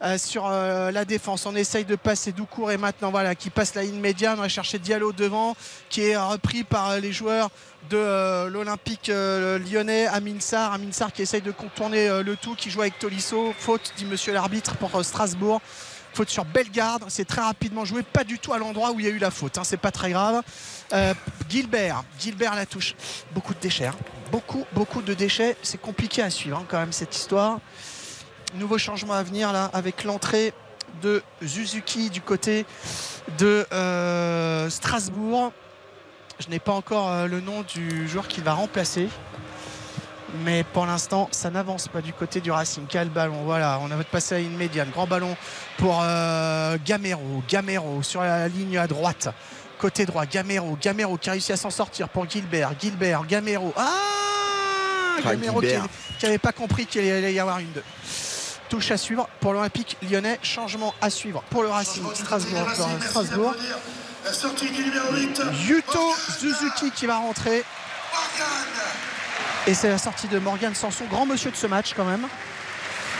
euh, sur la défense, on essaye de passer Doucourt et maintenant voilà qui passe la ligne médiane, on va chercher Diallo devant qui est repris par les joueurs de l'Olympique lyonnais, Amin Sarr, Amin Sarr qui essaye de contourner le tout, qui joue avec Tolisso, faute dit monsieur l'arbitre pour Strasbourg. Faute sur Bellegarde, c'est très rapidement joué, pas du tout à l'endroit où il y a eu la faute, hein, c'est pas très grave. Euh, Gilbert, Gilbert la touche, beaucoup de déchets, hein. beaucoup, beaucoup de déchets, c'est compliqué à suivre hein, quand même cette histoire. Nouveau changement à venir là avec l'entrée de Suzuki du côté de euh, Strasbourg. Je n'ai pas encore euh, le nom du joueur qui va remplacer. Mais pour l'instant, ça n'avance pas du côté du Racing. Quel ballon Voilà, on a passé à une médiane. Grand ballon pour euh, Gamero. Gamero sur la ligne à droite. Côté droit, Gamero. Gamero qui a réussi à s'en sortir pour Gilbert. Gilbert, Gamero. Ah Ah, Gamero qui n'avait pas compris qu'il allait y avoir une deux. Touche à suivre pour l'Olympique lyonnais. Changement à suivre pour le Racing Strasbourg. Strasbourg. Yuto Suzuki qui va rentrer. Et c'est la sortie de Morgan Sanson, grand monsieur de ce match quand même,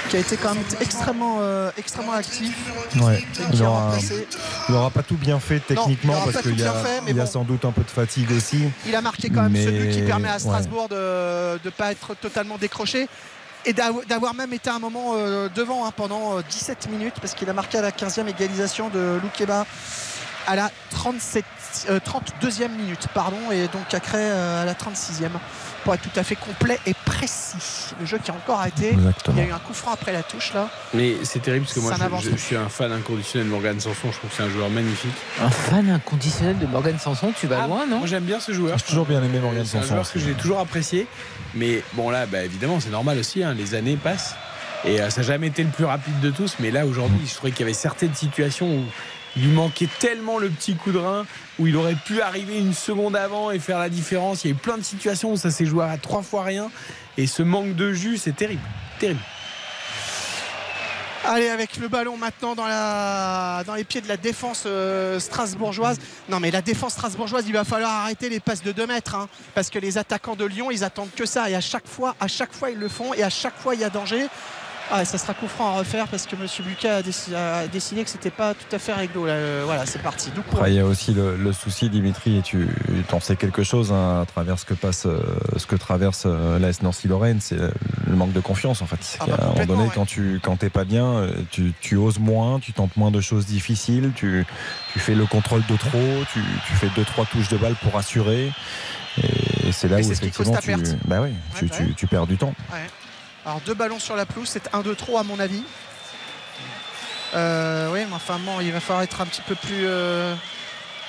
qui a été quand même extrêmement, euh, extrêmement actif. Ouais, il qui a aura, remplacé. il aura pas tout bien fait techniquement parce qu'il y a, fait, il y a bon. sans doute un peu de fatigue aussi. Il a marqué quand même ce but qui permet à ouais. Strasbourg de ne pas être totalement décroché et d'av- d'avoir même été un moment euh, devant hein, pendant euh, 17 minutes parce qu'il a marqué à la 15e égalisation de Loukeba à la 37, euh, 32e minute pardon et donc Cacré euh, à la 36e pour être tout à fait complet et précis le jeu qui a encore arrêté Exactement. il y a eu un coup franc après la touche là Mais c'est terrible parce que moi je, suis un fan inconditionnel de Morgan Sanson, je trouve que c'est un joueur magnifique. Un fan inconditionnel de Morgan Sanson, tu vas loin, non Ah, Moi j'aime bien ce joueur. J'ai toujours bien aimé Morgan C'est un Sanson. joueur que j'ai toujours apprécié. Mais bon là, bah, évidemment, c'est normal aussi, hein, les années passent. Et euh, ça n'a jamais été le plus rapide de tous. Mais là, aujourd'hui, je trouvais qu'il y avait certaines situations où lui manquait tellement le petit coup de rein, où il aurait pu arriver une seconde avant et faire la différence. Il y a eu plein de situations où ça s'est joué à trois fois rien. Et ce manque de jus, c'est terrible. Terrible. Allez, avec le ballon maintenant dans les pieds de la défense euh, strasbourgeoise. Non, mais la défense strasbourgeoise, il va falloir arrêter les passes de 2 mètres. hein, parce que les attaquants de Lyon, ils attendent que ça. Et à chaque fois, à chaque fois, ils le font. Et à chaque fois, il y a danger. Ah, ça sera coup franc à refaire parce que M. Bucat a, déci- a décidé que c'était pas tout à fait réglo. là. Euh, voilà, c'est parti. Donc, Après, il y a aussi le, le souci, Dimitri, et tu en sais quelque chose hein, à travers ce que passe, euh, ce que traverse euh, l'AS Nancy-Lorraine, c'est euh, le manque de confiance en fait. Ah qu'à bah, un moment donné, ouais. quand tu quand t'es pas bien, tu, tu oses moins, tu tentes moins de choses difficiles, tu, tu fais le contrôle de trop, tu, tu fais deux trois touches de balle pour assurer. Et c'est là Et où effectivement tu, bah oui, tu, Ouais, bah tu- tu perds du temps. Ouais. Alors deux ballons sur la pelouse, c'est un de trop à mon avis. Euh, oui, mais enfin bon, il va falloir être un petit peu plus euh,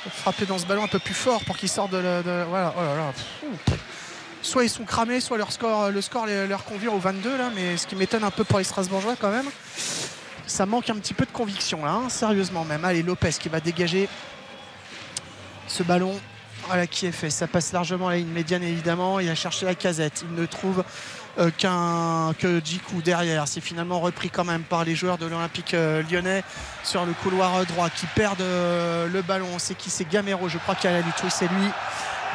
frapper dans ce ballon un peu plus fort pour qu'il sorte de, de- voilà. Oh là là. Soit ils sont cramés, soit leur score, le score leur convient au 22 là, mais ce qui m'étonne un peu pour les Strasbourgeois quand même. Ça manque un petit peu de conviction là, hein, sérieusement même. Allez, Lopez qui va dégager ce ballon Voilà qui est fait. Ça passe largement la ligne médiane évidemment. Il a cherché la casette. Il ne trouve euh, qu'un que Djikou derrière. C'est finalement repris quand même par les joueurs de l'Olympique euh, lyonnais sur le couloir euh, droit qui perdent le ballon. C'est qui? C'est Gamero, je crois, qui a la lutte. Oui, c'est lui.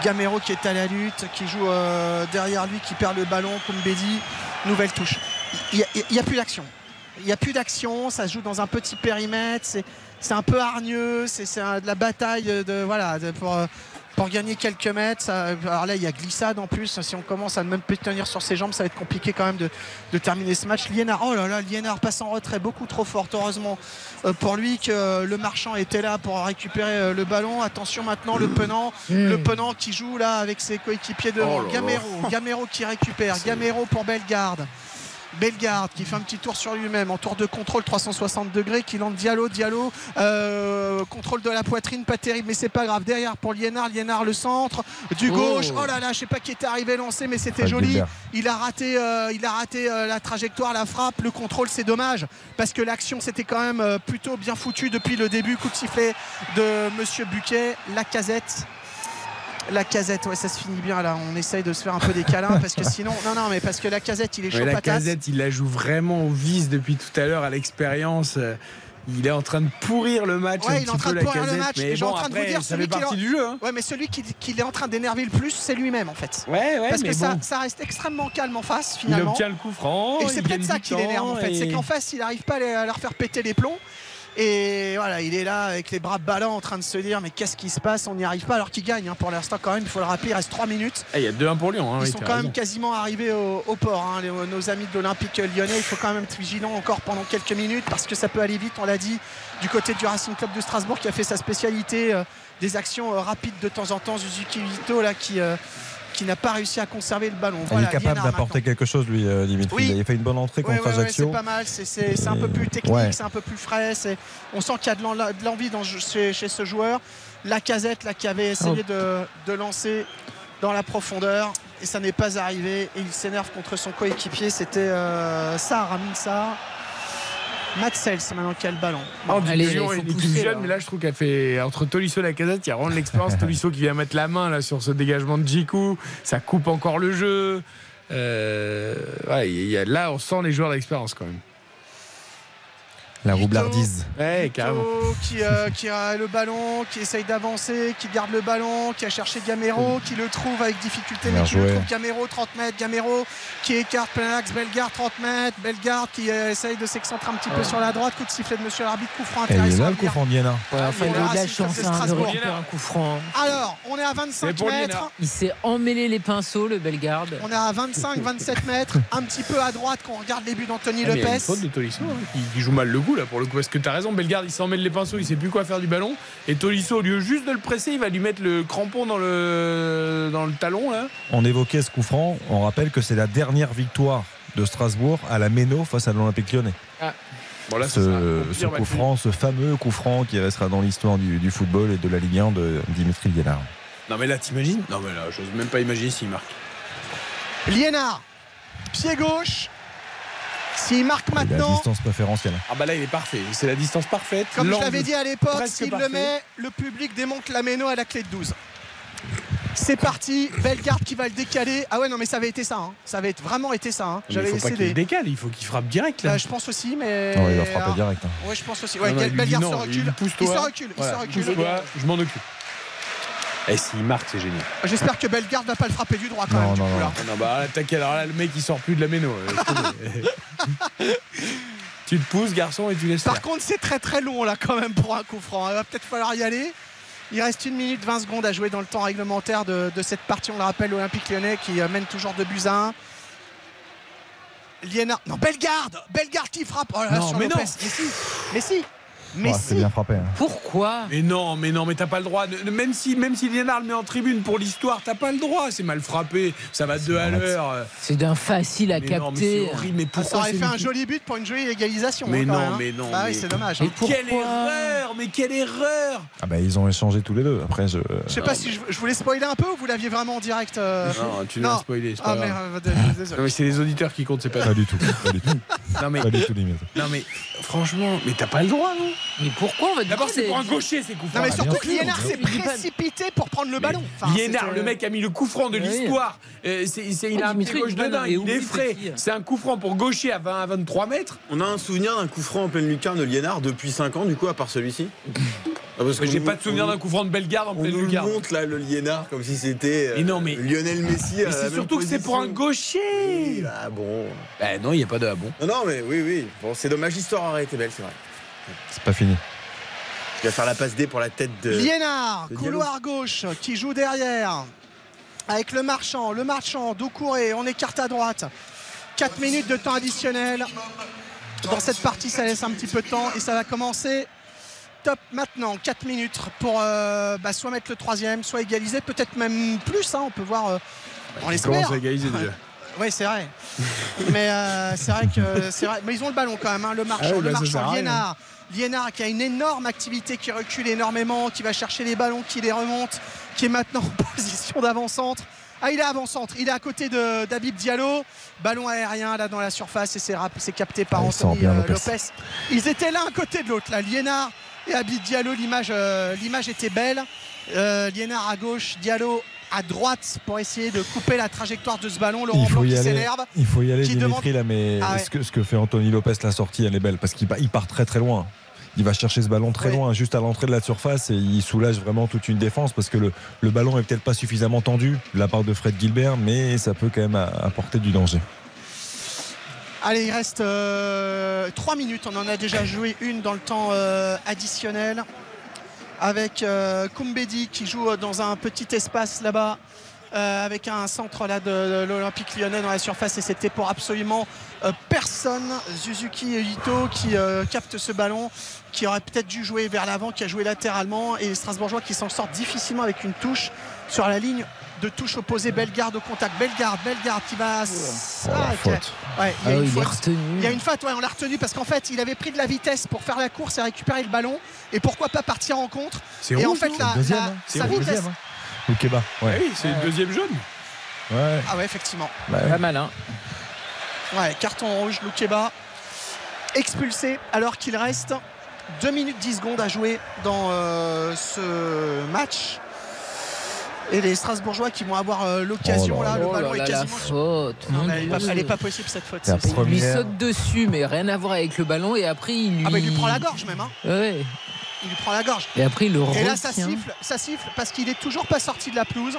Gamero qui est à la lutte, qui joue derrière lui, qui perd le ballon. Koumbedi, nouvelle touche. Il n'y a, plus d'action. Il n'y a plus d'action. Ça se joue dans un petit périmètre. C'est un peu hargneux. C'est de la bataille de, voilà, pour, pour gagner quelques mètres. Ça- alors là, il y a glissade en plus. Si on commence à ne même plus tenir sur ses jambes, ça va être compliqué quand même de, de terminer ce match. Liénard, oh là là, Liénard passe en retrait beaucoup trop fort. Heureusement euh, pour lui que euh, le marchand était là pour récupérer euh, le ballon. Attention maintenant, le penant, le penant qui joue là avec ses coéquipiers devant. Oh. Gamero, Gamero qui récupère. Gamero pour Bellegarde. Bellegarde qui fait un petit tour sur lui-même en tour de contrôle 360 degrés qui lance Diallo Diallo euh, contrôle de la poitrine pas terrible mais c'est pas grave. Derrière pour Liénard Liénard le centre du Oh. gauche. Oh là là je sais pas qui était arrivé lancé mais c'était joli. Il a raté euh, il a raté euh, la trajectoire la frappe le contrôle c'est dommage parce que l'action c'était quand même plutôt bien foutu depuis le début. Coup de sifflet de monsieur Buquet la casette la casette, ouais, ça se finit bien là. On essaye de se faire un peu des câlins parce que sinon, non, non, mais parce que la casette, il est chaud Ouais, la patate. casette, il la joue vraiment au vice depuis tout à l'heure à l'expérience. Euh, Il est en train de pourrir le match. Ouais, un il est en train peu, de pourrir le Casette, match. mais suis en bon, train de vous après, dire, ça celui fait partie est- du jeu. hein. Ouais, mais celui qui, qui est en train d'énerver le plus, c'est lui-même en fait. Ouais, ouais, Parce mais que ça, bon. ça reste extrêmement calme en face Il finalement. obtient le coup franc. Et il c'est peut-être ça qui l'énerve en fait. et- C'est qu'en face, il n'arrive pas à leur faire péter les plombs. Et voilà, il est là avec les bras ballants en train de se dire mais qu'est-ce qui se passe? On n'y arrive pas alors qu'il gagne hein, pour l'instant quand même. Il faut le rappeler, il reste 3 minutes. Ah, Il y a 2-1 pour Lyon. hein, Ils oui, sont quand même quasiment arrivés au, au port, hein, les- nos amis de l'Olympique lyonnais. Il faut quand même être vigilant encore pendant quelques minutes parce que ça peut aller vite, on l'a dit, du côté du Racing Club de Strasbourg qui a fait sa spécialité euh, des actions euh, rapides de temps en temps. Suzuki Vito là qui, euh, qui n'a pas réussi à conserver le ballon. il Voilà, est capable d'apporter quelque chose, lui, euh, Dimitri. Oui. Il a fait une bonne entrée contre ouais, Ajaccio. c'est pas mal, c'est- un peu plus technique, Ouais. c'est un peu plus frais. On sent qu'il y a de l'en- de l'envie chez, chez ce joueur. La casette là, qui avait essayé Oh. de, de lancer dans la profondeur et ça n'est pas arrivé. Et il s'énerve contre son coéquipier. C'était euh, Sarr, Amin. Matt Sels maintenant qui a le ballon. Oh, du Allez, Lyon il est jeune, là. mais là je trouve qu'elle fait entre Tolisso et la casette, il y a vraiment de l'expérience. Tolisso qui vient mettre la main là sur ce dégagement de Djikou, ça coupe encore le jeu. Euh, ouais, il y a- là on sent les joueurs d'expérience quand même. La roublardise. Ouais, carrément. Qui, euh, qui a le ballon, qui essaye d'avancer, qui garde le ballon, qui a cherché Gamero, qui le trouve avec difficulté, mais qui le trouve Gamero 30 mètres, Gamero qui écarte plein axe, Bellegarde 30 mètres, Bellegarde qui euh, essaye de s'excentrer un petit peu Ouais. sur la droite, coup de sifflet de monsieur l'arbitre, coup franc Et il est intéressant. là le coup franc Diana. Ouais, enfin, il a eu de la chance de hein, un coup franc. Alors, on est à 25 mètres. Il s'est emmêlé les pinceaux, le Bellegarde. On est à 25-27 mètres, un petit peu à droite quand on regarde les buts d'Anthony Ah, mais il y a Lopez. une faute de Tolisso hein, joue mal le coup là pour le coup parce que t'as raison Bellegarde il s'en mêle les pinceaux il sait plus quoi faire du ballon et Tolisso au lieu juste de le presser il va lui mettre le crampon dans le dans le talon là On évoquait ce coup franc. On rappelle que c'est la dernière victoire de Strasbourg à la Méno face à l'Olympique lyonnais. Ah. Bon, là, ce, ce coup franc, ce fameux coup franc qui restera dans l'histoire du, du football et de la Ligue 1 de Dimitri Liénard. non mais là t'imagines? Non mais là j'ose même pas imaginer s'il marque Liénard, pied gauche. S'il marque La maintenant, distance préférentielle. ah bah là il est parfait c'est la distance parfaite Comme je l'avais dit à l'époque, presque s'il le parfait. met, le public démonte la méno à la clé de 12. C'est parti, Bellegarde qui va le décaler. Ah ouais, non, mais ça avait été ça. hein. Ça avait vraiment été ça. hein. J'avais il faut pas qu'il des- décale il faut qu'il frappe direct là Bah, je pense aussi, mais. Non, il va frapper direct. hein. Ouais, je pense aussi. Ouais, Non, non, il lui dit Bellegarde non, se recule. Il se recule. Il se recule. je m'en occupe et s'il marque c'est génial J'espère que Bellegarde va pas le frapper du droit quand Non, même. du non, coup, non. là. Ah non bah t'inquiète alors là le mec il sort plus de la méno euh, tu te pousses garçon et tu laisses Par faire contre, c'est très très long là quand même pour un coup franc. Il va peut-être falloir y aller. Il reste une minute 20 secondes à jouer dans le temps réglementaire de, de cette partie. On le rappelle, l'Olympique lyonnais qui euh, mène toujours de buts à 1. Liénard. Non, Bellegarde Bellegarde qui frappe. Oh là là, Non, sur mais Lopez. non. Mais si Mais si Mais Ouais, si c'est bien frappé. hein. Pourquoi Mais non, mais non, mais t'as pas le droit. de- Même si, même si Liénard le met en tribune pour l'histoire, t'as pas le droit. C'est mal frappé. Ça va deux à l'heure. C'est d'un facile à Mais non, mais capter. c'est horrible. Mais Ah, pourquoi Ça aurait fait une- un joli but pour une jolie égalisation. Mais hein, non, même, hein. mais non, Bah oui, c'est dommage. Mais hein. Quelle erreur Mais quelle erreur Ah bah ils ont échangé tous les deux. Après je. Je sais pas si je, je voulais spoiler un peu ou vous l'aviez vraiment en direct euh, Non, tu l'as spoilé. Ah, mais euh, désolé, désolé. Non, mais c'est les auditeurs qui comptent, c'est pas. Pas du tout. Pas du tout. Non mais, Pas du tout limite. non mais, franchement, mais t'as pas le droit, non? Mais pourquoi on va D'abord, c'est pour un gaucher, ces coups Non, francs. mais surtout que. Liénard s'est précipité pour prendre le ballon. Liénard, c'était- le mec a mis le coup franc de Oui. l'histoire. Euh, il Oh, a un pied gauche de dingue, il est frais. c'est qui C'est un coup franc pour gaucher à 20 à 23 mètres. On a un souvenir d'un coup franc en pleine lucarne de Liénard depuis 5 ans, du coup, à part celui-ci? Ah, J'ai pas de souvenir on d'un coup franc de Bellegarde en On pleine nous le montre là, le Liénard, comme si c'était euh, Mais non, mais- Lionel Messi. à Mais c'est surtout que c'est pour un gaucher. Ah bon. Ben non, il n'y a pas de ah bon? Non, non, mais oui, oui. Bon, c'est dommage, l'histoire aurait été belle, c'est vrai. C'est pas fini. Il va faire la passe D pour la tête de. Liénard, de couloir gauche, qui joue derrière. Avec le marchand, le marchand, Doucouré, on écarte à droite. 4 minutes de temps additionnel. Dans cette partie, ça laisse un petit peu de temps et ça va commencer top maintenant. 4 minutes pour euh, bah, soit mettre le troisième, soit égaliser, peut-être même plus. hein, on peut voir. euh, on l'espère. commence à égaliser déjà. Oui, c'est vrai. Mais euh, c'est vrai que c'est vrai. Mais ils ont le ballon quand même, hein, le marchand, Ah oui, le marchand, rien. Liénard. Qui a une énorme activité, qui recule énormément, qui va chercher les ballons, qui les remonte, qui est maintenant en position d'avant-centre. Ah, il est avant-centre, il est à côté de David Diallo. Ballon aérien là dans la surface et c'est capté par Ah, Anthony bien euh, Lopez. Lopez. Ils étaient l'un à côté de l'autre, là, Liénard et Abid Diallo. L'image euh, l'image était belle. Euh, Liénard à gauche, Diallo à droite pour essayer de couper la trajectoire de ce ballon. Laurent Il faut Blanc y qui s'énerve. Il faut y aller, qui Dimitri, demande- là, mais Ah ouais. ce, que, ce que fait Anthony Lopez, la sortie, elle est belle parce qu'il part, très très loin. Il va chercher ce ballon très Oui. loin, juste à l'entrée de la surface, et il soulage vraiment toute une défense parce que le, le ballon est peut-être pas suffisamment tendu de la part de Fred Gilbert, mais ça peut quand même apporter du danger. Allez, il reste 3 minutes. On en a déjà joué une dans le temps euh, additionnel. Avec euh, Koumbedi qui joue euh, dans un petit espace là-bas. euh, avec un centre là de, l'Olympique lyonnais dans la surface et c'était pour absolument euh, personne. Suzuki Ito qui euh, capte ce ballon, qui aurait peut-être dû jouer vers l'avant, qui a joué latéralement et les Strasbourgeois qui s'en sortent difficilement avec une touche sur la ligne de touche opposée. Bellegarde au contact. Bellegarde, Bellegarde qui va. Ah. Ouais, il y a Ah une il faute. Il y a une faute, ouais, on l'a retenu parce qu'en fait, il avait pris de la vitesse pour faire la course et récupérer le ballon. Et pourquoi pas partir en contre C'est Et en rouge, fait, non la, Le deuxième, la- hein. C'est sa le vitesse. deuxième, hein. Loukeba, Ah ouais. oui, c'est le deuxième jaune. ouais. Ah ouais, effectivement. Bah. Pas mal, hein. Ouais, carton rouge, Loukeba expulsé alors qu'il reste 2 minutes 10 secondes à jouer dans euh, ce match. Et les Strasbourgeois qui vont avoir euh, l'occasion Oh là là, le Oh ballon là est quasiment. faute. Non, mais elle, est pas, Dieu. elle est pas possible cette faute. La Il lui saute dessus, mais rien à voir avec le ballon. Et après, il lui. Ah bah il lui prend la gorge même. hein. Ouais. Il lui prend la gorge. Et après, il le Et là ça siffle, ça siffle parce qu'il est toujours pas sorti de la pelouse.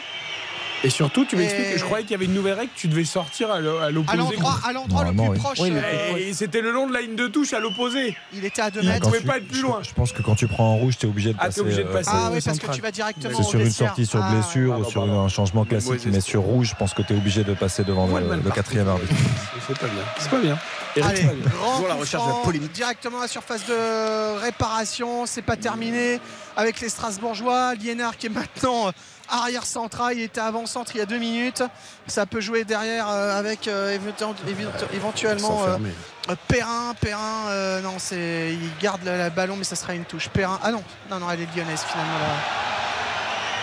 Et surtout, tu m'expliques, Et- je croyais qu'il y avait une nouvelle règle, tu devais sortir à l'o- à À l'opposé. l'endroit, à l'endroit le plus oui. proche, Oui, euh, Et c'était le long de la ligne de touche à l'opposé. il était à 2 Il mètres. pouvait Quand pas tu- être plus je- loin. Je pense que quand tu prends en rouge, tu es obligé de Ah, passer. t'es obligé de euh, passer. Ah oui, parce que tu vas directement C'est sur une sortie sur Ah, ouais. blessure ou sur un changement classique, mais sur rouge, je pense que tu es obligé de passer devant le, quatrième arbitre. C'est pas bien. C'est pas bien. Allez, grand la recherche de la polémique. Directement à la surface de réparation. C'est pas terminé avec les Strasbourgeois. Liénard qui est maintenant euh, arrière central. Il était avant centre il y a deux minutes. Ça peut jouer derrière euh, avec euh, éventu- éventu- éventuellement euh, Perrin. Perrin, non, c'est il garde le, ballon, mais ça sera une touche. Perrin, ah non, non, non, elle est lyonnaise finalement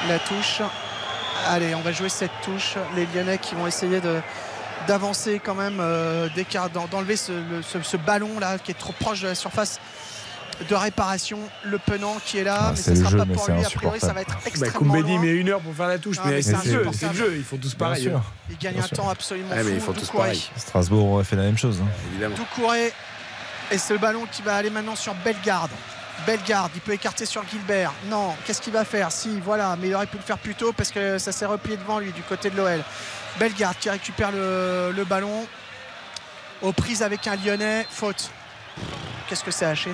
la, la touche. Allez, on va jouer cette touche. Les Lyonnais qui vont essayer de d'avancer quand même, euh, d'enlever ce, le- ce- ce ballon là qui est trop proche de la surface de réparation. Le penant qui est là, Ah, mais c'est ce sera jeu, pas pour lui. A priori, ça va être Bah, extrêmement loin. met une heure pour faire la touche, mais, mais c'est le jeu, c'est le jeu, ils font tous pareil. hein. Il gagne Bien un temps absolument Ouais, mais fou. ils font tous pareil. Strasbourg aurait fait la même chose. hein. Évidemment. Doucouré. Et c'est le ballon qui va aller maintenant sur Bellegarde. Bellegarde, il peut écarter sur Gilbert. Non, qu'est-ce qu'il va faire Si, voilà, mais il aurait pu le faire plus tôt parce que ça s'est replié devant lui du côté de l'OL. Bellegarde qui récupère le, le ballon. Aux prises avec un Lyonnais, faute. Qu'est-ce que c'est haché?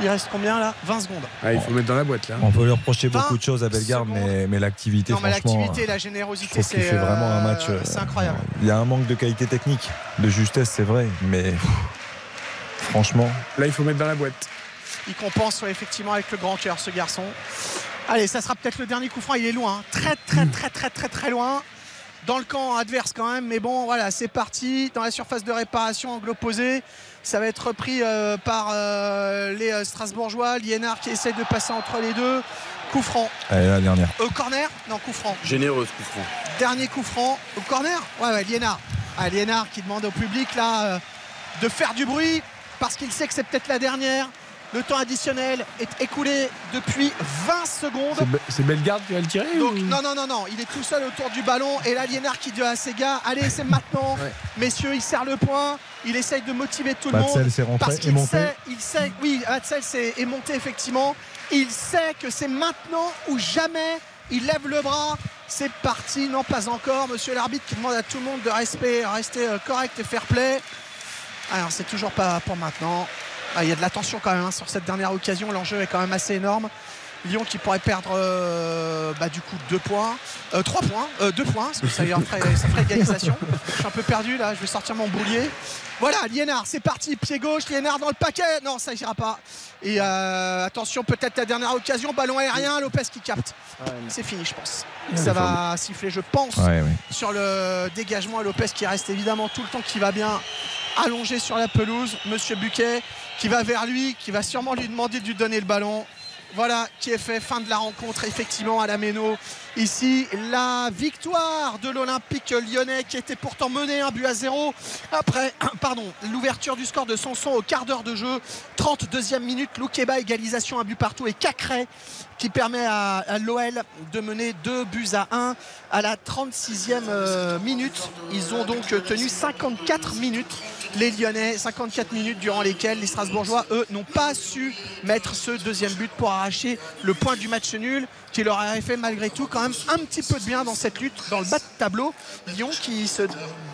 Il reste combien là? 20 secondes. Ah, il faut mettre dans la boîte là. On peut lui reprocher 20 beaucoup de choses à Bellegarde, mais, mais l'activité, Non, mais franchement. l'activité, la générosité, c'est fait vraiment un euh, match. euh, c'est incroyable. Il y a un manque de qualité technique, de justesse, c'est vrai, mais pff, franchement, Là, il faut mettre dans la boîte. Il compense ouais, effectivement avec le grand cœur ce garçon. Allez, ça sera peut-être le dernier coup franc. Il est loin, hein. très très très très très très loin. Dans le camp adverse quand même, mais bon voilà, c'est parti. Dans la surface de réparation, angle opposé. Ça va être repris euh, par euh, les euh, Strasbourgeois. Liénard qui essaie de passer entre les deux. Coup franc. allez, la dernière. Au corner Non, coup franc. Généreuse coup franc. Dernier coup franc. Au corner Ouais, ouais, Liénard. Ah, Liénard qui demande au public là euh, de faire du bruit parce qu'il sait que c'est peut-être la dernière. Le temps additionnel est écoulé depuis 20 secondes. C'est Be- C'est Bellegarde qui va le tirer Donc, ou- non, non, non, non, il est tout seul autour du ballon. Et là, Liénard qui dit à ses gars Allez, c'est maintenant. Messieurs, il serre le point. Il essaye de motiver tout le monde. s'est rentré parce qu'il sait, il sait, oui, Batzel s'est- est monté effectivement. Il sait que c'est maintenant ou jamais. Il lève le bras. C'est parti. Non, pas encore. Monsieur l'arbitre qui demande à tout le monde de respect, rester euh, correct et fair play. Alors, c'est toujours pas pour maintenant. Ah, il y a de la tension quand même hein, sur cette dernière occasion. L'enjeu est quand même assez énorme. Lyon qui pourrait perdre euh, bah, du coup 2 points, 3 points, 2 points, parce que ça, ferait, ça ferait égalisation. Je suis un peu perdu là, je vais sortir mon boulier. Voilà, Liénard, c'est parti, pied gauche, Liénard dans le paquet. Non, ça ira pas. Et euh, attention, peut-être la dernière occasion, ballon aérien, Lopez qui capte. C'est fini, je pense. Ça va siffler, je pense, Ouais, ouais. sur le dégagement à Lopez qui reste évidemment tout le temps qui va bien allongé sur la pelouse. Monsieur Buquet qui va vers lui, qui va sûrement lui demander de lui donner le ballon. Voilà qui est fait. Fin de la rencontre, effectivement, à la Méno. Ici, la victoire de l'Olympique lyonnais qui était pourtant mené un but à zéro. Après, pardon, l'ouverture du score de Sanson au quart d'heure de jeu. 32e minute, Loukeba, égalisation, un but partout. Et Cacré qui permet à, à l'OL de mener deux buts à 1 à la 36e euh, minute. Ils ont donc tenu 54 minutes, les Lyonnais, 54 minutes durant lesquelles les Strasbourgeois, eux, n'ont pas su mettre ce deuxième but pour arracher le point du match nul qui leur aurait fait malgré tout quand même un petit peu de bien dans cette lutte dans le bas de tableau. Lyon qui se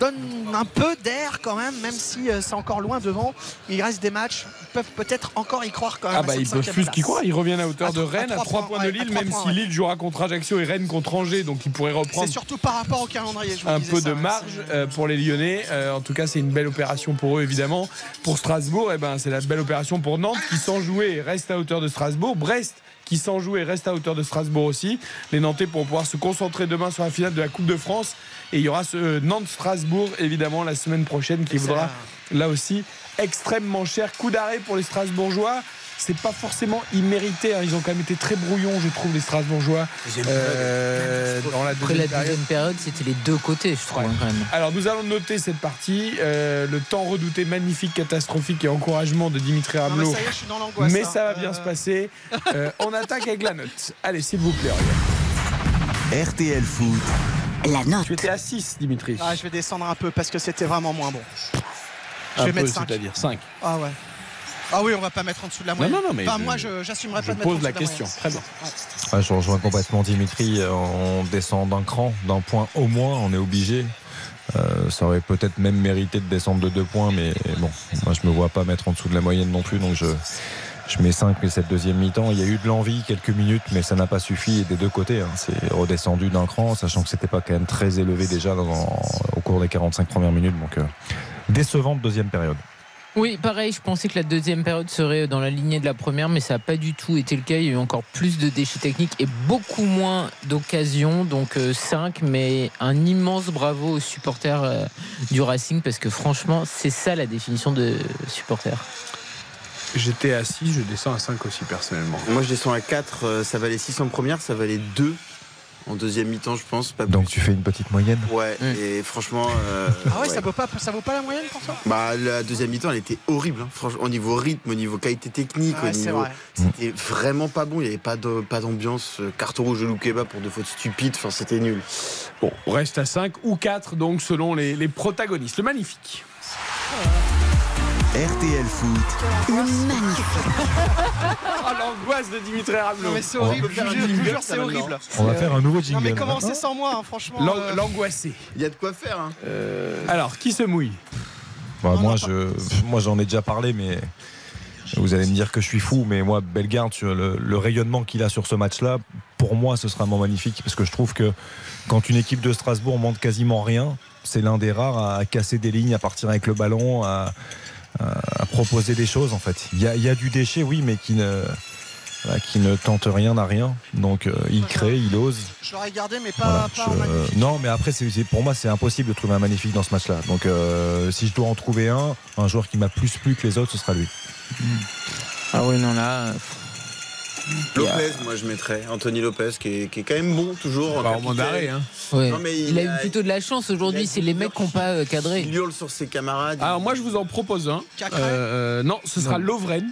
donne un peu d'air quand même, même si euh, c'est encore loin devant. Il reste des matchs, ils peuvent peut-être encore y croire quand même. Ah bah ils peuvent plus qu'ils croient. Ils reviennent à hauteur À de à Rennes, à trois 3 points, points de Lille, même points, si ouais. Lille jouera contre Ajaccio et Rennes contre Angers, donc ils pourraient C'est reprendre surtout par rapport au calendrier. je vous un peu ça, de marge euh, pour les Lyonnais. Euh, en tout cas, c'est une belle opération pour eux, évidemment. Pour Strasbourg, eh ben, c'est la belle opération pour Nantes qui, sans jouer, reste à hauteur de Strasbourg. Brest qui, sans jouer, reste à hauteur de Strasbourg aussi. Les Nantais pourront pouvoir se concentrer demain sur la finale de la Coupe de France. Et il y aura ce Nantes-Strasbourg, évidemment, la semaine prochaine qui vaudra là aussi extrêmement cher. Coup d'arrêt pour les Strasbourgeois. C'est pas forcément immérité. hein. Ils ont quand même été très brouillons, je trouve, les Strasbourgeois. Euh, dans la Après la deuxième période. deuxième période, c'était les deux côtés, je trouve, quand même. Alors nous allons noter cette partie, euh, le temps redouté, magnifique, catastrophique et encouragement de Dimitri mais Ramelot. ça y est, je suis dans l'angoisse. Mais hein. ça va bien Euh, se passer. Euh, on attaque avec la note. Allez, s'il vous plaît. Aurélien. RTL Foot. La note. Tu étais à 6, Dimitri. Ah, je vais descendre un peu parce que c'était vraiment moins bon. Je Un vais peu, mettre 5. c'est-à-dire 5. Ah ouais. Ah oui, on va pas mettre en dessous de la Non, moyenne. non, non, mais Enfin, je- moi, je j'assumerai pas de mettre en la dessous de question. moyenne. Très bien. Ouais. Ouais, je rejoins complètement Dimitri. On descend d'un cran, d'un point au moins, on est obligé. Euh, ça aurait peut-être même mérité de descendre de deux points, mais bon, moi je me vois pas mettre en dessous de la moyenne non plus, donc je, je mets 5 mais cette deuxième mi-temps. Il y a eu de l'envie quelques minutes, mais ça n'a pas suffi et des deux côtés. hein. C'est redescendu d'un cran, sachant que c'était pas quand même très élevé déjà dans- au cours des 45 premières minutes. Donc euh, décevante deuxième période. Oui, pareil, je pensais que la deuxième période serait dans la lignée de la première, mais ça n'a pas du tout été le cas. Il y a eu encore plus de déchets techniques et beaucoup moins d'occasions. Donc 5, mais un immense bravo aux supporters euh, du Racing, parce que franchement, c'est ça la définition de supporter. J'étais à 6, je descends à 5 aussi personnellement. Moi, je descends à 4. euh, Ça valait 6 en première, ça valait 2 en deuxième mi-temps, je pense. Pas Donc tu fais une petite moyenne Ouais, et franchement. euh, Ah ouais, ouais. Ça, vaut pas, ça vaut pas la moyenne pour toi? Bah, la deuxième mi-temps, elle était horrible. hein. Franchement, au niveau rythme, au niveau qualité technique, Ouais, au niveau. vrai. C'était vraiment pas bon. Il n'y avait pas de- pas d'ambiance. euh, Carton rouge de Loukeba pour deux fautes stupides. Enfin, c'était nul. Bon, on reste à 5 ou 4, donc selon les, les protagonistes. Le magnifique. RTL Foot. Le magnifique. Oh, l'angoisse de Dimitri Ramelot. Non mais c'est horrible, je vous jure, c'est horrible. On va faire un nouveau jingle. Non mais commencez sans moi, hein, franchement. L'an- euh, L'angoissé. Il y a de quoi faire. Hein. Alors, qui se mouille? Bah, moi, je, moi, j'en ai déjà parlé, mais vous allez me dire que je suis fou. Mais moi, Bellegarde, sur le, le rayonnement qu'il a sur ce match-là, pour moi, ce sera un moment magnifique parce que je trouve que quand une équipe de Strasbourg montre quasiment rien, c'est l'un des rares à casser des lignes, à partir avec le ballon, à, à- à proposer des choses. En fait, il y a, il y a du déchet, oui, mais qui ne voilà, qui ne tente rien à rien. Donc, euh, il crée, il ose. Je l'aurais gardé, mais pas, Voilà, pas je- magnifique. non, mais après, c'est- pour moi, c'est impossible de trouver un magnifique dans ce match-là. Donc, euh, si je dois en trouver un, un joueur qui m'a plus plu que les autres, ce sera lui. Ah oui, non, là. Lopez, moi, je mettrais. Anthony Lopez, qui est, qui est quand même bon, toujours. en Pas au moment capitaine. d'arrêt. Hein. Ouais. Non, mais il, il a eu a- plutôt de la chance aujourd'hui. C'est les mecs qui n'ont pas euh, cadré. Il hurle sur ses camarades. Alors, moi, je vous en propose un. Cacré Euh, euh, non, ce sera Non. Lovren.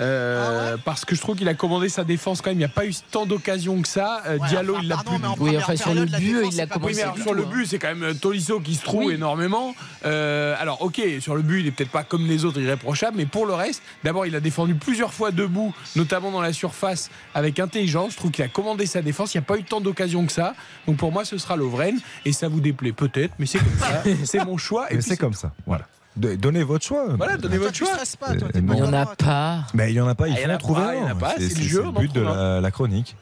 Euh, parce que je trouve qu'il a commandé sa défense quand même. Il n'y a pas eu tant d'occasions que ça. Euh, Diallo, il l'a plus. Oui, enfin sur le but, il a commencé. Oui, mais alors, du sur le but, c'est quand même euh, Tolisso qui se trouve énormément. Euh, alors, ok, sur le but, il est peut-être pas comme les autres irréprochable, mais pour le reste, d'abord, il a défendu plusieurs fois debout, notamment dans la surface, avec intelligence. Je trouve qu'il a commandé sa défense. Il n'y a pas eu tant d'occasions que ça. Donc pour moi, ce sera Lovren. Et ça vous déplaît peut-être, mais c'est comme ça. c'est mon choix. Et c'est comme ça. Voilà. De- Donnez votre choix. Voilà, donnez votre choix. Euh, Il n'y en a pas. Mais il n'y en a pas, il Ah, faut en trouver pas, il y en a un. pas, c'est le but de la, la chronique.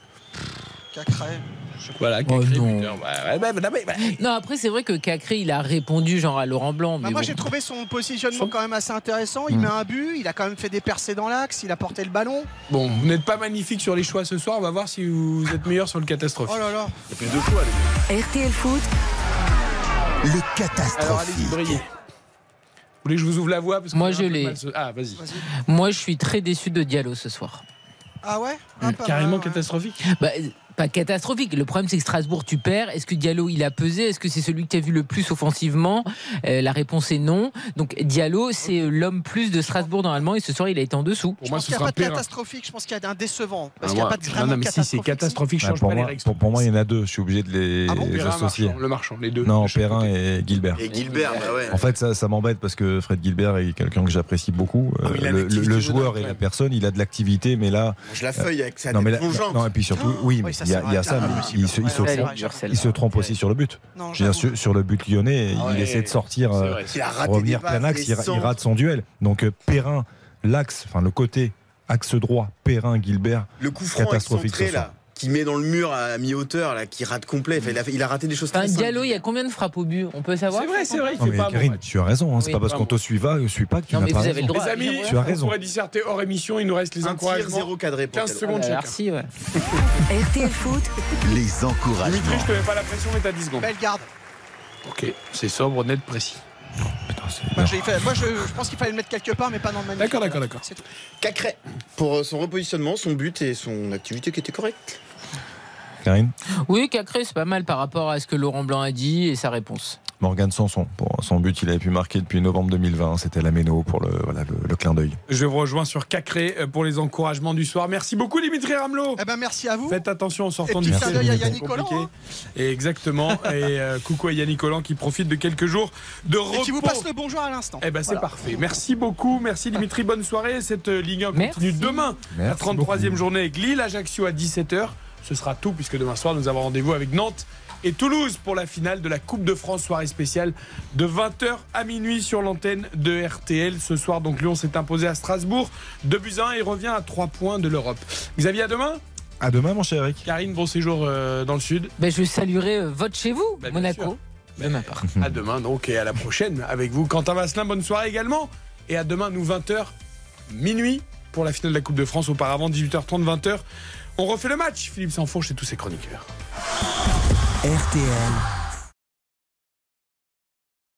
Cacré. Voilà, Oh Cacré, non. bah, bah, bah, bah. Non, après, c'est vrai que Cacré, il a répondu genre à Laurent Blanc. Bah, mais moi bon. j'ai trouvé son positionnement quand même assez intéressant. Il Mm. met un but, il a quand même fait des percées dans l'axe, il a porté le ballon. Bon, vous n'êtes pas magnifique sur les choix ce soir. On va voir si vous êtes meilleur sur le catastrophe. Oh là là. Il y a plus de choix. RTL Foot, Le Alors catastrophe. allez-y, brillez. Vous voulez que je vous ouvre la voix parce qu'on Moi, je l'ai. ce- Ah, vas-y. Moi, je suis très déçu de Diallo ce soir. Ah ouais? Ah, pas Carrément mal, ouais. catastrophique. Bah, pas catastrophique. Le problème, c'est que Strasbourg, tu perds. Est-ce que Diallo, il a pesé? Est-ce que c'est celui que tu as vu le plus offensivement? Euh, La réponse est non. Donc, Diallo, c'est euh, l'homme plus de Strasbourg normalement. Et ce soir, il a été en dessous. Pour Je moi, pense ce qu'il n'y a sera pas de catastrophique, je pense qu'il y a un décevant. Ah, Parce qu'il n'y a pas de non, vraiment non, mais si c'est catastrophique. je Ouais, change pour, pas les moi, règles. pour, pour moi, il y en a deux. Je suis obligé de les Ah bon? associer. Marchand, le marchand, les deux. Non, Perrin et Gilbert. Et Gilbert, bah ouais. En fait, ça, ça m'embête parce que Fred Gilbert est quelqu'un que j'apprécie beaucoup. Ah a le, joueur et la personne, il a de l'activité, mais là. Je la feuille avec sa non, mais là- non, et puis surtout, oui, mais il y a, y ça, mais il se, il se- ouais, ouais, j'avoue. ouais. il se trompe aussi sur le but. Non, sur, sur le but lyonnais, Ah il essaie de sortir, euh, vrai. Il a raté revenir plein axe, il, rate son duel. Donc euh, Perrin, l'axe, enfin le côté axe droit, Perrin, Gilbert, Le coup franc catastrophique excentré ce soir. là, qui met dans le mur à mi-hauteur là, qui rate complet. Enfin, il, a, il a raté des choses Enfin. Diallo, il y a combien de frappes au but On peut savoir C'est vrai, c'est vrai, il Non, fait mais pas bon Karine, tu as raison, hein, c'est Oui, pas parce qu'on te suit pas, je suis pas que tu Non, n'as mais pas vous avez raison. le droit. Les amis. Tu as on raison. pourrait disserter hors émission. Il nous reste les encouragements. zéro cadré pour 15 Diallo. secondes Ah. Merci, ouais. RTL Foot, Les Dimitri, encouragements. je te mets pas la pression, mais t'as 10 secondes. Belle garde. Ok, c'est sobre, net, précis. Putain, c'est Moi, fait- moi, je, je pense qu'il fallait le mettre quelque part, mais pas dans le magnifique. D'accord, d'accord, d'accord. C'est tout. Cacré pour euh, son repositionnement, son but et son activité qui était correcte. Karine Oui, Cacré, c'est pas mal par rapport à ce que Laurent Blanc a dit et sa réponse. Morgan Sanson, pour son but, il avait pu marquer depuis novembre 2020. C'était la Méno pour le, voilà, le, le clin d'œil. Je vous rejoins sur Cacré euh, pour les encouragements du soir. Merci beaucoup, Dimitri Ramelot. Eh ben, merci à vous. Faites attention en sortant Et du puis, clin d'œil à Yannick. Collant, Et exactement. Et euh, coucou à Yannick Collant qui profite de quelques jours de repos. Et qui vous passe le bonjour à l'instant. Eh ben c'est Voilà. parfait. Merci beaucoup. Merci Dimitri. Bonne soirée. Cette euh, Ligue 1 Merci. continue demain. Merci la 33e journée avec Lille, Ajaccio à 17h. Ce sera tout puisque demain soir nous avons rendez-vous avec Nantes et Toulouse pour la finale de la Coupe de France soirée spéciale de 20h à minuit sur l'antenne de RTL. Ce soir donc Lyon s'est imposé à Strasbourg 2 buts à 1 et revient à 3 points de l'Europe. Xavier à demain. À demain, mon cher Eric. Karine, bon séjour euh, dans le sud. Ben, je saluerai euh, votre chez vous, bien Monaco. sûr. De ma part. À demain donc et à la prochaine avec vous. Quentin Vasselin, bonne soirée également. Et à demain, nous 20h, minuit pour la finale de la Coupe de France. Auparavant, 18h30, 20h. On refait le match. Philippe Sansfourche et tous ses chroniqueurs. RTL